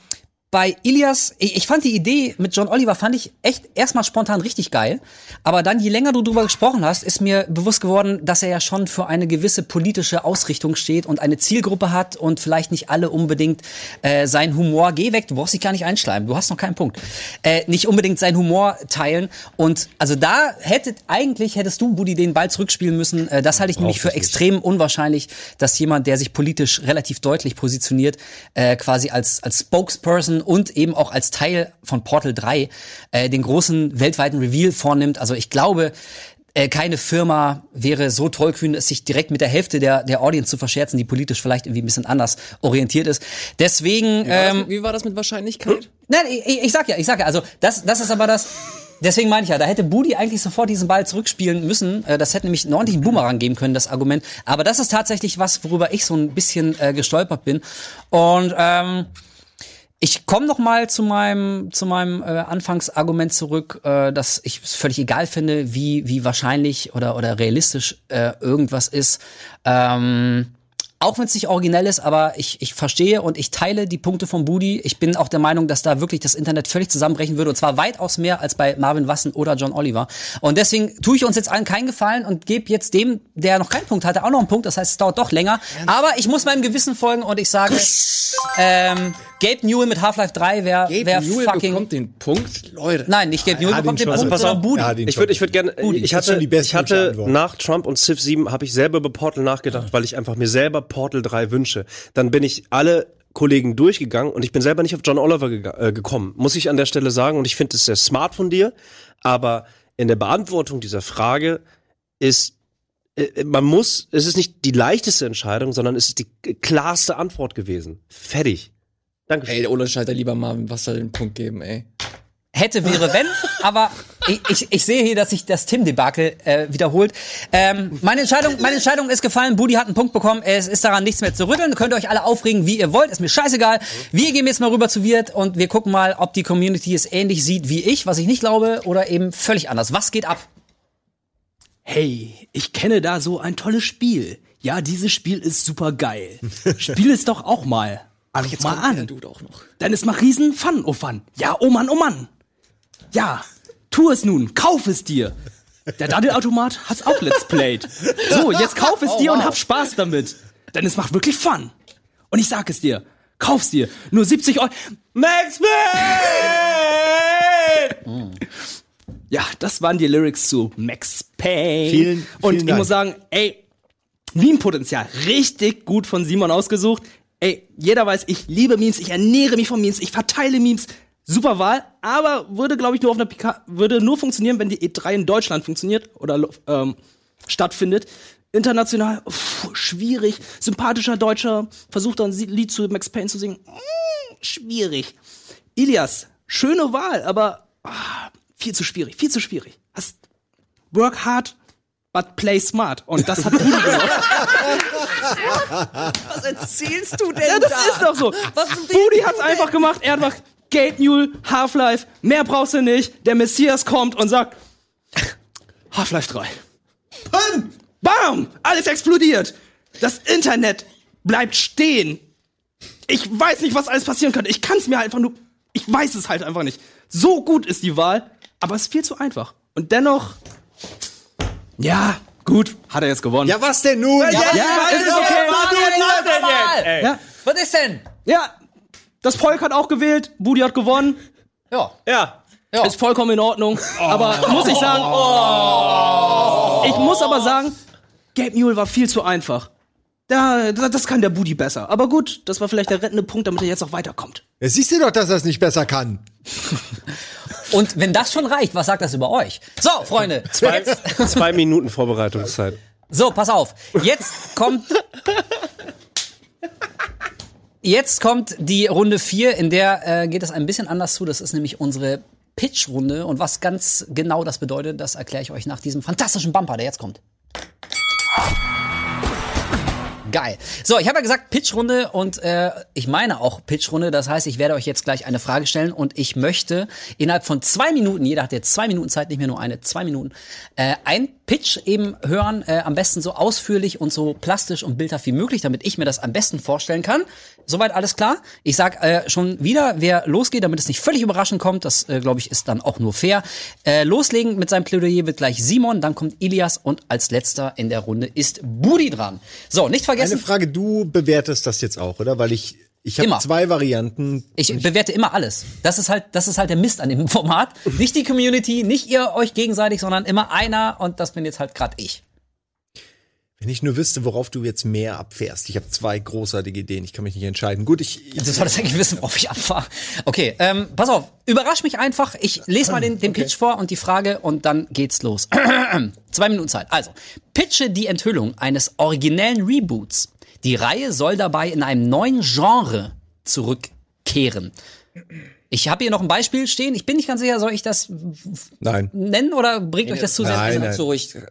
bei Ilias, ich, fand die Idee mit John Oliver, fand ich echt erstmal spontan richtig geil. Aber dann, je länger du drüber gesprochen hast, ist mir bewusst geworden, dass er ja schon für eine gewisse politische Ausrichtung steht und eine Zielgruppe hat und vielleicht nicht alle unbedingt äh, sein Humor, geh weg, du brauchst dich gar nicht einschleimen, du hast noch keinen Punkt, äh, nicht unbedingt seinen Humor teilen. Und also da hättet, eigentlich hättest du, Budi, den Ball zurückspielen müssen. Äh, das halte ich nämlich für extrem unwahrscheinlich, dass jemand, der sich politisch relativ deutlich positioniert, äh, quasi als, als Spokesperson und eben auch als Teil von Portal 3 äh, den großen weltweiten Reveal vornimmt. Also ich glaube, äh, keine Firma wäre so tollkühn, es sich direkt mit der Hälfte der, der Audience zu verscherzen, die politisch vielleicht irgendwie ein bisschen anders orientiert ist. Deswegen, Wie war, ähm, das, wie war das mit Wahrscheinlichkeit? Nein, ich, ich sag ja, ich sag ja, also das, das ist aber das. Deswegen meine ich ja, da hätte Budi eigentlich sofort diesen Ball zurückspielen müssen. Äh, Das hätte nämlich einen ordentlichen Boomerang geben können, das Argument. Aber das ist tatsächlich was, worüber ich so ein bisschen äh, gestolpert bin. Und ähm, ich komme noch mal zu meinem zu meinem äh, Anfangsargument zurück, äh, dass ich es völlig egal finde, wie wie wahrscheinlich oder oder realistisch äh, irgendwas ist. Ähm, auch wenn es nicht originell ist, aber ich, ich verstehe und ich teile die Punkte von Budi. Ich bin auch der Meinung, dass da wirklich das Internet völlig zusammenbrechen würde und zwar weitaus mehr als bei Marvin Wassen oder John Oliver. Und deswegen tue ich uns jetzt allen keinen Gefallen und gebe jetzt dem, der noch keinen Punkt hatte, auch noch einen Punkt. Das heißt, es dauert doch länger. Aber ich muss meinem Gewissen folgen und ich sage, ähm, Gabe Newell mit Half-Life 3 wäre wär Newell fucking... bekommt den Punkt, Leute. Nein, nicht Gabe Newell hat bekommt den. Punkt, Also sondern Budi. Ihn Ich würde, ich würde gerne, Budi, ich hatte, die ich hatte nach Trump und Civ 7 habe ich selber über Portal nachgedacht, weil ich einfach mir selber Portal 3 wünsche. Dann bin ich alle Kollegen durchgegangen und ich bin selber nicht auf John Oliver gega- äh, gekommen, muss ich an der Stelle sagen. Und ich finde es sehr smart von dir, aber in der Beantwortung dieser Frage ist äh, man muss, es ist nicht die leichteste Entscheidung, sondern es ist die klarste Antwort gewesen. Fertig. Dankeschön. Ey, ohne Scheiß, lieber Marvin Wasser den Punkt geben, ey. Hätte, wäre, wenn, aber ich, ich, ich sehe hier, dass sich das Tim-Debakel äh, wiederholt. Ähm, meine, Entscheidung, meine Entscheidung ist gefallen, Budi hat einen Punkt bekommen, es ist daran nichts mehr zu rütteln, könnt ihr euch alle aufregen, wie ihr wollt, ist mir scheißegal. Wir gehen jetzt mal rüber zu Wirt und wir gucken mal, ob die Community es ähnlich sieht wie ich, was ich nicht glaube, oder eben völlig anders. Was geht ab? Hey, ich kenne da so ein tolles Spiel. Ja, dieses Spiel ist super geil. Spiel es doch auch mal. Ach, jetzt mal an. Dann ist mal riesen Fun, oh Fun. Ja, oh Mann, oh Mann. Ja, tu es nun, kauf es dir. Der Daddelautomat hat's auch let's played. So, jetzt kauf es *laughs* dir und hab Spaß damit. Denn es macht wirklich Fun. Und ich sag es dir, kauf's dir. Nur 70 Euro. Max Payne! *laughs* Ja, das waren die Lyrics zu Max Payne. Vielen, und vielen ich Dank. muss sagen, ey, Meme-Potenzial. Richtig gut von Simon ausgesucht. Ey, jeder weiß, ich liebe Memes, ich ernähre mich von Memes, ich verteile Memes. Super Wahl, aber würde, glaube ich, nur auf einer PK, würde nur funktionieren, wenn die E3 in Deutschland funktioniert oder ähm, stattfindet. International, uff, schwierig. Sympathischer Deutscher versucht dann ein Lied zu Max Payne zu singen. Mm, schwierig. Ilias, schöne Wahl, aber ah, viel zu schwierig, viel zu schwierig. Hast work hard, but play smart. Und das hat Budi *laughs* gemacht. Was erzählst du denn Ja, das ist doch so. Budi hat's einfach gemacht. Er hat gemacht, Gate Mule, Half-Life, mehr brauchst du nicht. Der Messias kommt und sagt, Half-Life 3. Bam! Bam! Alles explodiert. Das Internet bleibt stehen. Ich weiß nicht, was alles passieren könnte. Ich kann es mir halt einfach nur. Ich weiß es halt einfach nicht. So gut ist die Wahl, aber es ist viel zu einfach. Und dennoch. Ja, gut, hat er jetzt gewonnen. Ja, was denn nun? ja, es ist okay. Ja, Was ist denn? ja, das Volk hat auch gewählt. Budi hat gewonnen. Ja. Ja. Ist vollkommen in Ordnung. Aber muss ich sagen. Ich muss aber sagen, Gabe Mule war viel zu einfach. Da, da, das kann der Budi besser. Aber gut, das war vielleicht der rettende Punkt, damit er jetzt auch weiterkommt. Ja, siehst du doch, dass er es nicht besser kann. *laughs* Und wenn das schon reicht, was sagt das über euch? So, Freunde. *laughs* Zwei, zwei Minuten Vorbereitungszeit. so, pass auf. Jetzt kommt. Jetzt kommt die Runde 4, in der äh, geht es ein bisschen anders zu. Das ist nämlich unsere Pitch-Runde. Und was ganz genau das bedeutet, das erkläre ich euch nach diesem fantastischen Bumper, der jetzt kommt. Geil. So, ich habe ja gesagt Pitchrunde und äh, ich meine auch Pitchrunde. Das heißt, ich werde euch jetzt gleich eine Frage stellen und ich möchte innerhalb von zwei Minuten, jeder hat jetzt zwei Minuten Zeit, nicht mehr nur eine, zwei Minuten, äh, ein Pitch eben hören, äh, am besten so ausführlich und so plastisch und bildhaft wie möglich, damit ich mir das am besten vorstellen kann. Soweit alles klar. Ich sag äh, schon wieder, wer losgeht, damit es nicht völlig überraschend kommt, das äh, glaube ich ist dann auch nur fair. Äh, loslegen mit seinem Plädoyer wird gleich Simon, dann kommt Ilias und als letzter in der Runde ist Budi dran. So, nicht vergessen. Eine Frage, du bewertest das jetzt auch, oder? Weil ich, ich habe zwei Varianten. Ich bewerte immer alles. Das ist halt, das ist halt der Mist an dem *laughs* Format. Nicht die Community, nicht ihr euch gegenseitig, sondern immer einer und das bin jetzt halt gerade ich. Wenn ich nur wüsste, worauf du jetzt mehr abfährst. Ich habe zwei großartige Ideen, ich kann mich nicht entscheiden. Gut, ich, Du solltest eigentlich wissen, worauf ich abfahre. Okay, ähm, pass auf, überrasch mich einfach. Ich lese mal den, den Pitch vor und die Frage und dann geht's los. *clears throat* Zwei Minuten Zeit. Also, pitche die Enthüllung eines originellen Reboots. Die Reihe soll dabei in einem neuen Genre zurückkehren. Ich habe hier noch ein Beispiel stehen. Ich bin nicht ganz sicher, soll ich das nein. nennen oder bringt euch das zu sehr? Nein, Nein,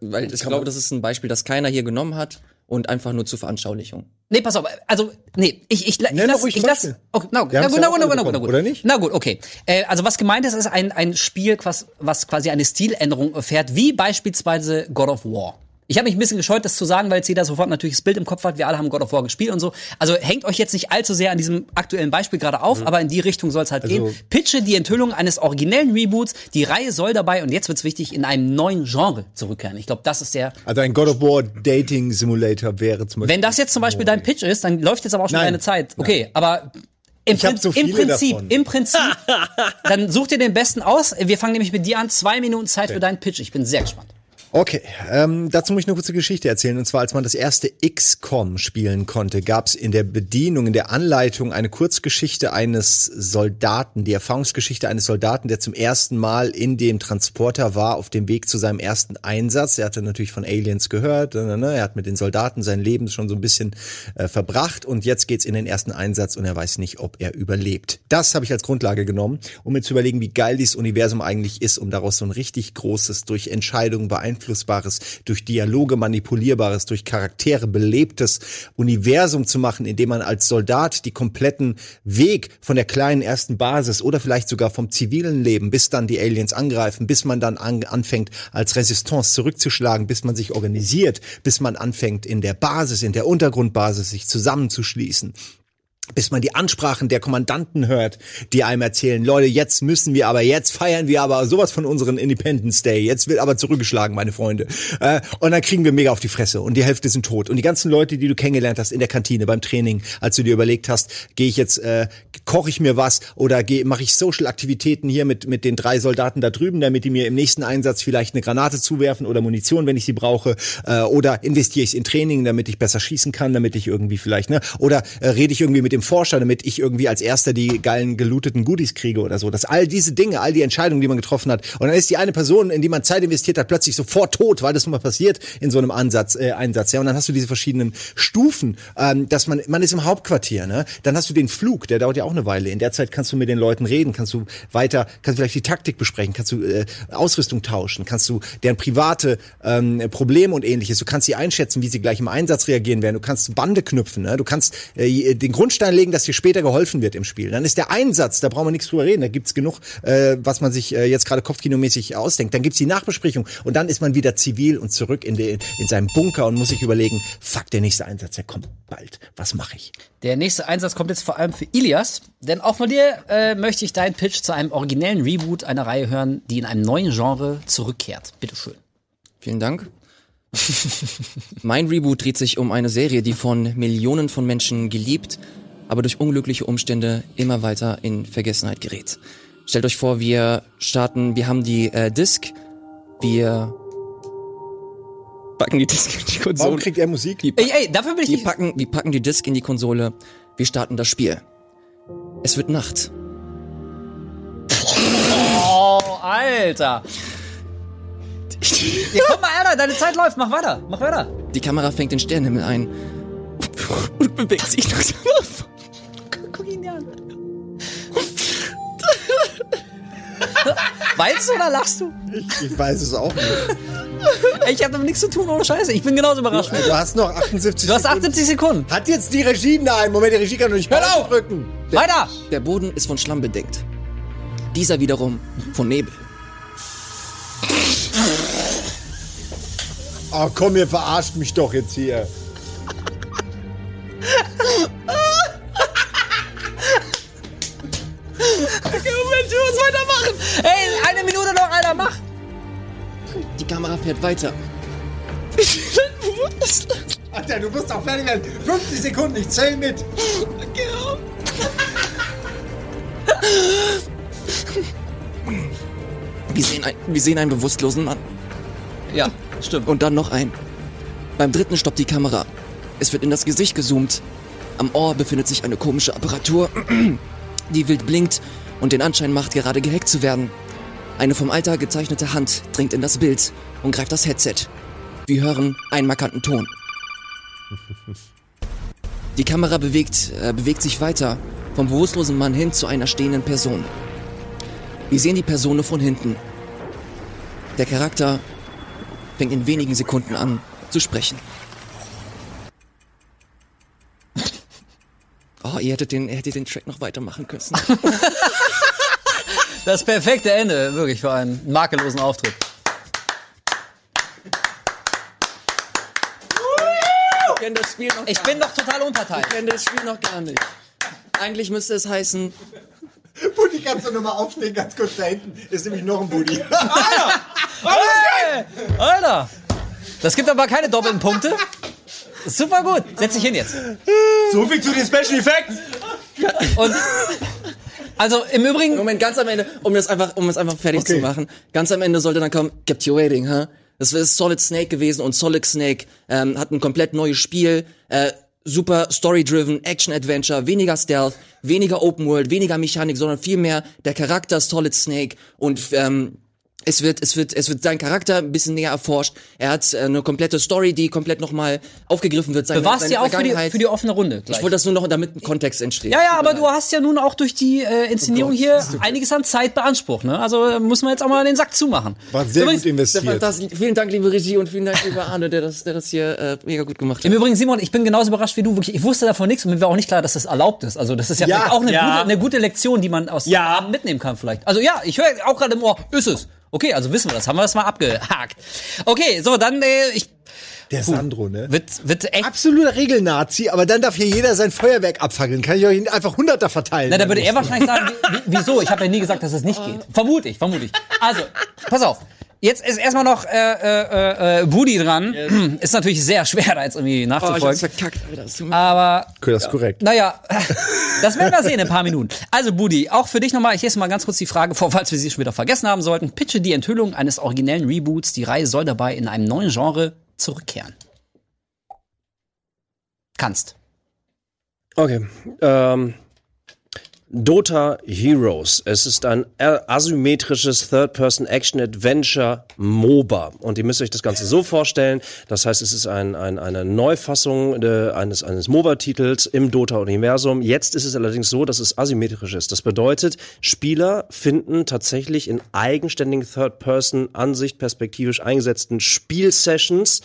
weil ich glaube, das ist ein Beispiel, das keiner hier genommen hat und einfach nur zur Veranschaulichung. Nee, pass auf, also, nee, ich, ich, ich Nenn lass, ich lass, okay, na, Wir na, gut, ja na, gut, na, gut, gut, na gut. oder nicht? Na gut, okay. Äh, also was gemeint ist, ist ein, ein Spiel, was, was quasi eine Stiländerung erfährt, wie beispielsweise God of War. Ich habe mich ein bisschen gescheut, das zu sagen, weil jetzt jeder sofort natürlich das Bild im Kopf hat. Wir alle haben God of War gespielt und so. Also hängt euch jetzt nicht allzu sehr an diesem aktuellen Beispiel gerade auf, aber in die Richtung soll es halt Also- gehen. Pitche die Enthüllung eines originellen Reboots. Die Reihe soll dabei, und jetzt wird's wichtig, in einem neuen Genre zurückkehren. Ich glaube, das ist der Also ein God of War Dating Simulator wäre zum Beispiel. wenn das jetzt zum Beispiel dein Pitch ist, dann läuft jetzt aber auch schon Nein. deine Zeit. Okay, aber im, Prin so im Prinzip, davon. im Prinzip, *laughs* dann such dir den besten aus. Wir fangen nämlich mit dir an. Zwei Minuten Zeit für deinen Pitch. Ich bin sehr gespannt. Okay, ähm, dazu muss ich eine kurze Geschichte erzählen. Und zwar, als man das erste XCOM spielen konnte, gab es in der Bedienung, in der Anleitung eine Kurzgeschichte eines Soldaten, die Erfahrungsgeschichte eines Soldaten, der zum ersten Mal in dem Transporter war, auf dem Weg zu seinem ersten Einsatz. Er hatte natürlich von Aliens gehört, ne, ne, er hat mit den Soldaten sein Leben schon so ein bisschen äh, verbracht und jetzt geht's in den ersten Einsatz und er weiß nicht, ob er überlebt. Das habe ich als Grundlage genommen, um mir zu überlegen, wie geil dieses Universum eigentlich ist, um daraus so ein richtig großes, durch Entscheidungen beeinflussbares, durch Dialoge manipulierbares, durch Charaktere belebtes Universum zu machen, in dem man als Soldat die kompletten Weg von der kleinen ersten Basis oder vielleicht sogar vom zivilen Leben, bis dann die Aliens angreifen, bis man dann an, anfängt, als Resistance zurückzuschlagen, bis man sich organisiert, bis man anfängt, in der Basis, in der Untergrundbasis sich zusammenzuschließen bis man die Ansprachen der Kommandanten hört, die einem erzählen, Leute, jetzt müssen wir aber, jetzt feiern wir aber sowas von unseren Independence Day, jetzt wird aber zurückgeschlagen, meine Freunde. Äh, und dann kriegen wir mega auf die Fresse und die Hälfte sind tot. Und die ganzen Leute, die du kennengelernt hast in der Kantine, beim Training, als du dir überlegt hast, gehe ich jetzt, äh, koche ich mir was oder mache ich Social-Aktivitäten hier mit, mit den drei Soldaten da drüben, damit die mir im nächsten Einsatz vielleicht eine Granate zuwerfen oder Munition, wenn ich sie brauche, äh, oder investiere ich in Training, damit ich besser schießen kann, damit ich irgendwie vielleicht, ne, oder äh, rede ich irgendwie mit dem Forscher, damit ich irgendwie als erster die geilen gelooteten Goodies kriege oder so. Dass all diese Dinge, all die Entscheidungen, die man getroffen hat, und dann ist die eine Person, in die man Zeit investiert hat, plötzlich sofort tot, weil das mal passiert in so einem Ansatz, äh, Einsatz. Ja, und dann hast du diese verschiedenen Stufen, ähm, dass man, man ist im Hauptquartier, ne? Dann hast du den Flug, der dauert ja auch eine Weile. In der Zeit kannst du mit den Leuten reden, kannst du weiter, kannst vielleicht die Taktik besprechen, kannst du äh, Ausrüstung tauschen, kannst du deren private ähm, Probleme und ähnliches, du kannst sie einschätzen, wie sie gleich im Einsatz reagieren werden, du kannst Bande knüpfen, ne? du kannst äh, den Grundstein legen, dass dir später geholfen wird im Spiel. Dann ist der Einsatz, da brauchen wir nichts drüber reden, da gibt's genug, äh, was man sich äh, jetzt gerade kopfkinomäßig ausdenkt. Dann gibt's die Nachbesprechung und dann ist man wieder zivil und zurück in, den, in seinem Bunker und muss sich überlegen, fuck, der nächste Einsatz, der kommt bald. Was mache ich? Der nächste Einsatz kommt jetzt vor allem für Ilias, denn auch von dir äh, möchte ich deinen Pitch zu einem originellen Reboot einer Reihe hören, die in einem neuen Genre zurückkehrt. Bitteschön. Vielen Dank. mein Reboot dreht sich um eine Serie, die von Millionen von Menschen geliebt, aber durch unglückliche Umstände immer weiter in Vergessenheit gerät. Stellt euch vor, wir starten, wir haben die äh, Disc, wir packen die Disc in die Warum Konsole. kriegt er Musik? Die, Ey, ey, dafür bin ich wir nicht. packen, wir packen die Disc in die Konsole, wir starten das Spiel. Es wird Nacht. Oh, Alter. Ja, komm mal, Alter, deine Zeit läuft. Mach weiter, mach weiter. Die Kamera fängt den Sternenhimmel ein und bewegt sich langsam auf. Weinst du oder lachst du? Ich, ich weiß es auch nicht. Ich habe damit nichts zu tun, ohne Scheiße. Ich bin genauso überrascht. Du hast noch 78 Du hast Sekunden. 78 Sekunden. Hat jetzt die Regie da einen Moment, die Regie kann doch nicht Hör auf! drücken. Weiter! Der Boden ist von Schlamm bedeckt. Dieser wiederum von Nebel. Oh komm, ihr verarscht mich doch jetzt hier. Weiter. *laughs* Alter, du musst auch fertig werden. 50 Sekunden, ich zähl mit. Wir sehen, ein, wir sehen einen bewusstlosen Mann. Ja, stimmt. Und dann noch einen. Beim dritten stoppt die Kamera. Es wird in das Gesicht gezoomt. Am Ohr befindet sich eine komische Apparatur, *clears throat* die wild blinkt und den Anschein macht, gerade gehackt zu werden. Eine vom Alter gezeichnete Hand dringt in das Bild und greift das Headset. Wir hören einen markanten Ton. Die Kamera bewegt, äh, bewegt sich weiter vom bewusstlosen Mann hin zu einer stehenden Person. Wir sehen die Person von hinten. Der Charakter fängt in wenigen Sekunden an zu sprechen. Oh, ihr hättet den, ihr hättet den Track noch weitermachen können. *laughs* Das perfekte Ende, wirklich, für einen makellosen Auftritt. Ich kenne das Spiel noch Ich bin doch total unparteiisch. kenne das Spiel noch gar nicht. Eigentlich müsste es heißen, Buddy, kannst du nochmal aufstehen, ganz kurz da hinten. Ist nämlich noch ein Buddy. *laughs* Hey, Alter! Das gibt aber keine doppelten Punkte. Super gut. Setz dich hin jetzt. So viel zu den Special Effects. Und also im Übrigen, Moment, ganz am Ende, um das einfach, um es einfach fertig Okay. zu machen, ganz am Ende sollte dann kommen, kept you waiting, huh? Das ist Solid Snake gewesen und Solid Snake ähm, hat ein komplett neues Spiel. Äh, super story-driven, Action-Adventure, weniger Stealth, weniger Open World, weniger Mechanik, sondern viel mehr der Charakter Solid Snake und ähm, es wird, es wird, es wird sein Charakter ein bisschen näher erforscht. Er hat äh, eine komplette Story, die komplett nochmal aufgegriffen wird. Seine, Bewahrst seine ja auch für die, für die offene Runde. Gleich. Ich wollte das nur noch, damit ein Kontext entsteht. Ja, ja, aber du hast ja nun auch durch die äh, Inszenierung hier einiges an Zeit beansprucht. Ne? Also äh, muss man jetzt auch mal den Sack zumachen. War sehr Übrigens- gut investiert. Fantastisch. Vielen Dank, liebe Regie, und vielen Dank, lieber Arne, der das, der das hier äh, mega gut gemacht hat. Im Übrigen, Simon, ich bin genauso überrascht wie du. Wirklich, ich wusste davon nichts und mir war auch nicht klar, dass das erlaubt ist. Also das ist ja, Ja, auch eine, ja. gute, eine gute Lektion, die man aus dem Ja. Abend mitnehmen kann vielleicht. Also ja, ich höre auch gerade im Ohr, ist es. Okay, also wissen wir das, haben wir das mal abgehakt. Okay, so, dann äh, ich, Der Sandro, ne? wird, wird echt... Absoluter Regelnazi, aber dann darf hier jeder sein Feuerwerk abfackeln. Kann ich euch einfach Hunderter verteilen. Na, da würde er wahrscheinlich sagen, wie, wie, wieso? Ich habe ja nie gesagt, dass es nicht geht. Vermute ich, vermute ich. Also, pass auf. Jetzt ist erstmal noch äh, äh, äh, Budi dran. Ist natürlich sehr schwer, da jetzt irgendwie Oh, ich nachzufolgen. verkackt, Alter. Das tut mir aber Okay, das ist korrekt. Naja, *laughs* das werden wir sehen in ein paar Minuten. Also, Budi, auch für dich nochmal, ich lese mal ganz kurz die Frage vor, falls wir sie schon wieder vergessen haben sollten. Pitche die Enthüllung eines originellen Reboots. Die Reihe soll dabei in einem neuen Genre zurückkehren. Kannst. Okay. Ähm, Dota Heroes. Es ist ein asymmetrisches Third-Person-Action-Adventure MOBA. Und ihr müsst euch das Ganze so vorstellen. Das heißt, es ist ein, ein, eine Neufassung äh, eines, eines MOBA-Titels im Dota-Universum. Jetzt ist es allerdings so, dass es asymmetrisch ist. Das bedeutet, Spieler finden tatsächlich in eigenständigen Third-Person-Ansicht perspektivisch eingesetzten Spielsessions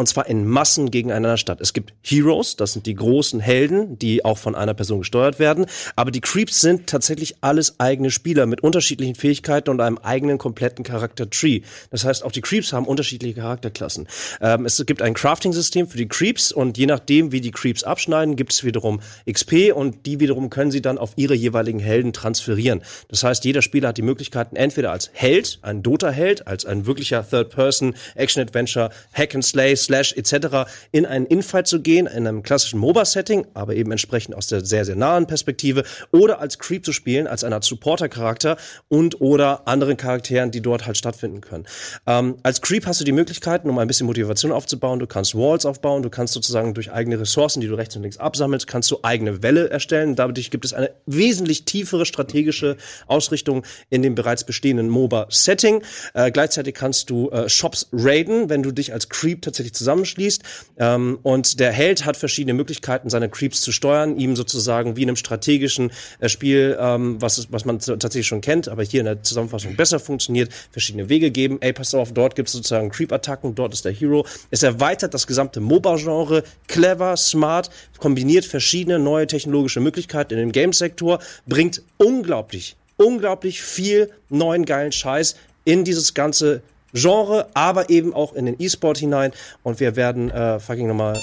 und zwar in Massen gegeneinander statt. Es gibt Heroes, das sind die großen Helden, die auch von einer Person gesteuert werden. Aber die Creeps sind tatsächlich alles eigene Spieler mit unterschiedlichen Fähigkeiten und einem eigenen kompletten Charakter-Tree. Das heißt, auch die Creeps haben unterschiedliche Charakterklassen. Ähm, es gibt ein Crafting-System für die Creeps und je nachdem, wie die Creeps abschneiden, gibt es wiederum XP und die wiederum können sie dann auf ihre jeweiligen Helden transferieren. Das heißt, jeder Spieler hat die Möglichkeiten, entweder als Held, ein Dota-Held, als ein wirklicher Third-Person, Action-Adventure, Hack-and-Slay, Slash etc. in einen Infight zu gehen, in einem klassischen MOBA-Setting, aber eben entsprechend aus der sehr, sehr nahen Perspektive, oder als Creep zu spielen, als eine Art Supporter-Charakter und oder anderen Charakteren, die dort halt stattfinden können. Ähm, als Creep hast du die Möglichkeiten, um ein bisschen Motivation aufzubauen, du kannst Walls aufbauen, du kannst sozusagen durch eigene Ressourcen, die du rechts und links absammelst, kannst du eigene Wälle erstellen. Dadurch gibt es eine wesentlich tiefere strategische Ausrichtung in dem bereits bestehenden MOBA-Setting. Äh, gleichzeitig kannst du äh, Shops raiden, wenn du dich als Creep tatsächlich zusammenschließt. Ähm, und der Held hat verschiedene Möglichkeiten, seine Creeps zu steuern, ihm sozusagen wie in einem strategischen äh, Spiel, ähm, was, was man tatsächlich schon kennt, aber hier in der Zusammenfassung besser funktioniert, verschiedene Wege geben. Ey, pass auf, dort gibt es sozusagen Creep-Attacken, dort ist der Hero. Es erweitert das gesamte MOBA-Genre, clever, smart, kombiniert verschiedene neue technologische Möglichkeiten in den Gamesektor, bringt unglaublich, unglaublich viel neuen geilen Scheiß in dieses ganze Genre, aber eben auch in den E-Sport hinein. Und wir werden äh, fucking nochmal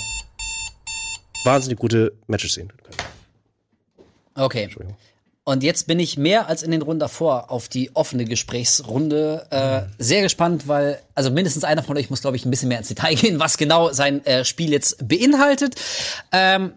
wahnsinnig gute Matches sehen können. Okay. Und jetzt bin ich mehr als in den Runden davor auf die offene Gesprächsrunde äh, sehr gespannt, weil also mindestens einer von euch muss, glaube ich, ein bisschen mehr ins Detail gehen, was genau sein äh, Spiel jetzt beinhaltet. Ähm,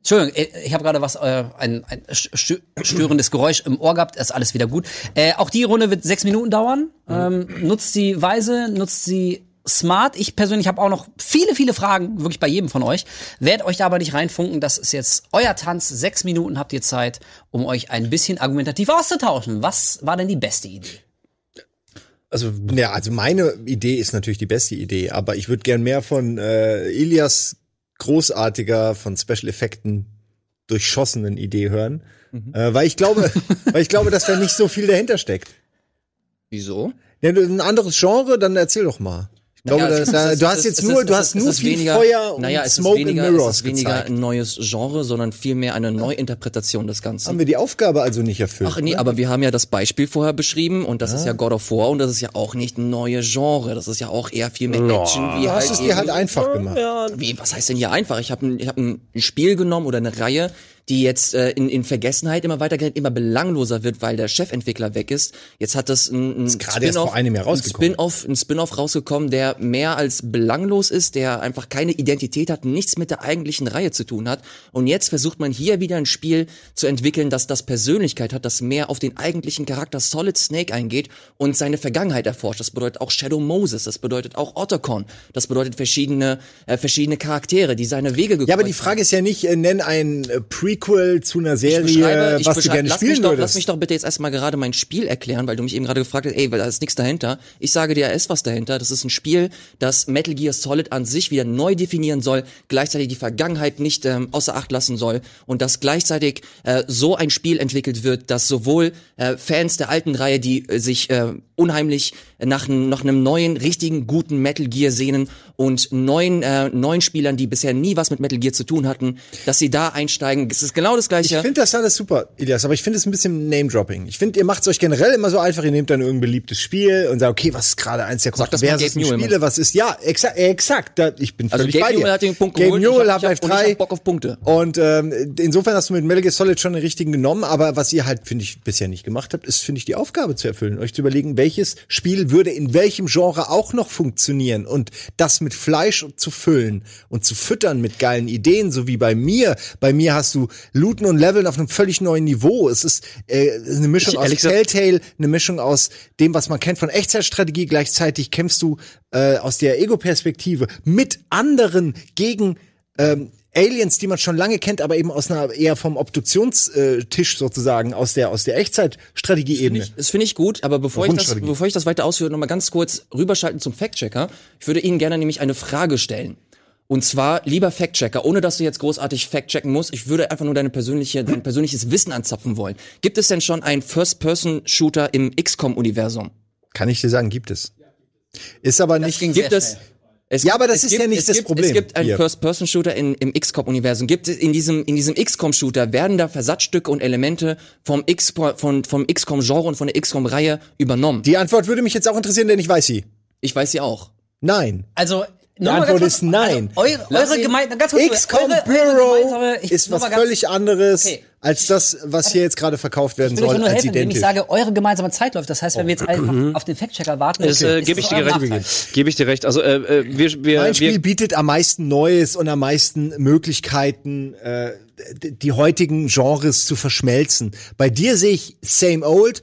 Entschuldigung, äh, ich habe gerade was, äh, ein, ein stö- störendes Geräusch im Ohr gehabt, ist alles wieder gut. Äh, auch die Runde wird sechs Minuten dauern. Ähm, nutzt sie weise, nutzt sie smart. Ich persönlich habe auch noch viele, viele Fragen, wirklich bei jedem von euch. Werdet euch da aber nicht reinfunken, das ist jetzt euer Tanz. Sechs Minuten habt ihr Zeit, um euch ein bisschen argumentativ auszutauschen. Was war denn die beste Idee? Also, ja, also meine Idee ist natürlich die beste Idee, aber ich würde gern mehr von äh, Ilias großartiger, von Special Effekten durchschossenen Idee hören. Äh, weil ich glaube, *laughs* weil ich glaube, dass da nicht so viel dahinter steckt. Wieso? Ja, du- ein anderes Genre, dann erzähl doch mal. Ich glaube, Naja, da, es ist- da, es du ist- hast jetzt ist- nur, es du ist- hast nur ist viel weniger- Feuer und naja, es Smoke ist weniger, and Mirrors es ist weniger gezeigt. ein neues Genre, sondern vielmehr eine Neuinterpretation des Ganzen. Haben wir die Aufgabe also nicht erfüllt? Ach nee, aber wir haben ja das Beispiel vorher beschrieben und das ist ja God of War und das ist ja auch nicht ein neues Genre. Das ist ja auch eher viel mehr Action. Wie du hast halt es dir halt einfach gemacht. Wie, was heißt denn hier einfach? Ich habe ein, ich hab ein Spiel genommen oder eine Reihe, die jetzt äh, in, in Vergessenheit immer weiter gerät, immer belangloser wird, weil der Chefentwickler weg ist. Jetzt hat das ein, ein gerade erst vor einem Jahr ein rausgekommen. Spin-off, ein Spin-off rausgekommen, der mehr als belanglos ist, der einfach keine Identität hat, nichts mit der eigentlichen Reihe zu tun hat. Und jetzt versucht man hier wieder ein Spiel zu entwickeln, das das Persönlichkeit hat, das mehr auf den eigentlichen Charakter Solid Snake eingeht und seine Vergangenheit erforscht. Das bedeutet auch Shadow Moses, das bedeutet auch Otacon, das bedeutet verschiedene äh, verschiedene Charaktere, die seine Wege gekreuzt Ja, aber die Frage ist ja nicht, äh, nenn ein äh, Prequel zu einer ich Serie, ich was du gerne lass spielen mich doch, würdest. Lass mich doch bitte jetzt erstmal gerade mein Spiel erklären, weil du mich eben gerade gefragt hast, ey, weil da ist nichts dahinter. Ich sage dir, da ist was dahinter. Das ist ein Spiel, das Metal Gear Solid an sich wieder neu definieren soll, gleichzeitig die Vergangenheit nicht ähm, außer Acht lassen soll und dass gleichzeitig äh, so ein Spiel entwickelt wird, dass sowohl äh, Fans der alten Reihe, die äh, sich äh, unheimlich nach, nach einem neuen, richtigen, guten Metal Gear sehnen und neuen, äh, neuen Spielern, die bisher nie was mit Metal Gear zu tun hatten, dass sie da einsteigen. Es ist genau das Ich Gleiche. finde das alles super, Elias, aber ich finde es ein bisschen Name-Dropping. Ich finde, ihr macht es euch generell immer so einfach, ihr nehmt dann irgendein beliebtes Spiel und sagt, okay, was ist gerade eins der kontroversesten Gabe Newell, Spiele, was ist, ja, exakt, exakt, da, ich bin Also völlig Gabe bei dir. Newell hat den Punkt Gabe geholt. Newell ich hat ich ich F3 hab Bock auf Punkte. und ähm, insofern hast du mit Metal Gear Solid schon den richtigen genommen, aber was ihr halt, finde ich, bisher nicht gemacht habt, ist, finde ich, die Aufgabe zu erfüllen, euch zu überlegen, welches Spiel würde in welchem Genre auch noch funktionieren und das mit Fleisch zu füllen und zu füttern mit geilen Ideen, so wie bei mir. Bei mir hast du Looten und Leveln auf einem völlig neuen Niveau. Es ist äh, eine Mischung Ich- aus Telltale, eine Mischung aus dem, was man kennt von Echtzeitstrategie. Gleichzeitig kämpfst du äh, aus der Ego-Perspektive mit anderen gegen ähm, Aliens, die man schon lange kennt, aber eben aus einer eher vom Obduktionstisch sozusagen, aus der aus der Echtzeitstrategie-Ebene. Das finde ich gut, aber bevor ich, das, bevor ich das weiter ausführe, noch mal ganz kurz rüberschalten zum Fact-Checker. Ich würde Ihnen gerne nämlich eine Frage stellen. Und zwar, lieber Fact-Checker, ohne dass du jetzt großartig Fact-checken musst, ich würde einfach nur deine persönliche, dein persönliches Wissen anzapfen wollen. Gibt es denn schon einen First-Person-Shooter im XCOM-Universum? Kann ich dir sagen, gibt es. Ist aber nicht. Gibt es, es Ja, aber das ist gibt, ja nicht es das gibt, Problem Es gibt einen. First-Person-Shooter in, im XCOM-Universum. Gibt es in diesem, in diesem XCOM-Shooter werden da Versatzstücke und Elemente vom X, von, vom XCOM-Genre und von der XCOM-Reihe übernommen? Die Antwort würde mich jetzt auch interessieren, denn ich weiß sie. Ich weiß sie auch. Nein. Also, Die Antwort ist nein. Also, eure, Lass eure ihn- Gemeinde, ganz kurz, XCOM eure- ich- ist was völlig anderes Okay. als das, was hier jetzt gerade verkauft werden soll, nur als helfen, indem ich identisch. sage, eure gemeinsame Zeit läuft. Das heißt, wenn wir jetzt einfach auf den Fact-Checker warten, Das äh, ist gebe ich das dir recht. Gebe ich dir recht. Also äh, äh, wir, wir, Mein Spiel wir bietet am meisten Neues und am meisten Möglichkeiten, äh, die heutigen Genres zu verschmelzen. Bei dir sehe ich Same Old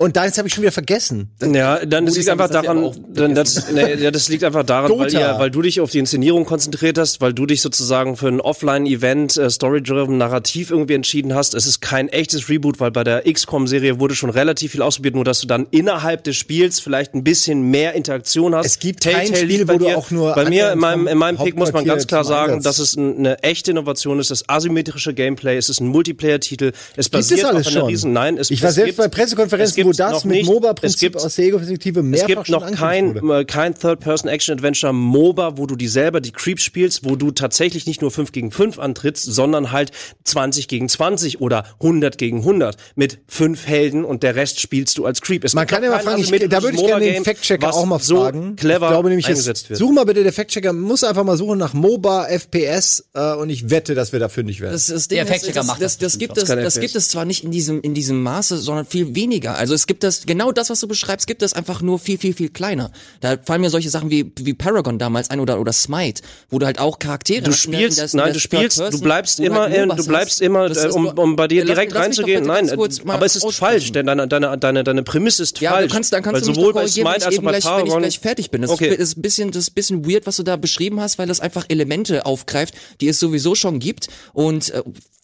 und deins habe ich schon wieder vergessen. Ja, dann das liegt einfach das daran, dann das, nee, ja, das liegt einfach daran, weil, ihr, weil du dich auf die Inszenierung konzentriert hast, weil du dich sozusagen für ein Offline-Event, äh, Story-driven Narrativ irgendwie entschieden hast. Es ist kein echtes Reboot, weil bei der XCOM-Serie wurde schon relativ viel ausprobiert, nur dass du dann innerhalb des Spiels vielleicht ein bisschen mehr Interaktion hast. Es gibt kein Telltale Spiel, liegt bei wo du dir- auch nur Bei mir, in meinem, in meinem Pick muss man ganz klar sagen, dass es ein, eine echte Innovation ist, das asymmetrische Gameplay, es ist ein Multiplayer-Titel, es basiert alles auf einer schon? riesen, nein, es, ich war es selbst gibt- bei es Pressekonferenzen, wo das noch mit nicht- es MOBA-Prinzip gibt- aus der Ego-Perspektive es mehrfach gibt noch kein, wurde. äh, kein Third-Person-Action-Adventure MOBA, wo du die selber die Creeps spielst, wo du tatsächlich nicht nur 5 gegen 5 antrittst, sondern halt 20 gegen 20 oder 100 gegen 100 mit fünf Helden und der Rest spielst du als Creep. Es Man gibt kann ja mal fragen, ich, da würde ich gerne den Fact-Checker auch mal so fragen. clever ich glaube nämlich, jetzt, eingesetzt wird. such mal bitte der Fact-Checker, muss einfach mal suchen nach MOBA, FPS äh, und ich wette, dass wir da fündig werden. Das, das Ding Der Fact-Checker macht das, das das, gibt Das es, kann er das gibt es zwar nicht in diesem, in diesem Maße, sondern viel weniger. Also es gibt das, genau das, was du beschreibst, gibt es einfach nur viel, viel, viel kleiner. Da fallen mir solche Sachen wie, wie Paragon damals ein oder, oder Smite, wo du halt auch Charaktere Du in spielst, in nein, du spielst, du bleibst immer, halt du bleibst immer, Das äh, um, um bei dir Lass- direkt lass reinzugehen. Nein, aber es ist falsch, denn deine, deine, deine, deine Prämisse ist Ja, falsch. du kannst, dann kannst weil du sowohl doch bei Smite ich als auch bei gleich, wenn ich Paragon. gleich fertig bin. Das Okay. ist ein bisschen, das ist ein bisschen weird, was du da beschrieben hast, weil das einfach Elemente aufgreift, die es sowieso schon gibt und äh,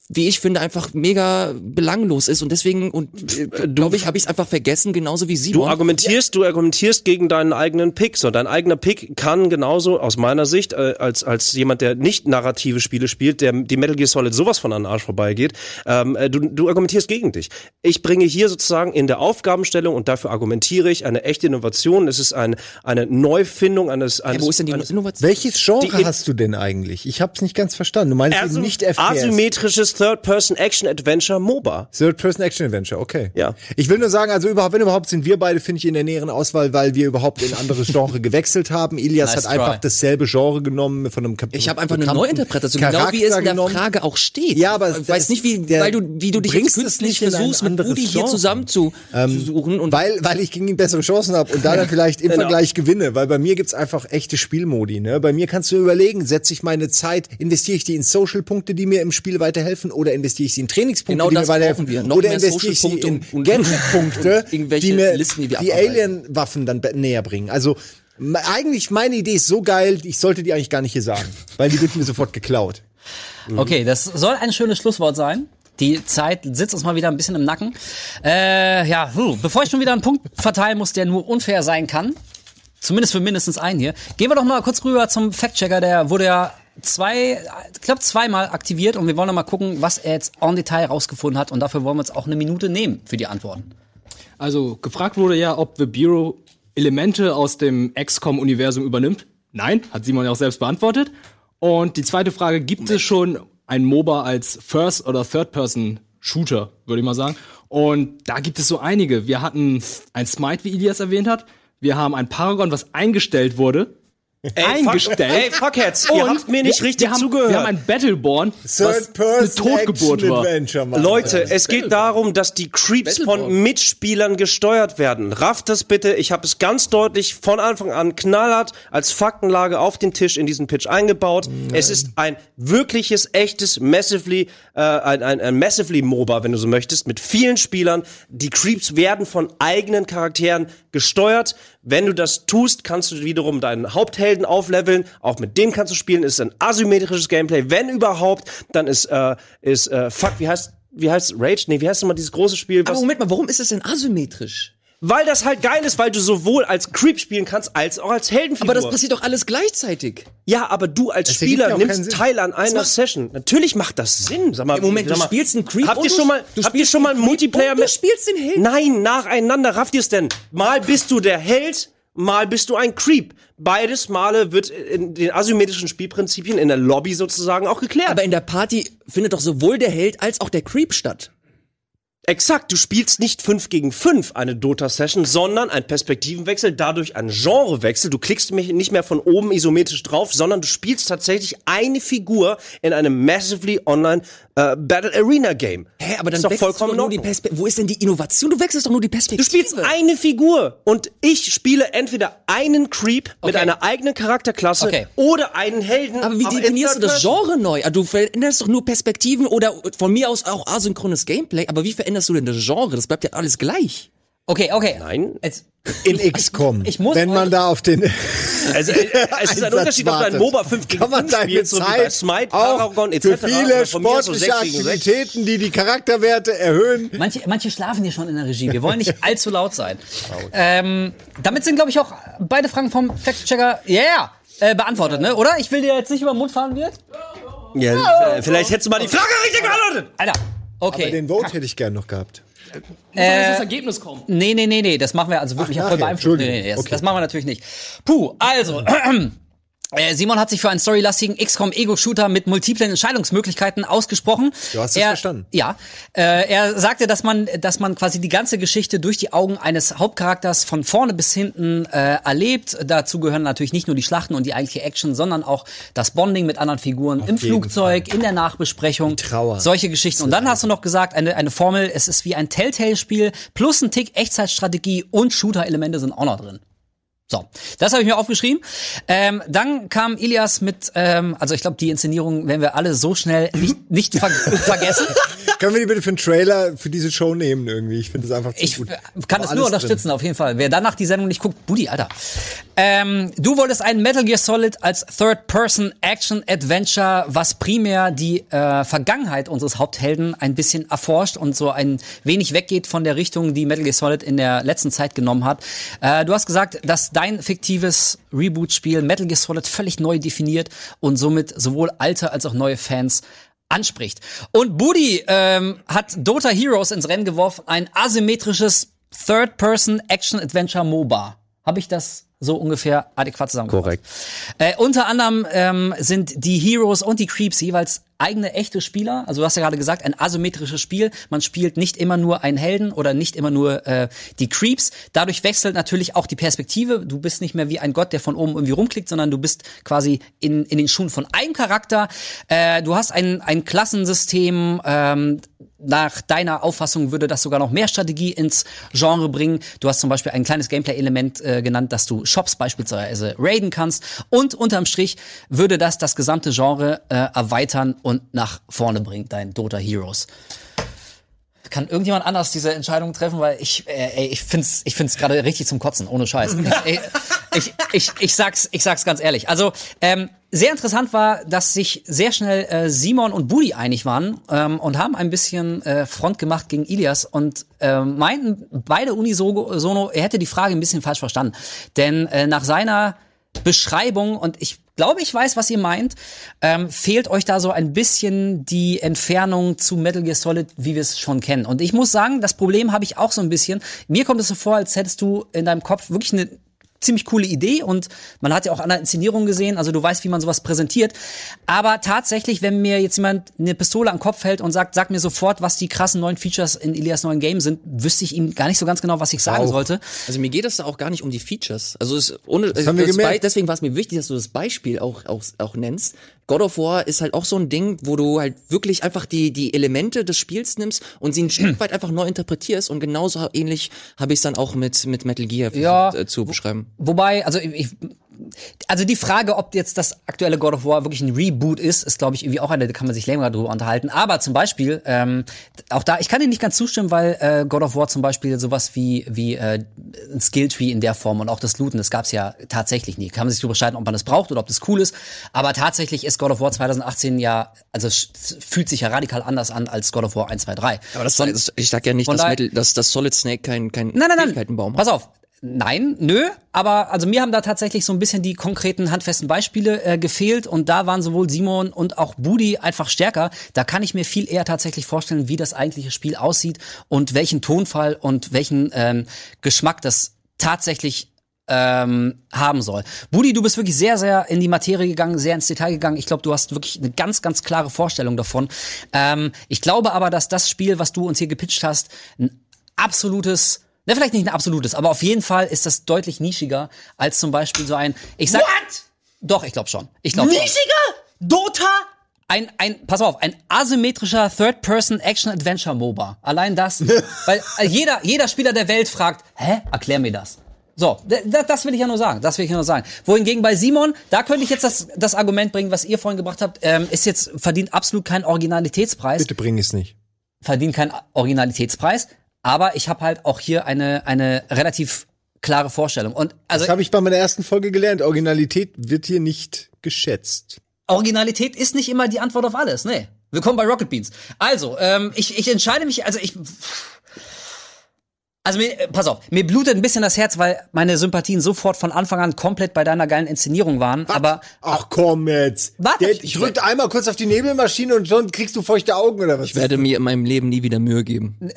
wie ich finde, einfach mega belanglos ist und deswegen und äh, glaube ich, habe ich es einfach vergessen, genauso wie Du Simon. argumentierst, du argumentierst gegen deinen eigenen Pick. So, dein eigener Pick kann genauso aus meiner Sicht äh, als als jemand, der nicht narrative Spiele spielt, der die Metal Gear Solid sowas von an den Arsch vorbeigeht. Ähm, äh, du, du argumentierst gegen dich. Ich bringe hier sozusagen in der Aufgabenstellung und dafür argumentiere ich eine echte Innovation. Es ist ein, eine Neufindung eines. eines ja, wo ist denn die eines, Innovation? Welches Genre Die- hast du denn eigentlich? Ich habe es nicht ganz verstanden. Du meinst eben nicht FPS. asymmetrisches Third-Person-Action-Adventure MOBA. Third-Person-Action-Adventure, okay. Ja. Ich will nur sagen, also überhaupt, wenn überhaupt sind wir beide, finde ich, in der näheren Auswahl, weil wir überhaupt in anderes *laughs* Genre gewechselt haben. Ilias Nice hat einfach try. dasselbe Genre genommen von einem Kap Ich habe einfach eine Neuinterpretation, genau wie es Charakter in der genommen. Frage auch steht. Ja, aber ich weiß nicht, wie, weil du, wie du dich jetzt künstlich versuchst, mit Budi hier zusammen zu, zu suchen und Weil, weil ich gegen ihn bessere Chancen habe und da dann *laughs* vielleicht im Genau. Vergleich gewinne, weil bei mir gibt's einfach echte Spielmodi. Ne? Bei mir kannst du überlegen, setze ich meine Zeit, investiere ich die in Social-Punkte, die mir im Spiel weiterhelfen, oder investiere ich sie in Trainingspunkte, Genau die das mir brauchen wir. Noch oder investiere ich sie in Gadget-Punkte, *laughs* die mir Listen, die die. Alien-Waffen dann näher bringen. Also eigentlich meine Idee ist so geil, ich sollte die eigentlich gar nicht hier sagen, weil die wird mir sofort geklaut. Okay, das soll ein schönes Schlusswort sein. Die Zeit sitzt uns mal wieder ein bisschen im Nacken. Äh, ja, bevor ich schon wieder einen Punkt verteilen muss, der nur unfair sein kann, zumindest für mindestens einen hier, gehen wir doch mal kurz rüber zum Fact-Checker. Der wurde ja zwei, ich glaube zweimal aktiviert und wir wollen noch mal gucken, was er jetzt en Detail rausgefunden hat und dafür wollen wir uns auch eine Minute nehmen für die Antworten. Also gefragt wurde ja, ob The Bureau Elemente aus dem XCOM-Universum übernimmt. Nein, hat Simon ja auch selbst beantwortet. Und die zweite Frage, gibt es schon ein MOBA als First- oder Third-Person-Shooter, würde ich mal sagen. Und da gibt es so einige. Wir hatten ein Smite, wie Ilias erwähnt hat. Wir haben ein Paragon, was eingestellt wurde. Eingestellt. Ey, Fuckheads, ihr habt mir nicht wir, richtig wir haben, zugehört. Wir haben ein Battleborn, was eine Totgeburt war. Mann. Leute, es geht darum, dass die Creeps von. Mitspielern gesteuert werden. Rafft das bitte. Ich habe es ganz deutlich von Anfang an knallhart als Faktenlage auf den Tisch in diesen Pitch eingebaut. Es ist ein wirkliches, echtes, massively, äh, ein, ein, ein massively MOBA, wenn du so möchtest, mit vielen Spielern. Die Creeps werden von eigenen Charakteren gesteuert. Wenn du das tust, kannst du wiederum deinen Haupthelden aufleveln. Auch mit dem kannst du spielen. Ist ein asymmetrisches Gameplay. Wenn überhaupt, dann ist, äh, ist, äh, fuck, wie heißt, wie heißt Rage? Nee, wie heißt nochmal dieses große Spiel? Aber Moment mal, warum ist das denn asymmetrisch? weil das halt geil ist, weil du sowohl als Creep spielen kannst, als auch als Heldenfigur. Aber das passiert doch alles gleichzeitig. ja, aber du als ergibt Spieler nimmst teil an einer macht- Session. Natürlich macht das Sinn. Sag mal, Im Moment, sag du mal, spielst einen Creep Habt und ihr du- schon mal, du habt ihr spielst schon mal einen Multiplayer und du mit? spielst den Helden. Nein, nacheinander. Rafft ihr es denn? Mal bist du der Held, mal bist du ein Creep. Beides Male wird in den asymmetrischen Spielprinzipien in der Lobby sozusagen auch geklärt. Aber in der Party findet doch sowohl der Held als auch der Creep statt. Exakt, du spielst nicht 5 gegen 5 eine Dota-Session, sondern ein Perspektivenwechsel, dadurch ein Genrewechsel. Du klickst nicht mehr von oben isometrisch drauf, sondern du spielst tatsächlich eine Figur in einem massively online äh, Battle Arena Game. Hä, aber dann ist doch vollkommen du doch nur die. Perspektive. Wo ist denn die Innovation? Du wechselst doch nur die Du Perspektive. spielst eine Figur und ich spiele entweder einen Creep mit Okay. einer eigenen Charakterklasse Okay. oder einen Helden. aber wie in definierst du das. Genre neu? Ah, Du veränderst doch nur Perspektiven oder von mir aus auch asynchrones Gameplay. Aber wie veränderst du denn das Genre? Das bleibt ja alles gleich. Okay, okay. Nein. Jetzt, In XCOM. ich muss wenn man da auf den Also, äh, es ist ein *laughs* Unterschied, ob du ein wartet. MOBA 5 gegen kann man 5 deine spielst, so wie bei Smite, Paragon etc. für viele so sportliche 6 gegen 6. Aktivitäten, die die Charakterwerte erhöhen. Manche, manche schlafen hier schon in der Regie. Wir wollen nicht *laughs* allzu laut sein. Ähm, damit sind, glaube ich, auch beide Fragen vom Fact-Checker yeah, äh, beantwortet, ne? Oder? Ich will dir jetzt nicht über den Mund fahren wird. Ja, äh, vielleicht hättest du mal die Frage richtig beantwortet. Alter. Aber Okay. den Vote hätte ich gern noch gehabt. Muss äh, das Ergebnis kommen. Nee, nee, nee, nee, das machen wir also wirklich Ach, voll beeinflusst. Nee, nee, das, Okay. das machen wir natürlich nicht. Puh, also. *clears throat* äh, Simon hat sich für einen storylastigen XCOM Ego-Shooter mit multiplen Entscheidungsmöglichkeiten ausgesprochen. Du hast es er, verstanden. Ja. Äh, er sagte, dass man, dass man quasi die ganze Geschichte durch die Augen eines Hauptcharakters von vorne bis hinten äh, erlebt. Dazu gehören natürlich nicht nur die Schlachten und die eigentliche Action, sondern auch das Bonding mit anderen Figuren im jeden Flugzeug, in der Nachbesprechung. Trauer. Solche Geschichten. Und dann hast du noch gesagt, eine, eine Formel, es ist wie ein Telltale-Spiel plus ein Tick Echtzeitstrategie und Shooter-Elemente sind auch noch drin. So, das habe ich mir aufgeschrieben. Ähm, dann kam Ilias mit, ähm, also ich glaube, die Inszenierung werden wir alle so schnell nicht, nicht ver *laughs* vergessen. Können wir die bitte für einen Trailer für diese Show nehmen irgendwie? Ich finde das einfach zu Ich gut. äh, kann es nur unterstützen, auf jeden Fall. Wer danach die Sendung nicht guckt, Buddy, Alter. Ähm, du wolltest einen Metal Gear Solid als Third-Person-Action-Adventure, was primär die äh, Vergangenheit unseres Haupthelden ein bisschen erforscht und so ein wenig weggeht von der Richtung, die Metal Gear Solid in der letzten Zeit genommen hat. Äh, du hast gesagt, dass dein fiktives Reboot-Spiel Metal Gear Solid völlig neu definiert und somit sowohl alte als auch neue Fans anspricht. Und Budi ähm, hat Dota Heroes ins Rennen geworfen, ein asymmetrisches Third-Person-Action-Adventure-MOBA. Habe ich das so ungefähr adäquat zusammengefasst. Korrekt. Äh, unter anderem ähm, sind die Heroes und die Creeps jeweils eigene echte Spieler. Also du hast ja gerade gesagt, ein asymmetrisches Spiel. Man spielt nicht immer nur einen Helden oder nicht immer nur äh, die Creeps. Dadurch wechselt natürlich auch die Perspektive. Du bist nicht mehr wie ein Gott, der von oben irgendwie rumklickt, sondern du bist quasi in, in den Schuhen von einem Charakter. Äh, du hast ein, ein Klassensystem. Ähm, nach deiner Auffassung würde das sogar noch mehr Strategie ins Genre bringen. Du hast zum Beispiel ein kleines Gameplay-Element äh, genannt, dass du Shops beispielsweise raiden kannst. Und unterm Strich würde das das gesamte Genre äh, erweitern und nach vorne bringen, dein Dota Heroes. Kann irgendjemand anders diese Entscheidung treffen? Weil ich, äh, ey, ich find's, ich find's gerade richtig zum Kotzen, ohne Scheiß. Ich, *laughs* ich, ich, ich sag's, ich sag's ganz ehrlich. Also ähm, sehr interessant war, dass sich sehr schnell äh, Simon und Budi einig waren ähm, und haben ein bisschen äh, Front gemacht gegen Ilias und äh, meinten beide unisono, er hätte die Frage ein bisschen falsch verstanden. Denn äh, nach seiner Beschreibung und ich glaube, ich weiß, was ihr meint. Ähm, fehlt euch da so ein bisschen die Entfernung zu Metal Gear Solid, wie wir es schon kennen. Und ich muss sagen, das Problem habe ich auch so ein bisschen. Mir kommt es so vor, als hättest du in deinem Kopf wirklich eine ziemlich coole Idee und man hat ja auch an der Inszenierung gesehen, also du weißt, wie man sowas präsentiert. Aber tatsächlich, wenn mir jetzt jemand eine Pistole am Kopf hält und sagt, sag mir sofort, was die krassen neuen Features in Ilias neuen Game sind, wüsste ich ihm gar nicht so ganz genau, was ich sagen Auch. sollte. Also mir geht es da auch gar nicht um die Features. Also es, ohne das haben wir gemerkt. Be- deswegen war es mir wichtig, dass du das Beispiel auch, auch auch nennst. God of War ist halt auch so ein Ding, wo du halt wirklich einfach die die Elemente des Spiels nimmst und sie ein Stück *clears throat* weit einfach neu interpretierst und genauso ähnlich habe ich es dann auch mit mit Metal Gear Ja. äh, zu beschreiben. Wobei, also ich, ich- also die Frage, ob jetzt das aktuelle God of War wirklich ein Reboot ist, ist, glaube ich, irgendwie auch eine, da kann man sich länger drüber unterhalten. Aber zum Beispiel, ähm, auch da, ich kann dir nicht ganz zustimmen, weil äh, God of War zum Beispiel sowas wie, wie äh, ein Skilltree in der Form und auch das Looten, das gab's ja tatsächlich nie. Kann man sich darüber streiten, ob man das braucht oder ob das cool ist. Aber tatsächlich ist God of War 2018 ja, also es fühlt sich ja radikal anders an als God of War 1, 2, 3. Aber das, das ich sag ja nicht, dass, Metal, dass, dass Solid Snake kein kein Nein, nein, nein. Fähigkeitenbaum hat. Pass auf. Nein, nö, aber also mir haben da tatsächlich so ein bisschen die konkreten handfesten Beispiele äh, gefehlt und da waren sowohl Simon und auch Budi einfach stärker. Da kann ich mir viel eher tatsächlich vorstellen, wie das eigentliche Spiel aussieht und welchen Tonfall und welchen ähm, Geschmack das tatsächlich ähm, haben soll. Budi, du bist wirklich sehr, sehr in die Materie gegangen, sehr ins Detail gegangen. Ich glaube, du hast wirklich eine ganz, ganz klare Vorstellung davon. Ähm, ich glaube aber, dass das Spiel, was du uns hier gepitcht hast, ein absolutes na, vielleicht nicht ein absolutes, aber auf jeden Fall ist das deutlich nischiger als zum Beispiel so ein. Ich sag, What? Doch, ich glaube schon. Ich glaube schon. Nischiger? Dota? Ein, ein, pass auf, ein asymmetrischer Third-Person-Action-Adventure-MOBA. Allein das, *laughs* weil äh, jeder, jeder Spieler der Welt fragt, hä, erklär mir das. So, das will ich ja nur sagen. Das will ich ja nur sagen. Wohingegen bei Simon, da könnte ich jetzt das, das Argument bringen, was ihr vorhin gebracht habt, ähm, ist jetzt verdient absolut keinen Originalitätspreis Bitte bring es nicht. verdient keinen Originalitätspreis, aber ich habe halt auch hier eine, eine relativ klare Vorstellung. Und also Das habe ich bei meiner ersten Folge gelernt. Originalität wird hier nicht geschätzt. Originalität ist nicht immer die Antwort auf alles. Nee. Willkommen bei Rocket Beans. Also, ähm, ich, ich entscheide mich, also ich. Also mir, pass auf, mir blutet ein bisschen das Herz, weil meine Sympathien sofort von Anfang an komplett bei deiner geilen Inszenierung waren. Aber Ach komm jetzt. Warte, Der, ich- ich rückte einmal kurz auf die Nebelmaschine und schon kriegst du feuchte Augen oder was? Ich werde mir in meinem Leben nie wieder Mühe geben. *laughs* *laughs*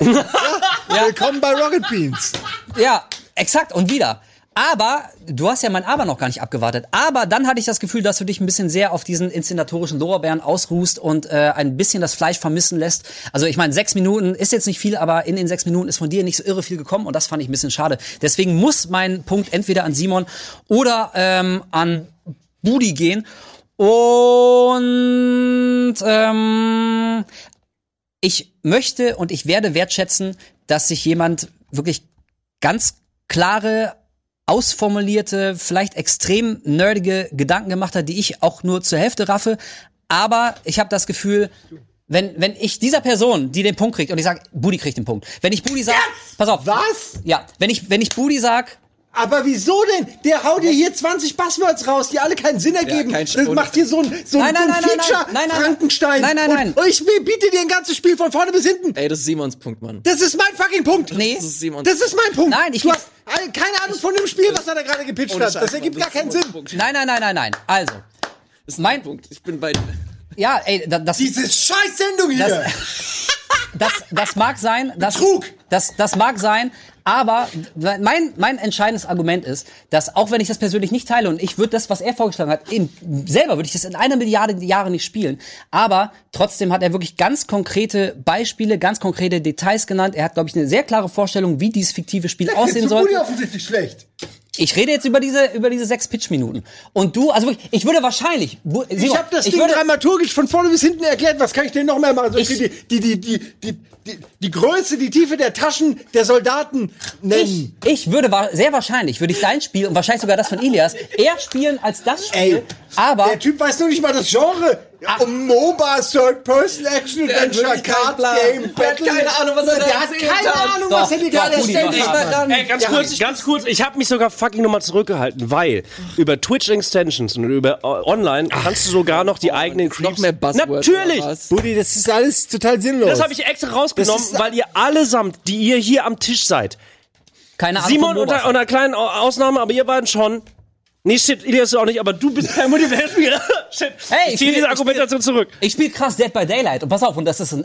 Willkommen bei Rocket Beans. Ja, exakt und wieder. Aber du hast ja mein Aber noch gar nicht abgewartet. Aber dann hatte ich das Gefühl, dass du dich ein bisschen sehr auf diesen inszenatorischen Lorbeeren ausruhst und äh, ein bisschen das Fleisch vermissen lässt. Also ich meine, sechs Minuten ist jetzt nicht viel, aber in den sechs Minuten ist von dir nicht so irre viel gekommen und das fand ich ein bisschen schade. Deswegen muss mein Punkt entweder an Simon oder ähm, an Budi gehen. Und ähm, ich möchte und ich werde wertschätzen, dass sich jemand wirklich ganz klare, ausformulierte, vielleicht extrem nerdige Gedanken gemacht hat, die ich auch nur zur Hälfte raffe. Aber ich habe das Gefühl, wenn, wenn ich dieser Person, die den Punkt kriegt, und ich sage, Budi kriegt den Punkt. Wenn ich Budi sag, pass auf. Was? Ja, wenn ich, wenn ich Budi sag, Aber wieso denn? Der haut dir hier 20 Buzzwords raus, die alle keinen Sinn ergeben. kein das Sch- macht hier so ein, so ein, Nein, nein, so ein nein, nein, Feature nein, nein, nein. Frankenstein. Nein, nein, nein. Und ich biete dir ein ganzes Spiel von vorne bis hinten. Ey, das ist Simons Punkt, Mann. Das ist mein fucking Punkt. Nee. Das ist Simons Das ist mein Punkt. Nein, ich du hast keine Ahnung von dem Spiel, was er da gerade gepitcht hat. Das ergibt Mann, gar keinen das Sinn. nein, nein, nein, nein, nein. Also, Das ist Mein- Punkt. Ich bin bei ja, ey, da- das, Diese scheiß Sendung hier. *laughs* das, das mag sein, das, Betrug. das, das mag sein, Aber mein, mein entscheidendes Argument ist, dass auch wenn ich das persönlich nicht teile und ich würde das, was er vorgeschlagen hat, in, selber würde ich das in einer Milliarde Jahre nicht spielen. Aber trotzdem hat er wirklich ganz konkrete Beispiele, ganz konkrete Details genannt. Er hat, glaube ich, eine sehr klare Vorstellung, wie dieses fiktive Spiel aussehen soll. Budi offensichtlich schlecht. Ich rede jetzt über diese, über diese sechs Pitch-Minuten. Und du, also wirklich, ich würde wahrscheinlich. Bu- Ich Simon, habe das ich Ding würde, dramaturgisch von vorne bis hinten erklärt. Was kann ich denn noch mehr machen? Soll ich, Ich- die, die, die, die, die, die, die Größe, die Tiefe der Taschen der Soldaten ich, nennen? ich würde wa- sehr wahrscheinlich, würde ich dein Spiel und wahrscheinlich sogar das von Ilias eher spielen als das Spiel. Ey, aber der Typ weiß nur nicht mal das Genre. Um MOBA, Third Person Action Adventure, Card. Game, Der hat Battle. keine Ahnung, was er da Der hat keine hat. Ahnung, was er dir gerade erzählt hat. Ey, ganz kurz, ganz kurz, ich habe mich sogar fucking nochmal zurückgehalten, weil über Twitch Extensions und über äh, online kannst du sogar noch die eigenen Noch Creeps. mehr Buzzwords. Natürlich. Budi, das ist alles total sinnlos. Das habe ich extra rausgenommen, weil ihr allesamt, die ihr hier am Tisch seid, keine Ahnung. Simon unter, unter kleinen Au- Ausnahmen, aber ihr beiden schon. Nee, shit, Elias du auch nicht, aber du bist kein Multiplayer-Spieler. *laughs* shit. Hey, ich ziehe ich diese spiel- Argumentation zurück. Ich spiele krass Dead by Daylight und pass auf, und das ist ein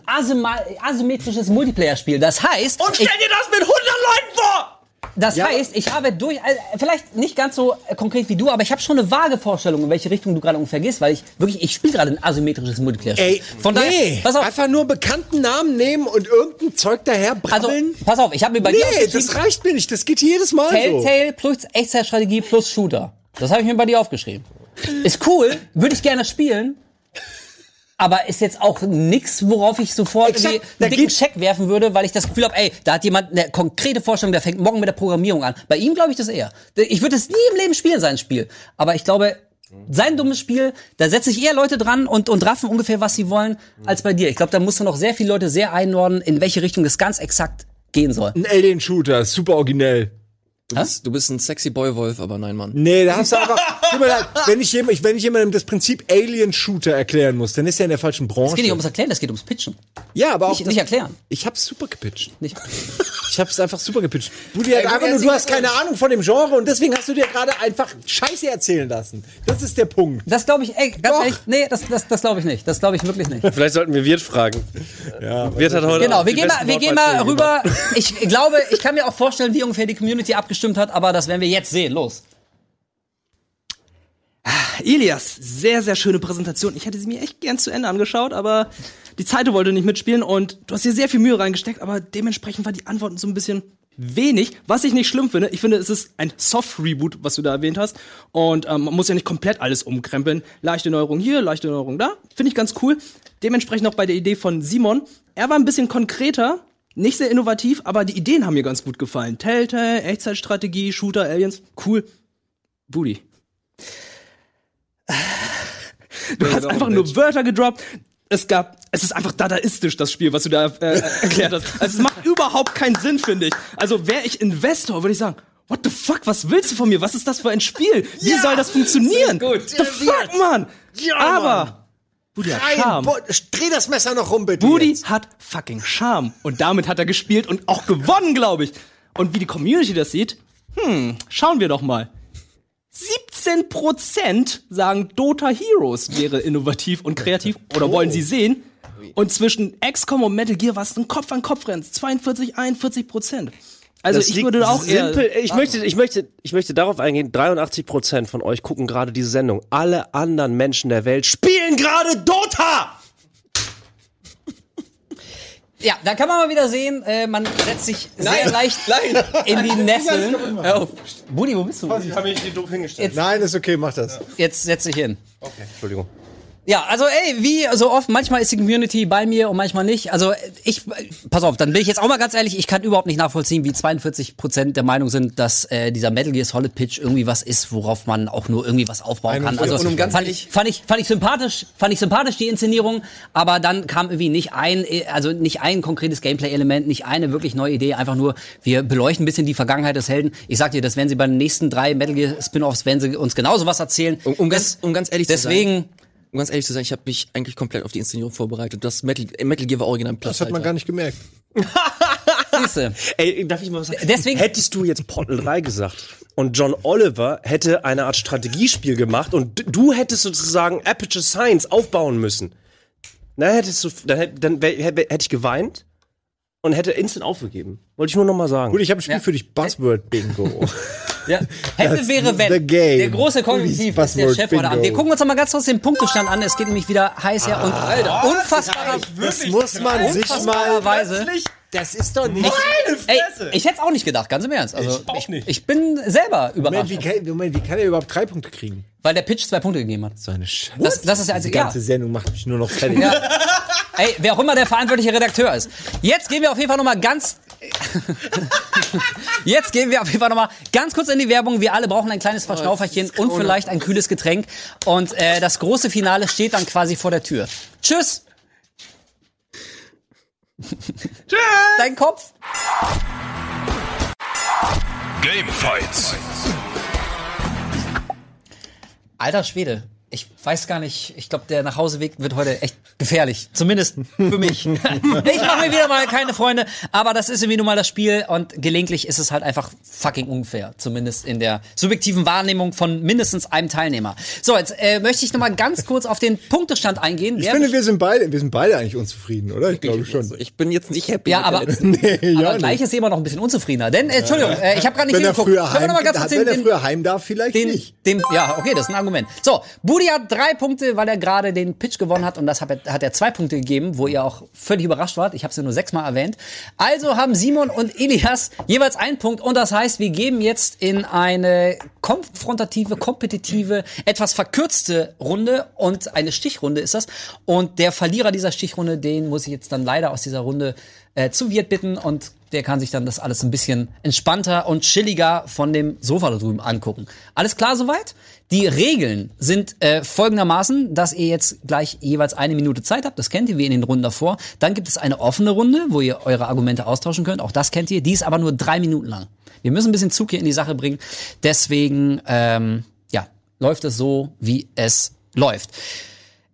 asymmetrisches Multiplayer-Spiel. Das heißt, Und stell ich, dir das mit 100 Leuten vor! das heißt, ich habe durch, äh, vielleicht nicht ganz so äh, konkret wie du, aber ich habe schon eine vage Vorstellung, in welche Richtung du gerade ungefähr gehst, weil ich wirklich, ich spiele gerade ein asymmetrisches Multiplayer-Spiel. Ey, Von daher, nee, pass auf, einfach nur bekannten Namen nehmen und irgendein Zeug daher also, brabbeln. pass auf, ich habe mir bei dir nee, das reicht mir nicht. Das geht jedes Mal so. Telltale plus Echtzeitstrategie plus Shooter. Das habe ich mir bei dir aufgeschrieben. Ist cool, würde ich gerne spielen. Aber ist jetzt auch nix, worauf ich sofort Exakt, einen dicken Check werfen würde, weil ich das Gefühl habe, ey, da hat jemand eine konkrete Vorstellung, der fängt morgen mit der Programmierung an. Bei ihm glaube ich das eher. Ich würde es nie im Leben spielen, sein Spiel. Aber ich glaube, sein dummes Spiel, da setze ich eher Leute dran und, und raffen ungefähr, was sie wollen, als bei dir. Ich glaube, da musst du noch sehr viele Leute sehr einordnen, in welche Richtung das ganz exakt gehen soll. Ein Alien-Shooter, super originell. Du bist, du bist ein sexy Boy-Wolf, aber nein, Mann. Nee, da hast du einfach. Wenn ich, jem- wenn ich jemandem das Prinzip Alien-Shooter erklären muss, dann ist er in der falschen Branche. Es geht nicht ums Erklären, es geht ums Pitchen. ja, aber auch. Nicht, nicht erklären. ich hab's super gepitcht. Nicht. Ich hab's einfach super gepitcht. Budi hat einfach nur, du hast das? keine Ahnung von dem Genre und deswegen hast du dir gerade einfach Scheiße erzählen lassen. Das ist der Punkt. Das glaube ich, ey, ganz Doch. ehrlich, nee, das, das, das glaube ich nicht. Das glaube ich wirklich nicht. Vielleicht sollten wir Wirt fragen. Ja, Wirt hat heute Genau, auch wir gehen mal, wir gehen mal rüber. Ich glaube, ich kann mir auch vorstellen, wie ungefähr die Community abgestimmt hat, aber das werden wir jetzt sehen. Los. Ilias, sehr, sehr schöne Präsentation. Ich hätte sie mir echt gern zu Ende angeschaut, aber die Zeit wollte nicht mitspielen und du hast hier sehr viel Mühe reingesteckt, aber dementsprechend war die Antwort so ein bisschen wenig, was ich nicht schlimm finde. Ich finde, es ist ein Soft-Reboot, was du da erwähnt hast. Und ähm, man muss ja nicht komplett alles umkrempeln. Leichte Neuerung hier, leichte Neuerung da. Finde ich ganz cool. Dementsprechend auch bei der Idee von Simon. Er war ein bisschen konkreter, nicht sehr innovativ, aber die Ideen haben mir ganz gut gefallen. Telltale, Echtzeitstrategie, Shooter, Aliens, cool. Booty. *laughs* Du hast einfach nur Wörter gedroppt. Es gab, es ist einfach dadaistisch, das Spiel, was du da äh, *laughs* erklärt hast. Also es macht überhaupt keinen Sinn, finde ich. Also wäre ich Investor, würde ich sagen, what the fuck, was willst du von mir? Was ist das für ein Spiel? Wie soll das funktionieren? gut. The fuck, Mann? Aber Budi hat Charme. Bo- dreh das Messer noch rum, bitte. Budi jetzt. hat fucking Charme. Und damit hat er gespielt und auch gewonnen, glaube ich. Und wie die Community das sieht, hm, schauen wir doch mal. 17% sagen Dota Heroes wäre innovativ und kreativ oder wollen sie sehen. Und zwischen XCOM und Metal Gear war es ein Kopf an Kopf rennt. 42, 41 Prozent. Also Das ich würde auch eher. simpel, ich möchte, ich möchte, ich möchte darauf eingehen. 83 Prozent von euch gucken gerade diese Sendung. Alle anderen Menschen der Welt spielen gerade Dota. Ja, da kann man mal wieder sehen, äh, man setzt sich sehr Nein, leicht nein. in die Nesseln. Budi, wo bist du? Ich habe mich hier doof hingestellt. Nein, ist okay, mach das. Jetzt setz dich hin. Entschuldigung. Ja, also ey, wie so oft, manchmal ist die Community bei mir und manchmal nicht. Also ich, pass auf, dann bin ich jetzt auch mal ganz ehrlich, ich kann überhaupt nicht nachvollziehen, wie 42 Prozent der Meinung sind, dass äh, dieser Metal Gear Solid Pitch irgendwie was ist, worauf man auch nur irgendwie was aufbauen kann. Also Und um ganz fand, ich, fand ich fand ich sympathisch, fand ich sympathisch die Inszenierung, aber dann kam irgendwie nicht ein, äh, also nicht ein konkretes Gameplay-Element, nicht eine wirklich neue Idee, einfach nur wir beleuchten ein bisschen die Vergangenheit des Helden. Ich sag dir, das werden sie bei den nächsten drei Metal Gear Spin-offs, werden sie uns genauso was erzählen. Um, um, ganz, um ganz ehrlich zu sein. Deswegen Um ganz ehrlich zu sein, ich habe mich eigentlich komplett auf die Inszenierung vorbereitet. Das Metal, Metal Gear war original Platz. Das hat man gar nicht gemerkt. *laughs* siehste. Ey, darf ich mal was sagen? Deswegen- Hättest du jetzt Portal 3 gesagt und John Oliver hätte eine Art Strategiespiel gemacht und du hättest sozusagen Aperture Science aufbauen müssen. Dann hättest du, dann, hätt- dann hätte ich geweint und hätte instant aufgegeben. Wollte ich nur noch mal sagen. Gut, ich habe ein Spiel Ja. für dich, Buzzword Bingo. *laughs* Ja. Hätte Das wäre wenn. the game. Der große Kognitiv ist der Chef heute Abend. Wir gucken uns noch mal ganz kurz den Punktestand an. Es geht nämlich wieder heiß her und unfassbarer, das muss man sich mal. unfassbarerweise. Das ist doch nicht. Ey, ich hätte es auch nicht gedacht, ganz im Ernst. Also, Ich auch nicht. ich bin selber Moment, überrascht, wie kann, Moment, wie kann er überhaupt drei Punkte kriegen? weil der Pitch zwei Punkte gegeben hat. So eine Scheiße. Das, das ist ja Die also, ja. ganze Sendung macht mich nur noch fertig. Ey, wer auch immer der verantwortliche Redakteur ist. Jetzt gehen wir auf jeden Fall noch mal ganz *laughs* Jetzt gehen wir auf jeden Fall noch mal ganz kurz in die Werbung. Wir alle brauchen ein kleines Verschnauferchen und vielleicht ein kühles Getränk und äh, das große Finale steht dann quasi vor der Tür. Tschüss. *laughs* Tschüss. Dein Kopf. Game Fights. Alter Schwede. Ich weiß gar nicht, ich glaube, der Nachhauseweg wird heute echt gefährlich. Zumindest für mich. *laughs* ich mache mir wieder mal keine Freunde, aber das ist irgendwie nun mal das Spiel und gelegentlich ist es halt einfach fucking unfair. Zumindest in der subjektiven Wahrnehmung von mindestens einem Teilnehmer. So, jetzt äh, möchte ich noch mal ganz kurz auf den Punktestand eingehen. Ich Wer finde, wir sind beide, wir sind beide eigentlich unzufrieden, oder? Ich glaube schon. Ich bin jetzt nicht happy. ja, aber, *laughs* Nee, aber ja gleich nicht. ist jemand noch ein bisschen unzufriedener. Denn, äh, Entschuldigung, äh, ich habe gerade nicht Wenn er hingeguckt. früher heim, noch mal ganz kurz wenn den, er früher heim darf, vielleicht den, nicht. den, ja, okay, das ist ein Argument. So, Budi hat drei Punkte, weil er gerade den Pitch gewonnen hat und das hat er, hat er zwei Punkte gegeben, wo ihr auch völlig überrascht wart. Ich habe es ja nur sechsmal erwähnt. Also haben Simon und Elias jeweils einen Punkt und das heißt, wir geben jetzt in eine konfrontative, kompetitive, etwas verkürzte Runde und eine Stichrunde ist das. Und der Verlierer dieser Stichrunde, den muss ich jetzt dann leider aus dieser Runde äh, zu Wirt bitten und der kann sich dann das alles ein bisschen entspannter und chilliger von dem Sofa da drüben angucken. Alles klar soweit? Die Regeln sind äh, folgendermaßen, dass ihr jetzt gleich jeweils eine Minute Zeit habt. Das kennt ihr wie in den Runden davor. Dann gibt es eine offene Runde, wo ihr eure Argumente austauschen könnt. Auch das kennt ihr. Die ist aber nur drei Minuten lang. Wir müssen ein bisschen Zug hier in die Sache bringen. Deswegen, ähm, ja, läuft es so, wie es läuft.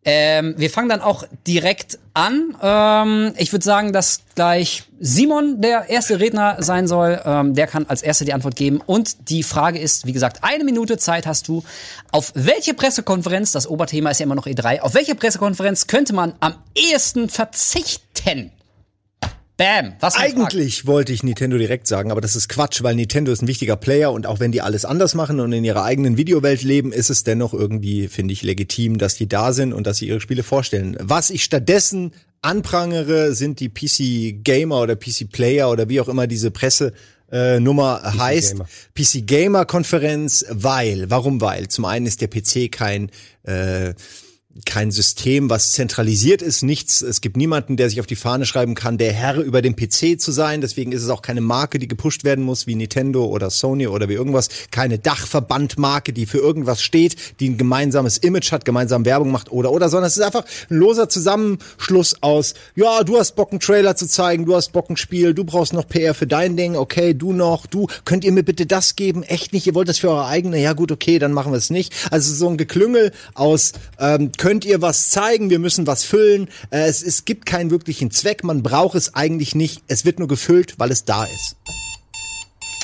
Ähm, wir fangen dann auch direkt an. Ähm, ich würde sagen, dass gleich Simon der erste Redner sein soll. Ähm, der kann als erster die Antwort geben. Und die Frage ist, wie gesagt, eine Minute Zeit hast du. Auf welche Pressekonferenz, das Oberthema ist ja immer noch E3, auf welche Pressekonferenz könnte man am ehesten verzichten? Bam. Was. Eigentlich wollte ich Nintendo direkt sagen, aber das ist Quatsch, weil Nintendo ist ein wichtiger Player und auch wenn die alles anders machen und in ihrer eigenen Videowelt leben, ist es dennoch irgendwie, finde ich, legitim, dass die da sind und dass sie ihre Spiele vorstellen. Was ich stattdessen anprangere, sind die PC Gamer oder PC Player oder wie auch immer diese Presse äh, Nummer heißt Gamer. PC Gamer Konferenz, weil, warum weil? Zum einen ist der PC kein äh, kein System, was zentralisiert ist, nichts. Es gibt niemanden, der sich auf die Fahne schreiben kann, der Herr über dem PC zu sein. Deswegen ist es auch keine Marke, die gepusht werden muss, wie Nintendo oder Sony oder wie irgendwas. Keine Dachverbandmarke, die für irgendwas steht, die ein gemeinsames Image hat, gemeinsam Werbung macht oder oder, sondern es ist einfach ein loser Zusammenschluss aus, ja, du hast Bock, einen Trailer zu zeigen, du hast Bock, ein Spiel, du brauchst noch PR für dein Ding, okay, du noch, du, könnt ihr mir bitte das geben? Echt nicht, ihr wollt das für eure eigene? Ja gut, okay, dann machen wir es nicht. Also so ein Geklüngel aus, ähm, könnt ihr was zeigen, wir müssen was füllen. Äh, es, es gibt keinen wirklichen Zweck, man braucht es eigentlich nicht. Es wird nur gefüllt, weil es da ist.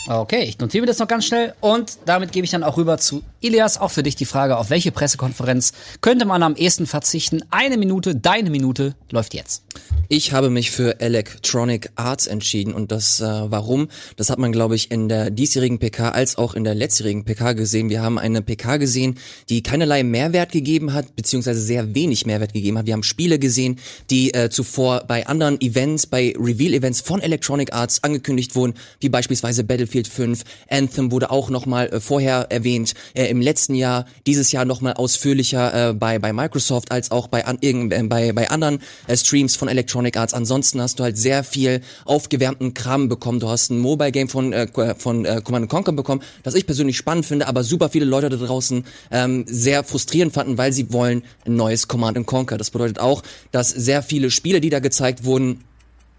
Okay, ich notiere mir das noch ganz schnell und damit gebe ich dann auch rüber zu Ilias. Auch für dich die Frage, auf welche Pressekonferenz könnte man am ehesten verzichten? Eine Minute, deine Minute läuft jetzt. Ich habe mich für Electronic Arts entschieden und das äh, warum? Das hat man glaube ich in der diesjährigen PK als auch in der letztjährigen PK gesehen. Wir haben eine PK gesehen, die keinerlei Mehrwert gegeben hat, beziehungsweise sehr wenig Mehrwert gegeben hat. Wir haben Spiele gesehen, die äh, zuvor bei anderen Events, bei Reveal-Events von Electronic Arts angekündigt wurden, wie beispielsweise Battlefield 5, Anthem wurde auch nochmal äh, vorher erwähnt, äh, im letzten Jahr, dieses Jahr nochmal ausführlicher äh, bei, bei Microsoft als auch bei, an, äh, bei, bei anderen äh, Streams von Electronic Arts. Ansonsten hast du halt sehr viel aufgewärmten Kram bekommen. Du hast ein Mobile Game von, äh, von äh, Command Conquer bekommen, das ich persönlich spannend finde, aber super viele Leute da draußen ähm, sehr frustrierend fanden, weil sie wollen ein neues Command Conquer. Das bedeutet auch, dass sehr viele Spiele, die da gezeigt wurden,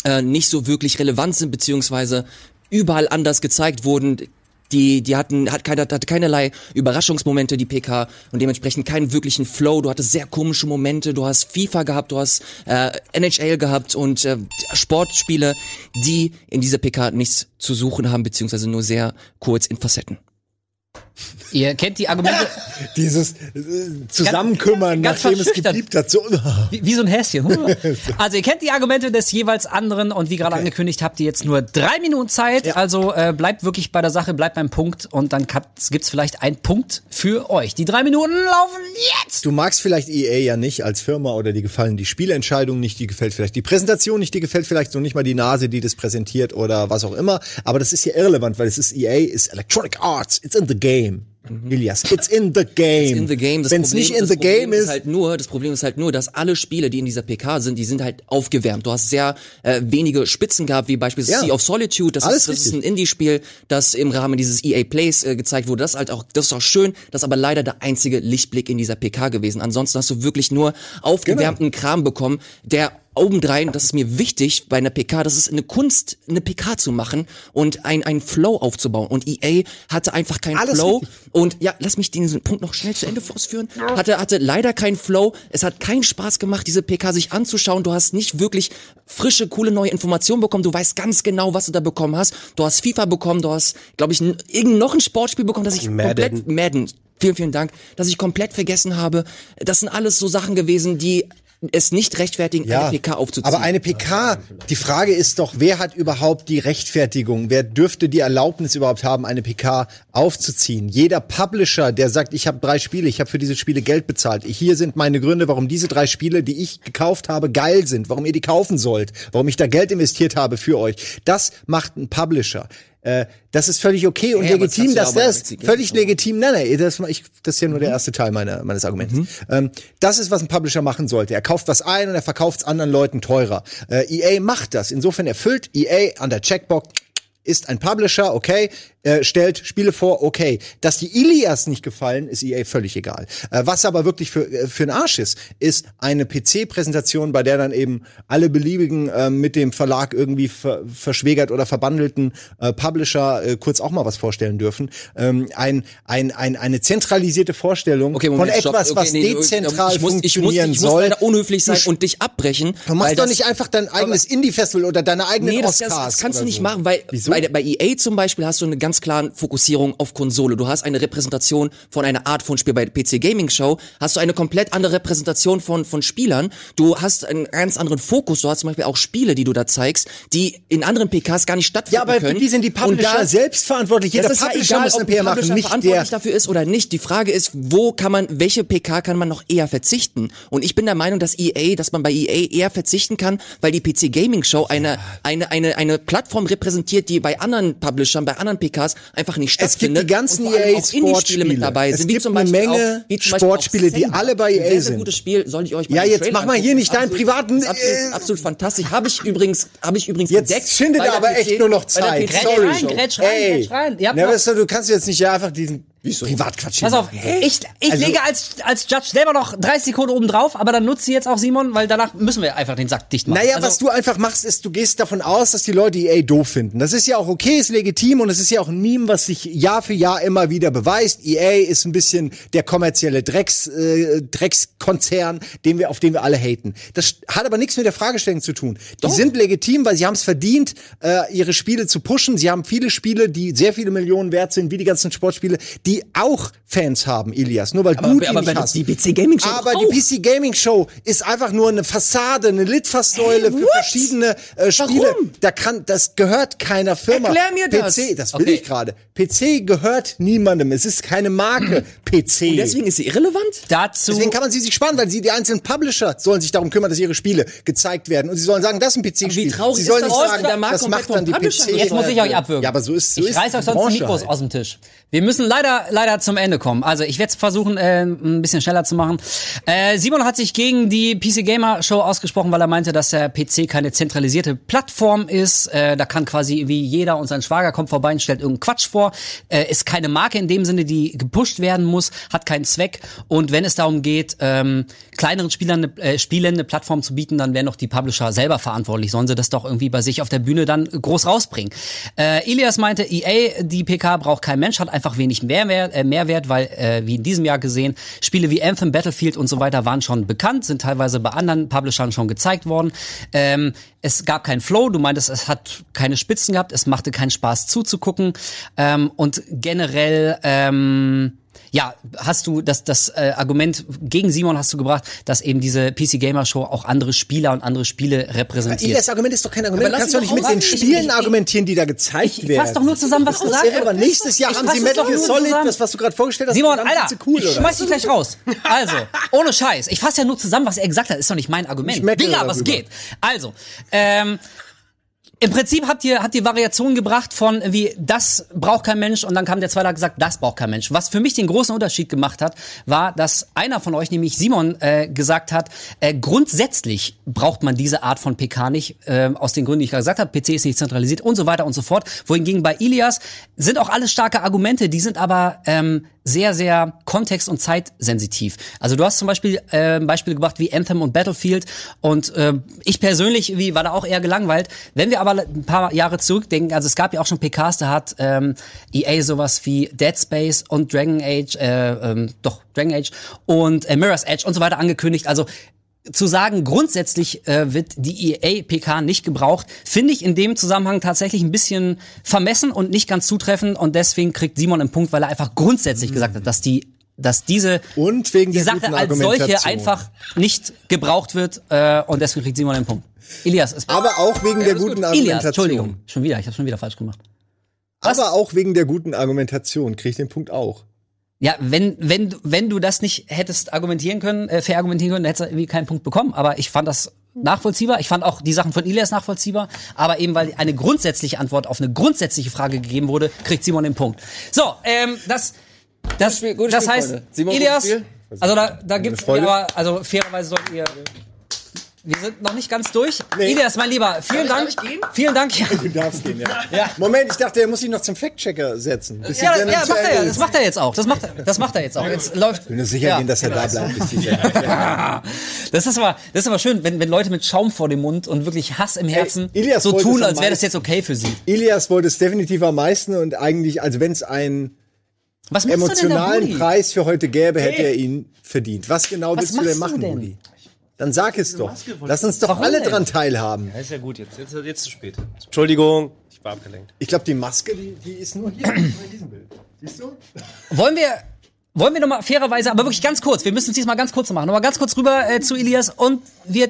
äh, nicht so wirklich relevant sind, beziehungsweise überall anders gezeigt wurden. Die, die hatten, hat keine, hatte keinerlei Überraschungsmomente, die PK, und dementsprechend keinen wirklichen Flow. Du hattest sehr komische Momente, du hast FIFA gehabt, du hast äh, NHL gehabt und äh, Sportspiele, die in dieser PK nichts zu suchen haben, beziehungsweise nur sehr kurz in Facetten. Ihr kennt die Argumente *laughs* Dieses äh, Zusammenkümmern, Ganz- ganz nachdem es geliebt hat. So, *laughs* wie, wie so ein Häschen. *laughs* Also ihr kennt die Argumente des jeweils anderen und wie gerade angekündigt habt ihr jetzt nur drei Minuten Zeit. Also äh, bleibt wirklich bei der Sache, bleibt beim Punkt und dann gibt es vielleicht einen Punkt für euch. Die drei Minuten laufen jetzt. Du magst vielleicht EA ja nicht als Firma oder die gefallen die Spielentscheidung nicht, die gefällt vielleicht die Präsentation nicht, die gefällt vielleicht so nicht mal die Nase, die das präsentiert oder was auch immer. Aber das ist ja irrelevant, weil es ist EA, ist Electronic Arts, it's in the game. Ilias, it's in the game. in the game. Das Wenn es Problem- nicht in the Problem game ist, halt nur, das Problem ist halt nur, dass alle Spiele, die in dieser PK sind, die sind halt aufgewärmt. Du hast sehr äh, wenige Spitzen gehabt, wie beispielsweise Ja. Sea of Solitude. Das, Alles ist, das ist ein Indie-Spiel, das im Rahmen dieses EA Plays äh, gezeigt wurde. Das ist halt auch, das ist auch schön. Das ist aber leider der einzige Lichtblick in dieser PK gewesen. Ansonsten hast du wirklich nur aufgewärmten Genau. Kram bekommen, der obendrein, das ist mir wichtig bei einer PK, das ist eine Kunst, eine PK zu machen und ein, einen Flow aufzubauen. Und EA hatte einfach keinen Alles Flow. richtig. Und ja, lass mich diesen Punkt noch schnell zu Ende ausführen. Hatte, hatte leider keinen Flow. Es hat keinen Spaß gemacht, diese PK sich anzuschauen. Du hast nicht wirklich frische, coole neue Informationen bekommen. Du weißt ganz genau, was du da bekommen hast. Du hast FIFA bekommen, du hast, glaube ich, irgend noch ein Sportspiel bekommen, das ich komplett Madden. Vielen, vielen Dank, dass ich komplett vergessen habe. Das sind alles so Sachen gewesen, die es nicht rechtfertigen, eine PK aufzuziehen. Aber eine PK, die Frage ist doch, wer hat überhaupt die Rechtfertigung? Wer dürfte die Erlaubnis überhaupt haben, eine PK aufzuziehen? Jeder Publisher, der sagt, ich habe drei Spiele, ich habe für diese Spiele Geld bezahlt. Hier sind meine Gründe, warum diese drei Spiele, die ich gekauft habe, geil sind, warum ihr die kaufen sollt, warum ich da Geld investiert habe für euch. Das macht ein Publisher. Äh, das ist völlig okay und Ja, das legitim, ja dass bei das völlig legitim. Nein, nein, das, ich, das ist ja nur der erste Teil meiner, meines Arguments. Ähm, das ist, was ein Publisher machen sollte. Er kauft was ein und er verkauft es anderen Leuten teurer. Äh, EA macht das. Insofern erfüllt EA an der Checkbox ist ein Publisher, okay, äh, stellt Spiele vor, okay. Dass die Ilias nicht gefallen, ist EA völlig egal. Äh, was aber wirklich für, äh, für ein Arsch ist, ist eine PC-Präsentation, bei der dann eben alle beliebigen äh, mit dem Verlag irgendwie ver verschwägert oder verbandelten äh, Publisher äh, kurz auch mal was vorstellen dürfen. Ähm, ein, ein, ein, eine zentralisierte Vorstellung Okay, von Moment, stopp. etwas, Okay, was nee, dezentral ich muss, ich muss, funktionieren ich muss soll. leider unhöflich sein Du und dich abbrechen. Du machst doch nicht einfach dein eigenes Indie-Festival oder deine eigenen Nee, das, Oscars. das, das kannst du nicht so. machen, weil Wieso? Bei, bei EA zum Beispiel hast du eine ganz klare Fokussierung auf Konsole. Du hast eine Repräsentation von einer Art von Spiel. Bei der PC Gaming Show hast du eine komplett andere Repräsentation von, von Spielern. Du hast einen ganz anderen Fokus. Du hast zum Beispiel auch Spiele, die du da zeigst, die in anderen PKs gar nicht stattfinden Ja, aber können. die sind die Publisher da- selbst verantwortlich. Jeder Publisher ja egal, muss eine PR machen, nicht verantwortlich dafür ist oder nicht. Die Frage ist, wo kann man, welche PK kann man noch eher verzichten? Und ich bin der Meinung, dass EA, dass man bei EA eher verzichten kann, weil die PC Gaming Show eine, eine, eine, eine Plattform repräsentiert, die bei anderen Publishern, bei anderen PKs einfach nicht Es gibt stattfindet. die ganzen Und vor allem EA auch Indie-Spiele mit dabei Es sind, wie gibt zum eine Menge auch, Sportspiele, die alle bei EA Ein sehr, sehr sind. gutes Spiel, soll ich euch mal Ja, jetzt Trailer mach mal hier nicht deinen privaten, absolut, äh, absolut fantastisch. Habe ich übrigens, habe ich übrigens Jetzt entdeckt. schindet er der aber echt nur noch Zeit. PC Sorry. rein, rein, rein. Weißt du, du kannst jetzt nicht einfach diesen Privatquatsch Pass auf, ich, ich Also- lege als, als Judge selber noch 30 Sekunden oben drauf, aber dann nutze jetzt auch Simon, weil danach müssen wir einfach den Sack dicht machen. Naja, Also- was du einfach machst, ist, du gehst davon aus, dass die Leute EA doof finden. Das ist ja auch okay, ist legitim und es ist ja auch ein Meme, was sich Jahr für Jahr immer wieder beweist. EA ist ein bisschen der kommerzielle Drecks, äh, Dreckskonzern, den wir, auf den wir alle haten. Das hat aber nichts mit der Fragestellung zu tun. Die sind legitim, weil sie haben es verdient, äh, ihre Spiele zu pushen. Sie haben viele Spiele, die sehr viele Millionen wert sind, wie die ganzen Sportspiele, die auch Fans haben, Ilias. Nur weil Aber- du die aber nicht hast. die PC Gaming Show aber auch. die PC Gaming Show ist einfach nur eine Fassade, eine Litfaßsäule für what? verschiedene äh, Spiele. Warum? Da kann, das gehört keiner Firma. Erklär mir das. PC, das will Okay. ich gerade. PC gehört niemandem. Es ist keine Marke. PC. Und deswegen ist sie irrelevant? dazu. Deswegen kann man sie sich sparen, weil sie die einzelnen Publisher sollen sich darum kümmern, dass ihre Spiele gezeigt werden und sie sollen sagen, das ist ein PC-Spiel. wie traurig sie ist sollen das, nicht sagen, der Markt das macht dann die PC. Jetzt muss ich euch abwürgen. Ja, aber so ist so Ich ist reiß euch sonst die Mikros halt. aus dem Tisch. Wir müssen leider, leider zum Ende kommen. Also ich werde es versuchen, äh, ein bisschen schneller zu machen. Äh, Simon hat sich gegen die PC Gamer Show ausgesprochen, weil er meinte, dass der PC keine zentralisierte Plattform ist. Äh, da kann quasi wie jeder und sein Schwager kommt vorbei und stellt irgendeinen Quatsch vor. Äh, ist keine Marke in dem Sinne, die gepusht werden muss, hat keinen Zweck. Und wenn es darum geht, ähm, kleineren Spielern eine, äh, Spielen eine Plattform zu bieten, dann wären doch die Publisher selber verantwortlich. Sollen sie das doch irgendwie bei sich auf der Bühne dann groß rausbringen. Äh, Ilias meinte, EA, die PK braucht kein Mensch, hat einfach wenig Mehr Mehrwert, äh, Mehrwert weil, äh, wie in diesem Jahr gesehen, Spiele wie Anthem, Battlefield und so weiter waren schon bekannt, sind teilweise bei anderen Publishern schon gezeigt worden. Ähm, es gab keinen Flow, du meintest, es hat keine Spitzen gehabt, es machte keinen Spaß zuzugucken. Ähm, und generell, ähm, ja, hast du das, das äh, Argument gegen Simon hast du gebracht, dass eben diese PC Gamer Show auch andere Spieler und andere Spiele repräsentiert. Das Argument ist doch kein Argument. Aber Du lass kannst doch nicht mit den. Spielen Ich- ich- argumentieren, die da gezeigt ich werden. fass doch nur zusammen, was gesagt Ja, aber nächstes Jahr Ich haben fass sie Metal Gear nur Solid, zusammen. das, was du gerade vorgestellt hast. Simon, Alter, cool, ich schmeiß dich gleich raus. *laughs* Also, ohne Scheiß. Ich fasse ja nur zusammen, was er gesagt hat. Ist doch nicht mein Argument. Digga, was geht? Also, ähm, im Prinzip habt ihr, habt ihr Variationen gebracht von wie, das braucht kein Mensch und dann kam der zweite gesagt, das braucht kein Mensch. Was für mich den großen Unterschied gemacht hat, war, dass einer von euch, nämlich Simon, äh, gesagt hat, äh, grundsätzlich braucht man diese Art von PK nicht, äh, aus den Gründen, die ich gerade gesagt habe, PC ist nicht zentralisiert und so weiter und so fort. Wohingegen bei Ilias sind auch alles starke Argumente, die sind aber ähm, sehr, sehr kontext- und zeitsensitiv. Also du hast zum Beispiel äh, Beispiele gebracht wie Anthem und Battlefield und äh, ich persönlich wie, war da auch eher gelangweilt. Wenn wir aber ein paar Jahre zurückdenken, also es gab ja auch schon PKs, da hat ähm, EA sowas wie Dead Space und Dragon Age, äh, ähm, doch Dragon Age und äh, Mirror's Edge und so weiter angekündigt. Also zu sagen, grundsätzlich äh, wird die EA-PK nicht gebraucht, finde ich in dem Zusammenhang tatsächlich ein bisschen vermessen und nicht ganz zutreffend. Und deswegen kriegt Simon einen Punkt, weil er einfach grundsätzlich gesagt hat, dass die dass diese Und wegen die der Sache guten als solche Argumentation. einfach nicht gebraucht wird äh, und deswegen kriegt Simon einen Punkt. Elias, es Aber auch wegen der guten Elias, Argumentation. Entschuldigung, schon wieder, ich habe schon wieder falsch gemacht. Aber auch wegen der guten Argumentation kriege ich den Punkt auch. Ja, wenn, wenn, du- wenn du das nicht hättest argumentieren können, äh, fair argumentieren können, dann hättest du irgendwie keinen Punkt bekommen. Aber ich fand das nachvollziehbar. Ich fand auch die Sachen von Ilias nachvollziehbar. Aber eben, weil eine grundsätzliche Antwort auf eine grundsätzliche Frage gegeben wurde, kriegt Simon den Punkt. So, ähm, das, das, Spiel- das Spiel, heißt, Ilias, also da, da gibt's, ja, aber, also fairerweise sollten ihr, wir sind noch nicht ganz durch. Nee. Ilias, mein Lieber, vielen Dank. Vielen Dank. Ja. Du darfst gehen, ja. Moment, ich dachte, er muss sich noch zum Fact-Checker setzen. Ja, ja, macht er ja. Das macht er jetzt auch. Das macht, er- das macht er jetzt auch. Jetzt läuft. Ich bin mir sicher Ja. gehen, dass er da bleibt, *laughs* Das ist aber, das ist aber schön, wenn, wenn Leute mit Schaum vor dem Mund und wirklich Hass im Herzen Ilias so tun, als wäre das jetzt okay für sie. Ilias wollte es definitiv am meisten und eigentlich, also wenn es einen Was emotionalen? Preis für heute gäbe, hätte er ihn verdient. Was genau Was willst du denn machen? Rudi? Dann sag es doch. Lass uns doch Warum alle denn? dran teilhaben. Ja, ist ja gut, jetzt, jetzt, jetzt zu spät. Entschuldigung, ich war abgelenkt. Ich glaube, die Maske, die, die ist nur hier *clears throat* in diesem Bild. Siehst du? Wollen wir, wollen wir nochmal fairerweise, aber wirklich ganz kurz, wir müssen es diesmal ganz kurz machen, nochmal ganz kurz rüber äh, zu Elias und wir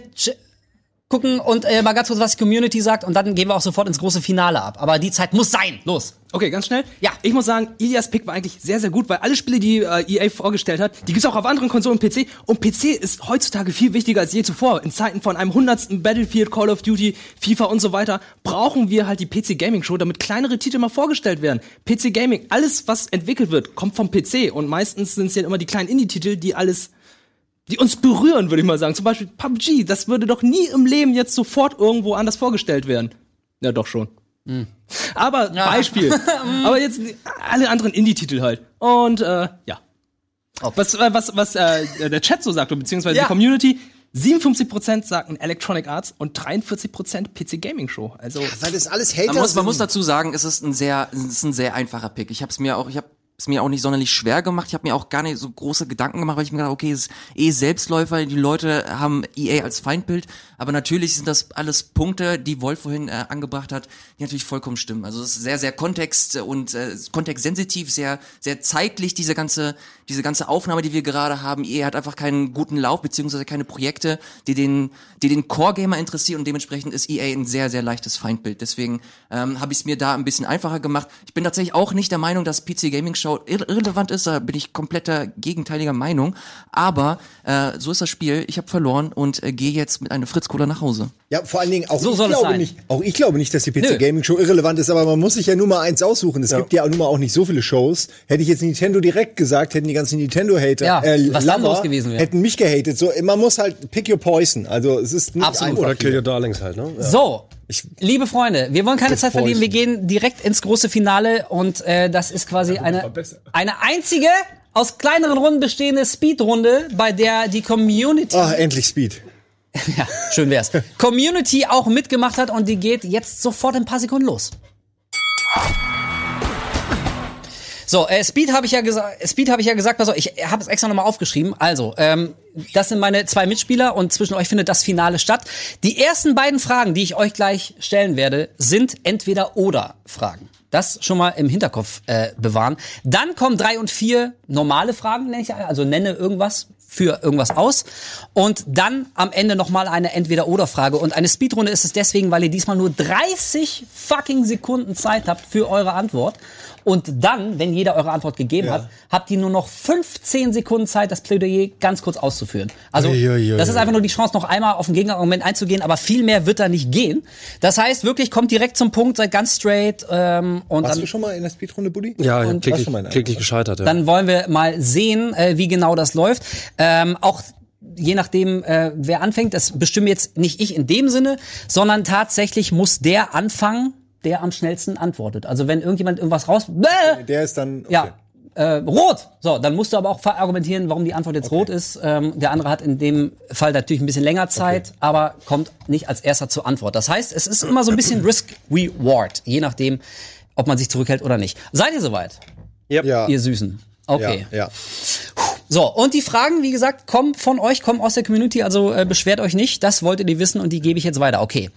gucken und äh, mal ganz kurz, was die Community sagt und dann gehen wir auch sofort ins große Finale ab. Aber die Zeit muss sein. Los. Okay, ganz schnell. Ja. Ich muss sagen, Ilias Pick war eigentlich sehr, sehr gut, weil alle Spiele, die äh, EA vorgestellt hat, die gibt's auch auf anderen Konsolen und PC. Und PC ist heutzutage viel wichtiger als je zuvor. In Zeiten von einem hundertsten Battlefield, Call of Duty, FIFA und so weiter, brauchen wir halt die PC Gaming Show, damit kleinere Titel mal vorgestellt werden. PC Gaming, alles, was entwickelt wird, kommt vom PC. Und meistens sind es ja immer die kleinen Indie-Titel, die alles die uns berühren, würde ich mal sagen. Zum Beispiel PUBG, das würde doch nie im Leben jetzt sofort irgendwo anders vorgestellt werden. Ja, doch schon. Aber Beispiel. *laughs* Aber jetzt alle anderen Indie-Titel halt. Und äh, ja. Was, äh, was, was äh, der Chat so sagt, beziehungsweise Ja. die Community, 57% sagten Electronic Arts und 43% PC Gaming Show. Also Weil das alles Hater Man muss, man muss dazu sagen, es ist ein sehr, es ist ein sehr einfacher Pick. Ich habe es mir auch, ich habe es mir auch nicht sonderlich schwer gemacht. Ich habe mir auch gar nicht so große Gedanken gemacht, weil ich mir gedacht, okay, es ist eh Selbstläufer. Die Leute haben EA als Feindbild, aber natürlich sind das alles Punkte, die Wolf vorhin äh, angebracht hat, die natürlich vollkommen stimmen. Also es ist sehr, sehr kontext und äh, kontextsensitiv, sehr, sehr zeitlich diese ganze, diese ganze Aufnahme, die wir gerade haben. EA hat einfach keinen guten Lauf beziehungsweise keine Projekte, die den, die den Core Gamer interessieren und dementsprechend ist EA ein sehr, sehr leichtes Feindbild. Deswegen ähm, habe ich es mir da ein bisschen einfacher gemacht. Ich bin tatsächlich auch nicht der Meinung, dass PC Gaming Show irre- irrelevant ist. Da bin ich kompletter gegenteiliger Meinung. Aber äh, so ist das Spiel. Ich habe verloren und äh, gehe jetzt mit einer Fritz-Cola nach Hause. Ja, vor allen Dingen auch So ich soll es glaube sein. nicht, auch ich glaube nicht, dass die Nö. PC Gaming Show irrelevant ist, aber man muss sich ja nur mal eins aussuchen. Es gibt ja auch nun mal auch nicht so viele Shows. Hätte ich jetzt Nintendo direkt gesagt, hätten die ganzen Nintendo Hater, Ja, äh, was Lover, gewesen wäre. hätten mich gehatet. So, man muss halt pick your poison. Also, es ist nicht Absolut. einfach. Oder Kill Your Darlings halt, ne? Ja. So, liebe Freunde, wir wollen keine Zeit verlieren. Wir gehen direkt ins große Finale und äh, das ist quasi eine, eine einzige aus kleineren Runden bestehende Speedrunde, bei der die Community, Ah, endlich Speed. *laughs* ja, schön wär's, Community auch mitgemacht hat und die geht jetzt sofort in ein paar Sekunden los. So, äh, Speed habe ich ja gesagt, Speed habe ich ja gesagt, also ich habe es extra nochmal aufgeschrieben. Also, ähm, das sind meine zwei Mitspieler und zwischen euch findet das Finale statt. Die ersten beiden Fragen, die ich euch gleich stellen werde, sind entweder oder Fragen. Das schon mal im Hinterkopf äh, bewahren. Dann kommen drei und vier normale Fragen, nenne ich, also nenne irgendwas für irgendwas aus. Und dann am Ende nochmal eine Entweder-Oder-Frage. Und eine Speedrunde ist es deswegen, weil ihr diesmal nur 30 fucking Sekunden Zeit habt für eure Antwort. Und dann, wenn jeder eure Antwort gegeben Ja. hat, habt ihr nur noch 15 Sekunden Zeit, das Plädoyer ganz kurz auszuführen. Also, Uiuiui. das ist einfach nur die Chance, noch einmal auf den Gegnerargument einzugehen, aber viel mehr wird da nicht gehen. Das heißt, wirklich, kommt direkt zum Punkt, seid ganz straight ähm, und Warst dann du schon mal in der Speedrunde, Buddy? Ja, Und kläglich, kläglich gescheitert. Ja. dann wollen wir mal sehen, äh, wie genau das läuft. Ähm, auch je nachdem, äh, wer anfängt, das bestimme jetzt nicht ich in dem Sinne, sondern tatsächlich muss der anfangen, der am schnellsten antwortet. Also wenn irgendjemand irgendwas raus... Bäh! Der ist dann. Okay. Ja. Äh, rot. So, dann musst du aber auch argumentieren, warum die Antwort jetzt rot ist. Ähm, der andere hat in dem Fall natürlich ein bisschen länger Zeit, aber kommt nicht als erster zur Antwort. Das heißt, es ist immer so ein bisschen Risk-Reward, je nachdem, ob man sich zurückhält oder nicht. Seid ihr soweit, Ja. ihr Süßen? Okay. Ja, ja. So, und die Fragen, wie gesagt, kommen von euch, kommen aus der Community, also äh, beschwert euch nicht. Das wolltet ihr wissen und die gebe ich jetzt weiter. Okay.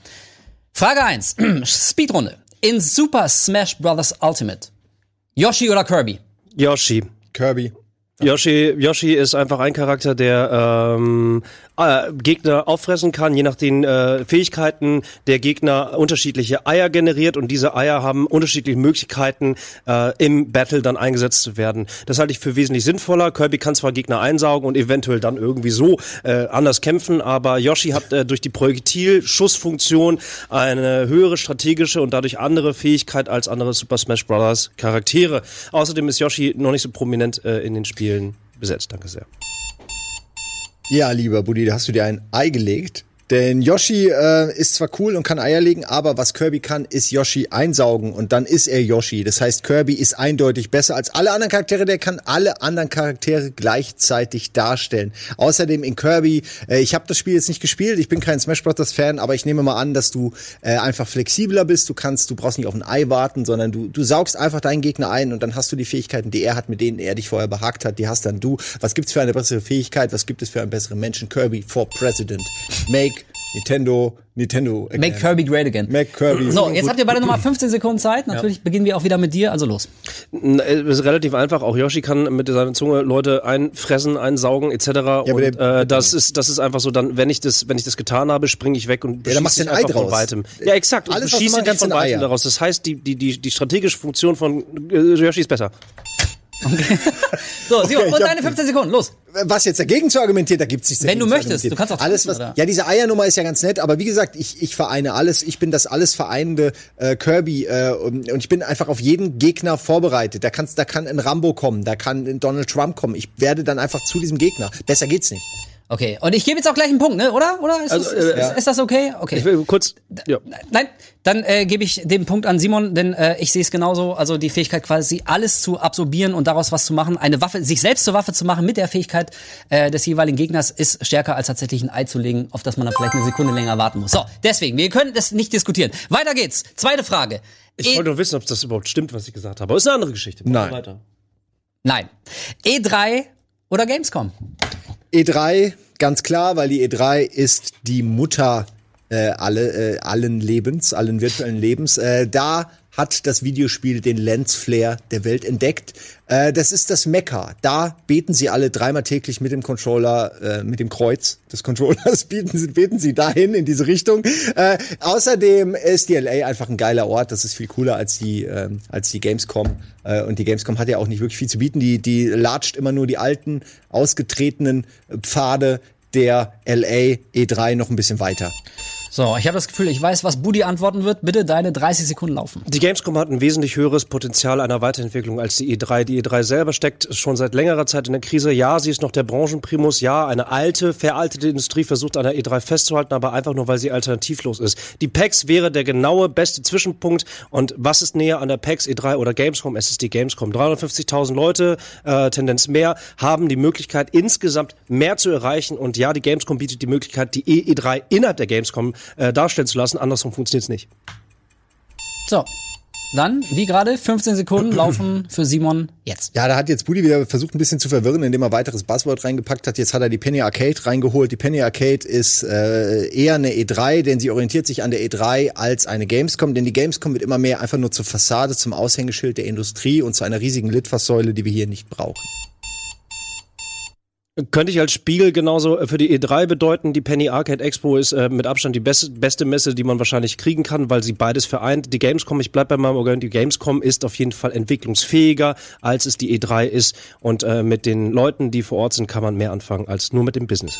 Frage 1. *clears throat* Speedrunde. In Super Smash Bros. Ultimate. Yoshi oder Kirby? Yoshi. Kirby. Yoshi, Yoshi ist einfach ein Charakter, der ähm, äh, Gegner auffressen kann, je nach den äh, Fähigkeiten der Gegner unterschiedliche Eier generiert und diese Eier haben unterschiedliche Möglichkeiten äh, im Battle dann eingesetzt zu werden. Das halte ich für wesentlich sinnvoller. Kirby kann zwar Gegner einsaugen und eventuell dann irgendwie so äh, anders kämpfen, aber Yoshi hat äh, durch die Projektil-Schussfunktion eine höhere strategische und dadurch andere Fähigkeit als andere Super Smash Bros. Charaktere. Außerdem ist Yoshi noch nicht so prominent äh, in den Spielen besetzt. Danke sehr. Ja, lieber Buddy, da hast du dir ein Ei gelegt. Denn Yoshi äh, ist zwar cool und kann Eier legen, aber was Kirby kann, ist Yoshi einsaugen und dann ist er Yoshi. Das heißt, Kirby ist eindeutig besser als alle anderen Charaktere. Der kann alle anderen Charaktere gleichzeitig darstellen. Außerdem in Kirby, äh, ich habe das Spiel jetzt nicht gespielt, ich bin kein Smash Bros. Fan, aber ich nehme mal an, dass du äh, einfach flexibler bist. Du kannst, du brauchst nicht auf ein Ei warten, sondern du, du saugst einfach deinen Gegner ein und dann hast du die Fähigkeiten, die er hat, mit denen er dich vorher behagt hat. Die hast dann du. Was gibt's für eine bessere Fähigkeit? Was gibt es für einen besseren Menschen? Kirby for President. Make Nintendo, Nintendo. Again. Make Kirby great again. Make Kirby. So, jetzt habt ihr beide nochmal 15 Sekunden Zeit. Natürlich beginnen wir auch wieder mit dir, also los. Äh, ist relativ einfach. Auch Yoshi kann mit seiner Zunge Leute einfressen, einsaugen etc. aber und der- äh, das ist das ist einfach so. Dann, wenn ich das wenn ich das getan habe, springe ich weg und Ja, dann machst du beschieße ein dich Ei einfach von draus. weitem. Ja, exakt. Und Alles, beschieße machen dich kannst, von weitem daraus. Das heißt, die die die die strategische Funktion von äh, Yoshi ist besser. *laughs* So, Simon, ich und deine 15 Sekunden, los. was jetzt dagegen zu argumentieren, da gibt's nichts Wenn du möchtest, du kannst auch alles was oder? Ja, diese Eiernummer ist ja ganz nett, aber wie gesagt, ich ich vereine alles, ich bin das alles vereinende äh, Kirby äh, und, und ich bin einfach auf jeden Gegner vorbereitet. Da kannst da kann ein Rambo kommen, da kann ein Donald Trump kommen. Ich werde dann einfach zu diesem Gegner. Besser geht's nicht. Okay, und ich gebe jetzt auch gleich einen Punkt, ne? Oder? Oder ist, Also, das, ist, äh, ist, ist das okay? Okay. Ich will kurz. Ja. Nein, dann äh, gebe ich den Punkt an Simon, denn äh, ich sehe es genauso. Also die Fähigkeit quasi alles zu absorbieren und daraus was zu machen, eine Waffe, sich selbst zur Waffe zu machen mit der Fähigkeit äh, des jeweiligen Gegners ist stärker als tatsächlich ein Ei zu legen, auf das man dann vielleicht eine Sekunde länger warten muss. So, deswegen, wir können das nicht diskutieren. Weiter geht's. Zweite Frage. Ich E- wollte nur wissen, ob das überhaupt stimmt, was ich gesagt habe. Aber ist eine andere Geschichte. Nein. Weiter. Nein. E3 oder Gamescom? E3, ganz klar, weil die E3 ist die Mutter äh, alle, äh, allen Lebens, allen virtuellen Lebens. Äh, da hat das Videospiel den Lensflare der Welt entdeckt. Äh, das ist das Mekka. Da beten sie alle dreimal täglich mit dem Controller, äh, mit dem Kreuz des Controllers, *laughs* beten sie, beten sie dahin in diese Richtung. Äh, außerdem ist die LA einfach ein geiler Ort. Das ist viel cooler als die, ähm, als die Gamescom. Äh, und die Gamescom hat ja auch nicht wirklich viel zu bieten. Die, die latscht immer nur die alten, ausgetretenen Pfade der LA E3 noch ein bisschen weiter. So, ich habe das Gefühl, ich weiß, was Budi antworten wird. Bitte deine 30 Sekunden laufen. Die Gamescom hat ein wesentlich höheres Potenzial einer Weiterentwicklung als die E3. Die E3 selber steckt schon seit längerer Zeit in der Krise. Ja, sie ist noch der Branchenprimus. Ja, eine alte, veraltete Industrie versucht an der E3 festzuhalten, aber einfach nur, weil sie alternativlos ist. Die PAX wäre der genaue beste Zwischenpunkt. Und was ist näher an der PAX, E3 oder Gamescom? Es ist die Gamescom. 350.000 Leute, äh, Tendenz mehr, haben die Möglichkeit, insgesamt mehr zu erreichen. Und ja, die Gamescom bietet die Möglichkeit, die E3 innerhalb der Gamescom äh, darstellen zu lassen. Andersrum funktioniert es nicht. So. dann, wie gerade, 15 Sekunden laufen für Simon jetzt. Ja, da hat jetzt Budi wieder versucht, ein bisschen zu verwirren, indem er weiteres Buzzword reingepackt hat. Jetzt hat er die Penny Arcade reingeholt. Die Penny Arcade ist äh, eher eine E3, denn sie orientiert sich an der E3 als eine Gamescom, denn die Gamescom wird immer mehr einfach nur zur Fassade, zum Aushängeschild der Industrie und zu einer riesigen Litfaßsäule, die wir hier nicht brauchen. Könnte ich als Spiegel genauso äh, für die E3 bedeuten. Die Penny Arcade Expo ist äh, mit Abstand die beste, beste Messe, die man wahrscheinlich kriegen kann, weil sie beides vereint. Die Gamescom, ich bleib bei meinem Organ, die Gamescom ist auf jeden Fall entwicklungsfähiger, als es die E3 ist. Und äh, mit den Leuten, die vor Ort sind, kann man mehr anfangen als nur mit dem Business.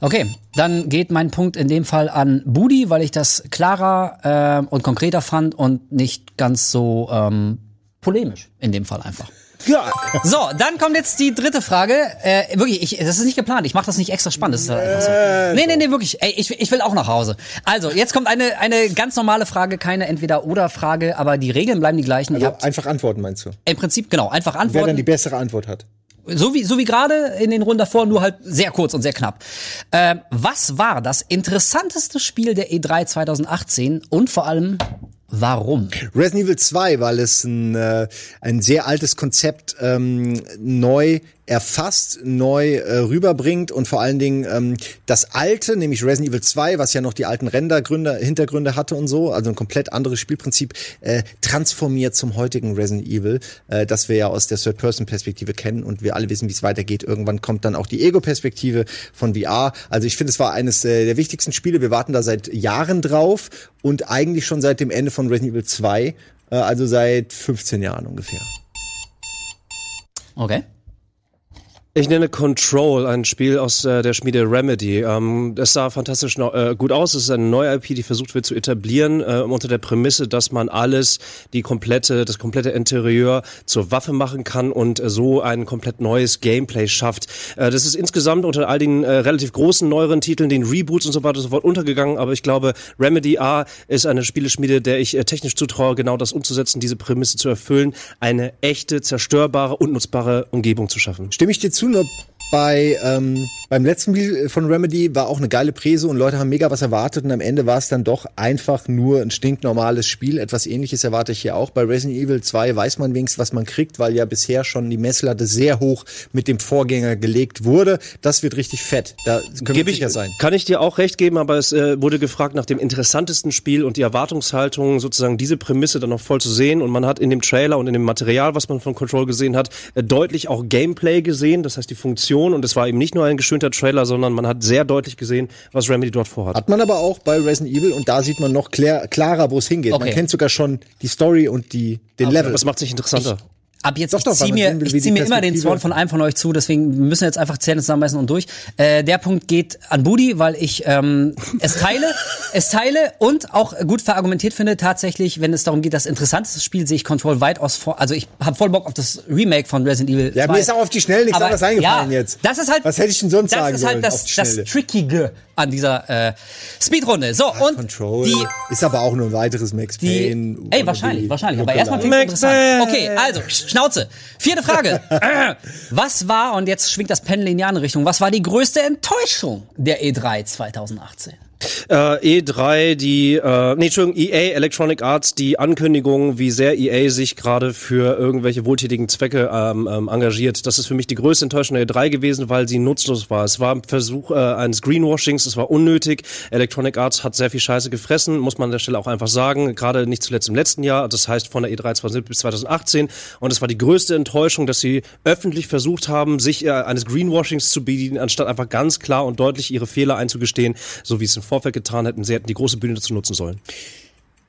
Okay, dann geht mein Punkt in dem Fall an Budi, weil ich das klarer äh, und konkreter fand und nicht ganz so ähm, polemisch in dem Fall einfach. Ja. So, dann kommt jetzt die dritte Frage. Äh, wirklich, ich, das ist nicht geplant. Ich mache das nicht extra spannend. Das ist halt so. Nee, nee, nee, wirklich. Ey, ich, ich will auch nach Hause. Also, jetzt kommt eine, eine ganz normale Frage, keine Entweder-Oder-Frage, aber die Regeln bleiben die gleichen. Also habt einfach antworten, meinst du? im Prinzip, genau, einfach Wer dann die antworten. bessere Antwort hat. So wie, so wie gerade in den Runden davor, nur halt sehr kurz und sehr knapp. Ähm, was war das interessanteste Spiel der E3 2018 und vor allem, warum? Resident Evil 2, weil es ein, äh, ein sehr altes Konzept ähm, neu erfasst, neu äh, rüberbringt und vor allen Dingen ähm, das alte, nämlich Resident Evil 2, was ja noch die alten Rendergründe, Hintergründe hatte und so, also ein komplett anderes Spielprinzip, äh, transformiert zum heutigen Resident Evil, äh, das wir ja aus der Third-Person-Perspektive kennen und wir alle wissen, wie es weitergeht. Irgendwann kommt dann auch die Ego-Perspektive von VR. Also ich finde, es war eines äh, der wichtigsten Spiele. Wir warten da seit Jahren drauf und eigentlich schon seit dem Ende von Resident Evil 2, äh, also seit 15 Jahren ungefähr. Okay. Ich nenne Control, ein Spiel aus äh, der Schmiede Remedy. Ähm, es sah fantastisch äh, gut aus. Es ist eine neue IP, die versucht wird zu etablieren, äh, unter der Prämisse, dass man alles, die komplette, das komplette Interieur zur Waffe machen kann und äh, so ein komplett neues Gameplay schafft. Äh, das ist insgesamt unter all den äh, relativ großen neueren Titeln, den Reboots und so weiter und so fort untergegangen. Aber ich glaube, Remedy A ist eine Spieleschmiede, der ich technisch zutraue, genau das umzusetzen, diese Prämisse zu erfüllen, eine echte, zerstörbare und nutzbare Umgebung zu schaffen. Stimme ich dir zu, nur bei ähm, beim letzten Spiel von Remedy war auch eine geile Präse und Leute haben mega was erwartet und am Ende war es dann doch einfach nur ein stinknormales Spiel. Etwas ähnliches erwarte ich hier auch. Bei Resident Evil 2 weiß man wenigstens, was man kriegt, weil ja bisher schon die Messlatte sehr hoch mit dem Vorgänger gelegt wurde. Das wird richtig fett. Da können ich, sicher sein. Kann ich dir auch recht geben, aber es äh, wurde gefragt nach dem interessantesten Spiel und die Erwartungshaltung, sozusagen diese Prämisse dann noch voll zu sehen. Und man hat in dem Trailer und in dem Material, was man von Control gesehen hat, äh, deutlich auch Gameplay gesehen, das heißt die Funktion. Und es war eben nicht nur ein geschönter Trailer, sondern man hat sehr deutlich gesehen, was Remedy dort vorhat. Hat man aber auch bei Resident Evil und da sieht man noch klär, klarer, wo es hingeht. Man Okay. kennt sogar schon die Story und die, den Level. Was macht sich interessanter? Ab jetzt, Doch, ich ziehe mir, ich zieh mir immer den Zorn von einem von euch zu, deswegen wir müssen jetzt einfach Zähne zusammenbeißen und durch. Äh, der Punkt geht an Budi, weil ich ähm, es teile, *laughs* es teile und auch gut verargumentiert finde, tatsächlich, wenn es darum geht, das interessanteste Spiel sehe ich Control weitaus vor. Also ich habe voll Bock auf das Remake von Resident Evil. Ja, 2. mir ist auch auf die Schnelle nichts anderes eingefallen ja, jetzt. Das ist halt, Was hätte ich denn sonst das sagen ist halt sollen das, das? Trickige an dieser äh, Speedrunde. So, und Control die ist aber auch nur ein weiteres Max die, Payne. ey, wahrscheinlich, wahrscheinlich. Aber erstmal klingt interessant. Okay, also, Schnauze. Vierte Frage. *laughs* Was war, und jetzt schwingt das Pendel in die andere Richtung, was war die größte Enttäuschung der E3 2018? Äh, E3, die, äh, nee, Entschuldigung, EA, Electronic Arts, die Ankündigung, wie sehr EA sich gerade für irgendwelche wohltätigen Zwecke ähm, ähm, engagiert. Das ist für mich die größte Enttäuschung der E3 gewesen, weil sie nutzlos war. Es war ein Versuch äh, eines Greenwashings, es war unnötig. Electronic Arts hat sehr viel Scheiße gefressen, muss man an der Stelle auch einfach sagen. Gerade nicht zuletzt im letzten Jahr, das heißt von der E E3 2017 bis 2018. Und es war die größte Enttäuschung, dass sie öffentlich versucht haben, sich äh, eines Greenwashings zu bedienen, anstatt einfach ganz klar und deutlich ihre Fehler einzugestehen, so wie es im Vorfeld getan hätten. Sie hätten die große Bühne dazu nutzen sollen.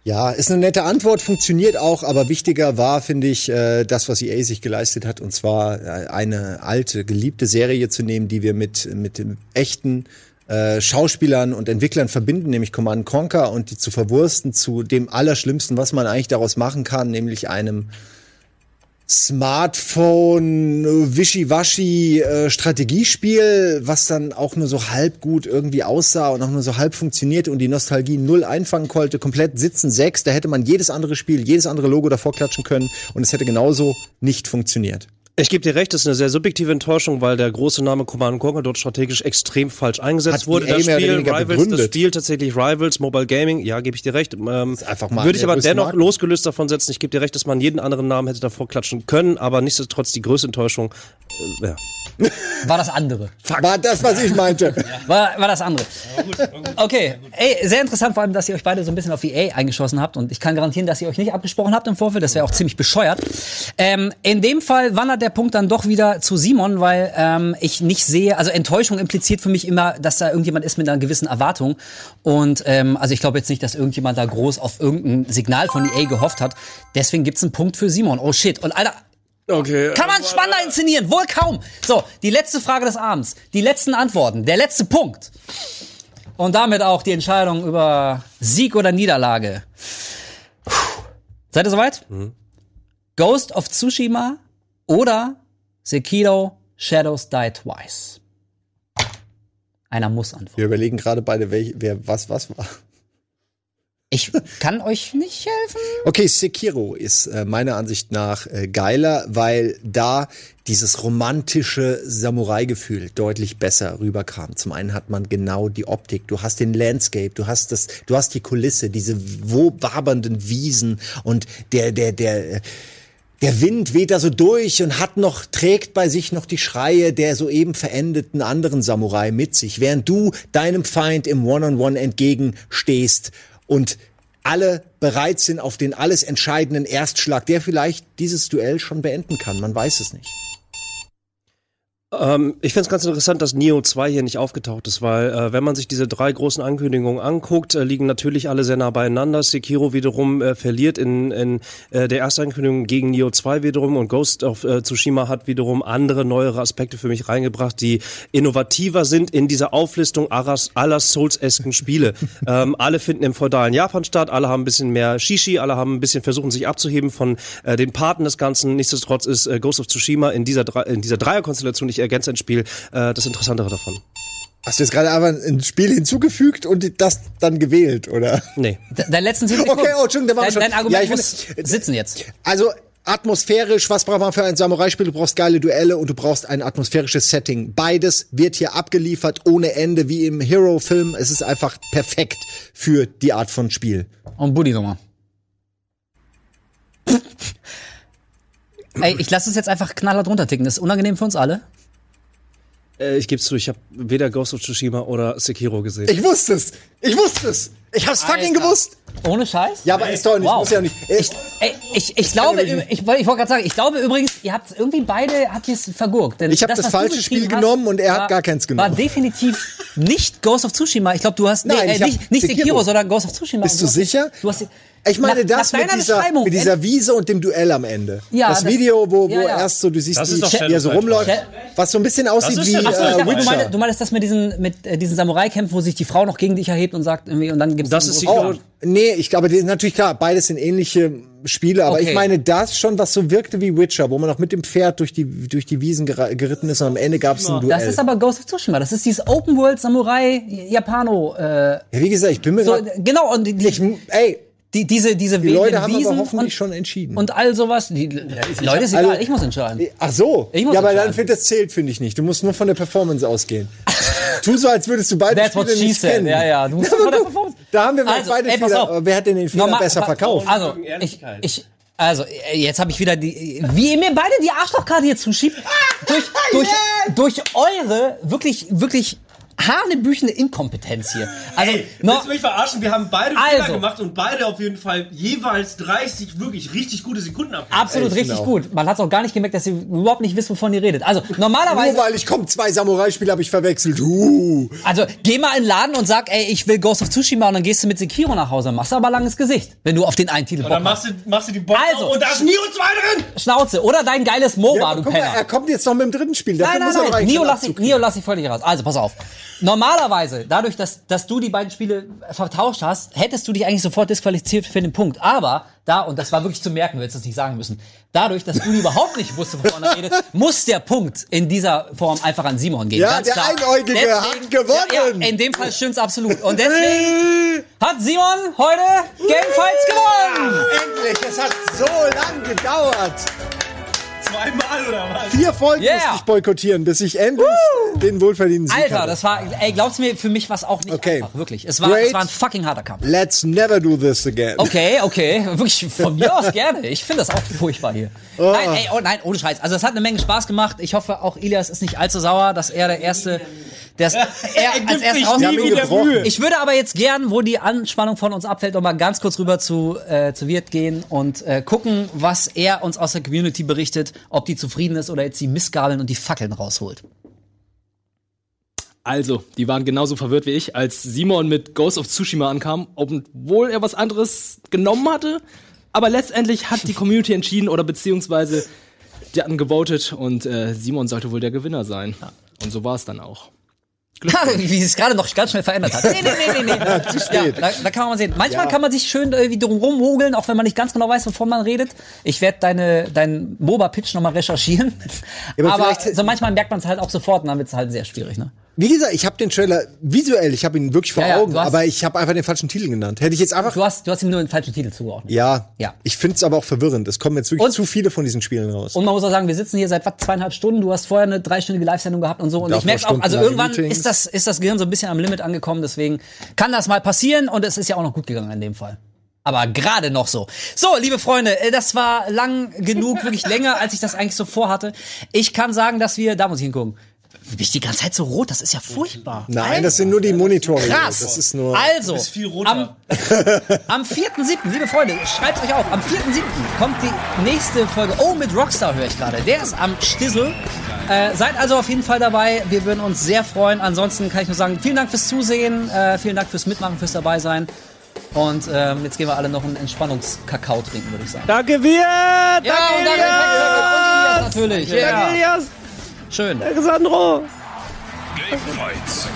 Ja, ist eine nette Antwort, funktioniert auch, aber wichtiger war, finde ich, äh, das, was EA sich geleistet hat, und zwar äh, eine alte, geliebte Serie zu nehmen, die wir mit, mit dem echten äh, Schauspielern und Entwicklern verbinden, nämlich Command Conquer, und die zu verwursten zu dem Allerschlimmsten, was man eigentlich daraus machen kann, nämlich einem Smartphone, Wischiwaschi äh, Strategiespiel, was dann auch nur so halb gut irgendwie aussah und auch nur so halb funktionierte und die Nostalgie null einfangen konnte, komplett sitzen sechs, da hätte man jedes andere Spiel, jedes andere Logo davor klatschen können und es hätte genauso nicht funktioniert. Ich gebe dir recht, das ist eine sehr subjektive Enttäuschung, weil der große Name Command Conquer dort strategisch extrem falsch eingesetzt Hat wurde. Das Spiel, Rivals, das. Spiel tatsächlich Rivals, Mobile Gaming, ja, gebe ich dir recht. Ähm, einfach mal würde ich aber dennoch Markt. losgelöst davon setzen. Ich gebe dir recht, dass man jeden anderen Namen hätte davor klatschen können, aber nichtsdestotrotz die größte Enttäuschung. Äh, ja. War das andere. War das, was ich meinte. *laughs* War, war das andere. Okay, ey, sehr interessant vor allem, dass ihr euch beide so ein bisschen auf EA eingeschossen habt und ich kann garantieren, dass ihr euch nicht abgesprochen habt im Vorfeld, das wäre auch ziemlich bescheuert. Ähm, in dem Fall wandert der Punkt dann doch wieder zu Simon, weil ähm, ich nicht sehe, also Enttäuschung impliziert für mich immer, dass da irgendjemand ist mit einer gewissen Erwartung und ähm, also ich glaube jetzt nicht, dass irgendjemand da groß auf irgendein Signal von EA gehofft hat. Deswegen gibt's einen Punkt für Simon. Oh shit. Und Alter, Okay. kann man spannender inszenieren? Wohl kaum. So, die letzte Frage des Abends. Die letzten Antworten. Der letzte Punkt. Und damit auch die Entscheidung über Sieg oder Niederlage. Puh. Seid ihr soweit? Ghost of Tsushima oder Sekiro Shadows Die Twice? Einer muss antworten. Wir überlegen gerade beide, welch, wer was was war. Ich kann euch nicht helfen. Okay, Sekiro ist äh, meiner Ansicht nach äh, geiler, weil da dieses romantische Samurai-Gefühl deutlich besser rüberkam. Zum einen hat man genau die Optik, du hast den Landscape, du hast das, du hast die Kulisse, diese wo wabernden Wiesen und der der der der Wind weht da so durch und hat noch, trägt bei sich noch die Schreie der soeben verendeten anderen Samurai mit sich, während du deinem Feind im One-on-One entgegenstehst und alle bereit sind auf den alles entscheidenden Erstschlag, der vielleicht dieses Duell schon beenden kann. Man weiß es nicht. Ähm, ich finde es ganz interessant, dass Neo 2 hier nicht aufgetaucht ist, weil äh, wenn man sich diese drei großen Ankündigungen anguckt, äh, liegen natürlich alle sehr nah beieinander. Sekiro wiederum äh, verliert in, in äh, der ersten Ankündigung gegen Neo 2 wiederum und Ghost of äh, Tsushima hat wiederum andere, neuere Aspekte für mich reingebracht, die innovativer sind in dieser Auflistung aller, Souls-esken Spiele. *laughs* ähm, alle finden im feudalen Japan statt, alle haben ein bisschen mehr Shishi, alle haben ein bisschen versuchen, sich abzuheben von äh, den Paten des Ganzen. Nichtsdestotrotz ist Ghost of Tsushima in dieser, in dieser Dreierkonstellation, ich ergänze ein Spiel, äh, das Interessantere davon. Hast du jetzt gerade aber ein Spiel hinzugefügt und das dann gewählt, oder? Nee. De dein letzten Sekunden. Okay, oh, Entschuldigung, der war dein, schon. dein Argument Ja, ich muss finde- sitzen jetzt. Also atmosphärisch, was braucht man für ein Samurai-Spiel? Du brauchst geile Duelle und du brauchst ein atmosphärisches Setting. Beides wird hier abgeliefert ohne Ende, wie im Hero-Film. Es ist einfach perfekt für die Art von Spiel. Und Buddy nochmal. Ey, ich lasse es jetzt einfach knallhart runterticken. Das ist unangenehm für uns alle. Äh, ich gebe zu, ich habe weder Ghost of Tsushima oder Sekiro gesehen. Ich wusste es. Ich wusste es. Ich hab's fucking Alter. gewusst. Ohne Scheiß? Ja, aber ist doch nicht, Wow. muss ja nicht. Ich, ey, ich, ich glaube, ich, ich wollte gerade sagen, ich glaube übrigens, ihr habt irgendwie beide, habt ihr es vergurkt. Denn Ich hab das du falsche Spiel genommen und er hat war- gar keins genommen. War definitiv nicht Ghost of Tsushima. Ich glaube, du hast, Nein, nee, ich äh, nicht, nicht Sekiro, Sekiro. sondern Ghost of Tsushima. Bist du hast- sicher? Du hast, Ich meine nach, das nach mit dieser, mit dieser Wiese und dem Duell am Ende. Ja, das das- Video, wo, wo ja, ja. erst so, du siehst, Das wie er so rumläuft, was so ein bisschen aussieht wie so, äh, ich dachte, du, Witcher. meinst, du meinst das mit diesen, mit äh, diesen Samurai-Kämpfen, wo sich die Frau noch gegen dich erhebt und sagt irgendwie, und dann gibt's Das ist. Oh, nee, ich glaube, die- natürlich klar, beides sind ähnliche Spiele, aber Okay. ich meine das schon, was so wirkte wie Witcher, wo man auch mit dem Pferd durch die, durch die Wiesen gera- geritten ist und am Ende gab es ein Duell. Das ist aber Ghost of Tsushima. Das ist dieses Open World Samurai Japano. Äh, ja, wie gesagt, ich bin mir so, grad, genau und die, ich, ey, die, diese diese die Leute haben Wiesen aber hoffentlich und, schon entschieden. und all sowas. Die, Leute ist Also- egal, ich muss entscheiden. Ach so. Ich muss ja, aber dann finde das zählt, finde ich nicht. Du musst nur von der Performance ausgehen. *laughs* tu so, als würdest du beide That's Spiele nicht said. kennen. Ja, ja, du musst *laughs* aber von der Performance- Da haben wir Also, beide ey, Fehler. Wer hat denn den Fehler Normal- besser verkauft? Also, ich, ich, also, jetzt habe ich wieder die, wie ihr mir beide die Arschlochkarte hier zuschiebt, *laughs* durch, durch, durch eure wirklich, wirklich hanebüchene Inkompetenz hier. Also, no, Willst du mich verarschen? Wir haben beide Also. Fehler gemacht und beide auf jeden Fall jeweils 30 wirklich richtig gute Sekunden ab. absolut Ich richtig auch. gut. Man hat auch gar nicht gemerkt, dass ihr überhaupt nicht wisst, wovon ihr redet. Also, Nur normalerweise, weil ich komm, zwei Samurai-Spiele habe ich verwechselt. Uh. also, geh mal in den Laden und sag, ey, ich will Ghost of Tsushima und dann gehst du mit Sekiro nach Hause. Machst aber langes Gesicht, wenn du auf den einen Titel Und Bock dann hast. machst du, machst du die Box Also. und da ist Neo 2 drin! Schnauze. Oder dein geiles MOBA, Ja, du guck mal, Penner. er kommt jetzt noch mit dem dritten Spiel. Dafür Nein, nein, nein. Nio lass, ich, Nio lass ich völlig raus. Also, pass auf. Normalerweise, dadurch, dass, dass du die beiden Spiele vertauscht hast, hättest du dich eigentlich sofort disqualifiziert für den Punkt. Aber da, und das war wirklich zu merken, du hättest es nicht sagen müssen, dadurch, dass du überhaupt nicht wusstest, wovon er redet, *laughs* muss der Punkt in dieser Form einfach an Simon gehen. Ja, Ganz der klar. Einäugige hat gewonnen. Ja, ja, in dem Fall stimmt's absolut. Und deswegen *laughs* hat Simon heute Gamefights gewonnen. Endlich, es hat so lang gedauert. Zweimal! oder was? Vier Folgen Yeah. musste ich boykottieren, bis ich endlich den wohlverdienten Sieg Alter, hatte. das war, ey, glaub's mir, für mich war es auch nicht Okay. einfach, wirklich. Es war, Great. es war ein fucking harter Kampf. Let's never do this again. Okay, okay, wirklich von mir aus gerne. Ich finde das auch furchtbar hier. Nein, ey, oh nein, ohne Scheiß. Also es hat eine Menge Spaß gemacht. Ich hoffe, auch Ilias ist nicht allzu sauer, dass er der erste, der es- *laughs* er als erstes raus. nie wieder Mühe. Ich würde aber jetzt gern, wo die Anspannung von uns abfällt, noch mal ganz kurz rüber zu äh, zu Wirt gehen und äh, gucken, was er uns aus der Community berichtet, ob die zufrieden ist oder jetzt die Missgabeln und die Fackeln rausholt. Also, die waren genauso verwirrt wie ich, als Simon mit Ghost of Tsushima ankam, obwohl er was anderes genommen hatte. Aber letztendlich hat die Community entschieden oder beziehungsweise die hatten gewotet und äh, Simon sollte wohl der Gewinner sein. Und so war es dann auch. *laughs* Wie es gerade noch ganz schnell verändert hat. Nee, nee, nee, nee, nee. *laughs* zu spät. Ja, da, da kann man mal sehen. Manchmal kann man sich schön irgendwie drum rummogeln, auch wenn man nicht ganz genau weiß, wovon man redet. Ich werde deine, deinen MOBA-Pitch nochmal recherchieren. aber aber so manchmal merkt man es halt auch sofort und dann wird es halt sehr schwierig, ne? Wie gesagt, ich habe den Trailer visuell, ich habe ihn wirklich vor Ja, ja, Augen, hast- aber ich habe einfach den falschen Titel genannt. Hätte ich jetzt einfach. Du hast, du hast ihm nur den falschen Titel zugeordnet. Ja, Ja. Ich finde es aber auch verwirrend. Es kommen jetzt wirklich Und- zu viele von diesen Spielen raus. Und man muss auch sagen, wir sitzen hier seit was, zweieinhalb Stunden. Du hast vorher eine dreistündige Live-Sendung gehabt und so. Und Davor ich merke auch, also irgendwann Meetings. ist das, ist das Gehirn so ein bisschen am Limit angekommen. Deswegen kann das mal passieren und es ist ja auch noch gut gegangen in dem Fall. Aber gerade noch so. So, liebe Freunde, äh, das war lang genug, wirklich länger, als ich das eigentlich so vorhatte. Ich kann sagen, dass wir, da muss ich hingucken. Bin ich die ganze Zeit so rot? Das ist ja furchtbar. Nein, das sind nur die Monitore. Krass. Das ist nur. also, viel am, roter. am *laughs* 4.7., liebe Freunde, schreibt euch auf, am 4.7. kommt die nächste Folge. Oh, mit Rockstar höre ich gerade. Der ist am Stissel. Äh, seid also auf jeden Fall dabei. Wir würden uns sehr freuen. Ansonsten kann ich nur sagen, vielen Dank fürs Zusehen, äh, vielen Dank fürs Mitmachen, fürs dabei sein. Und ähm, jetzt gehen wir alle noch einen Entspannungskakao trinken, würde ich sagen. Danke, wir! Ja, und danke, und Elias natürlich. Ja. Elias! Schön. Alexandro! Game Fights.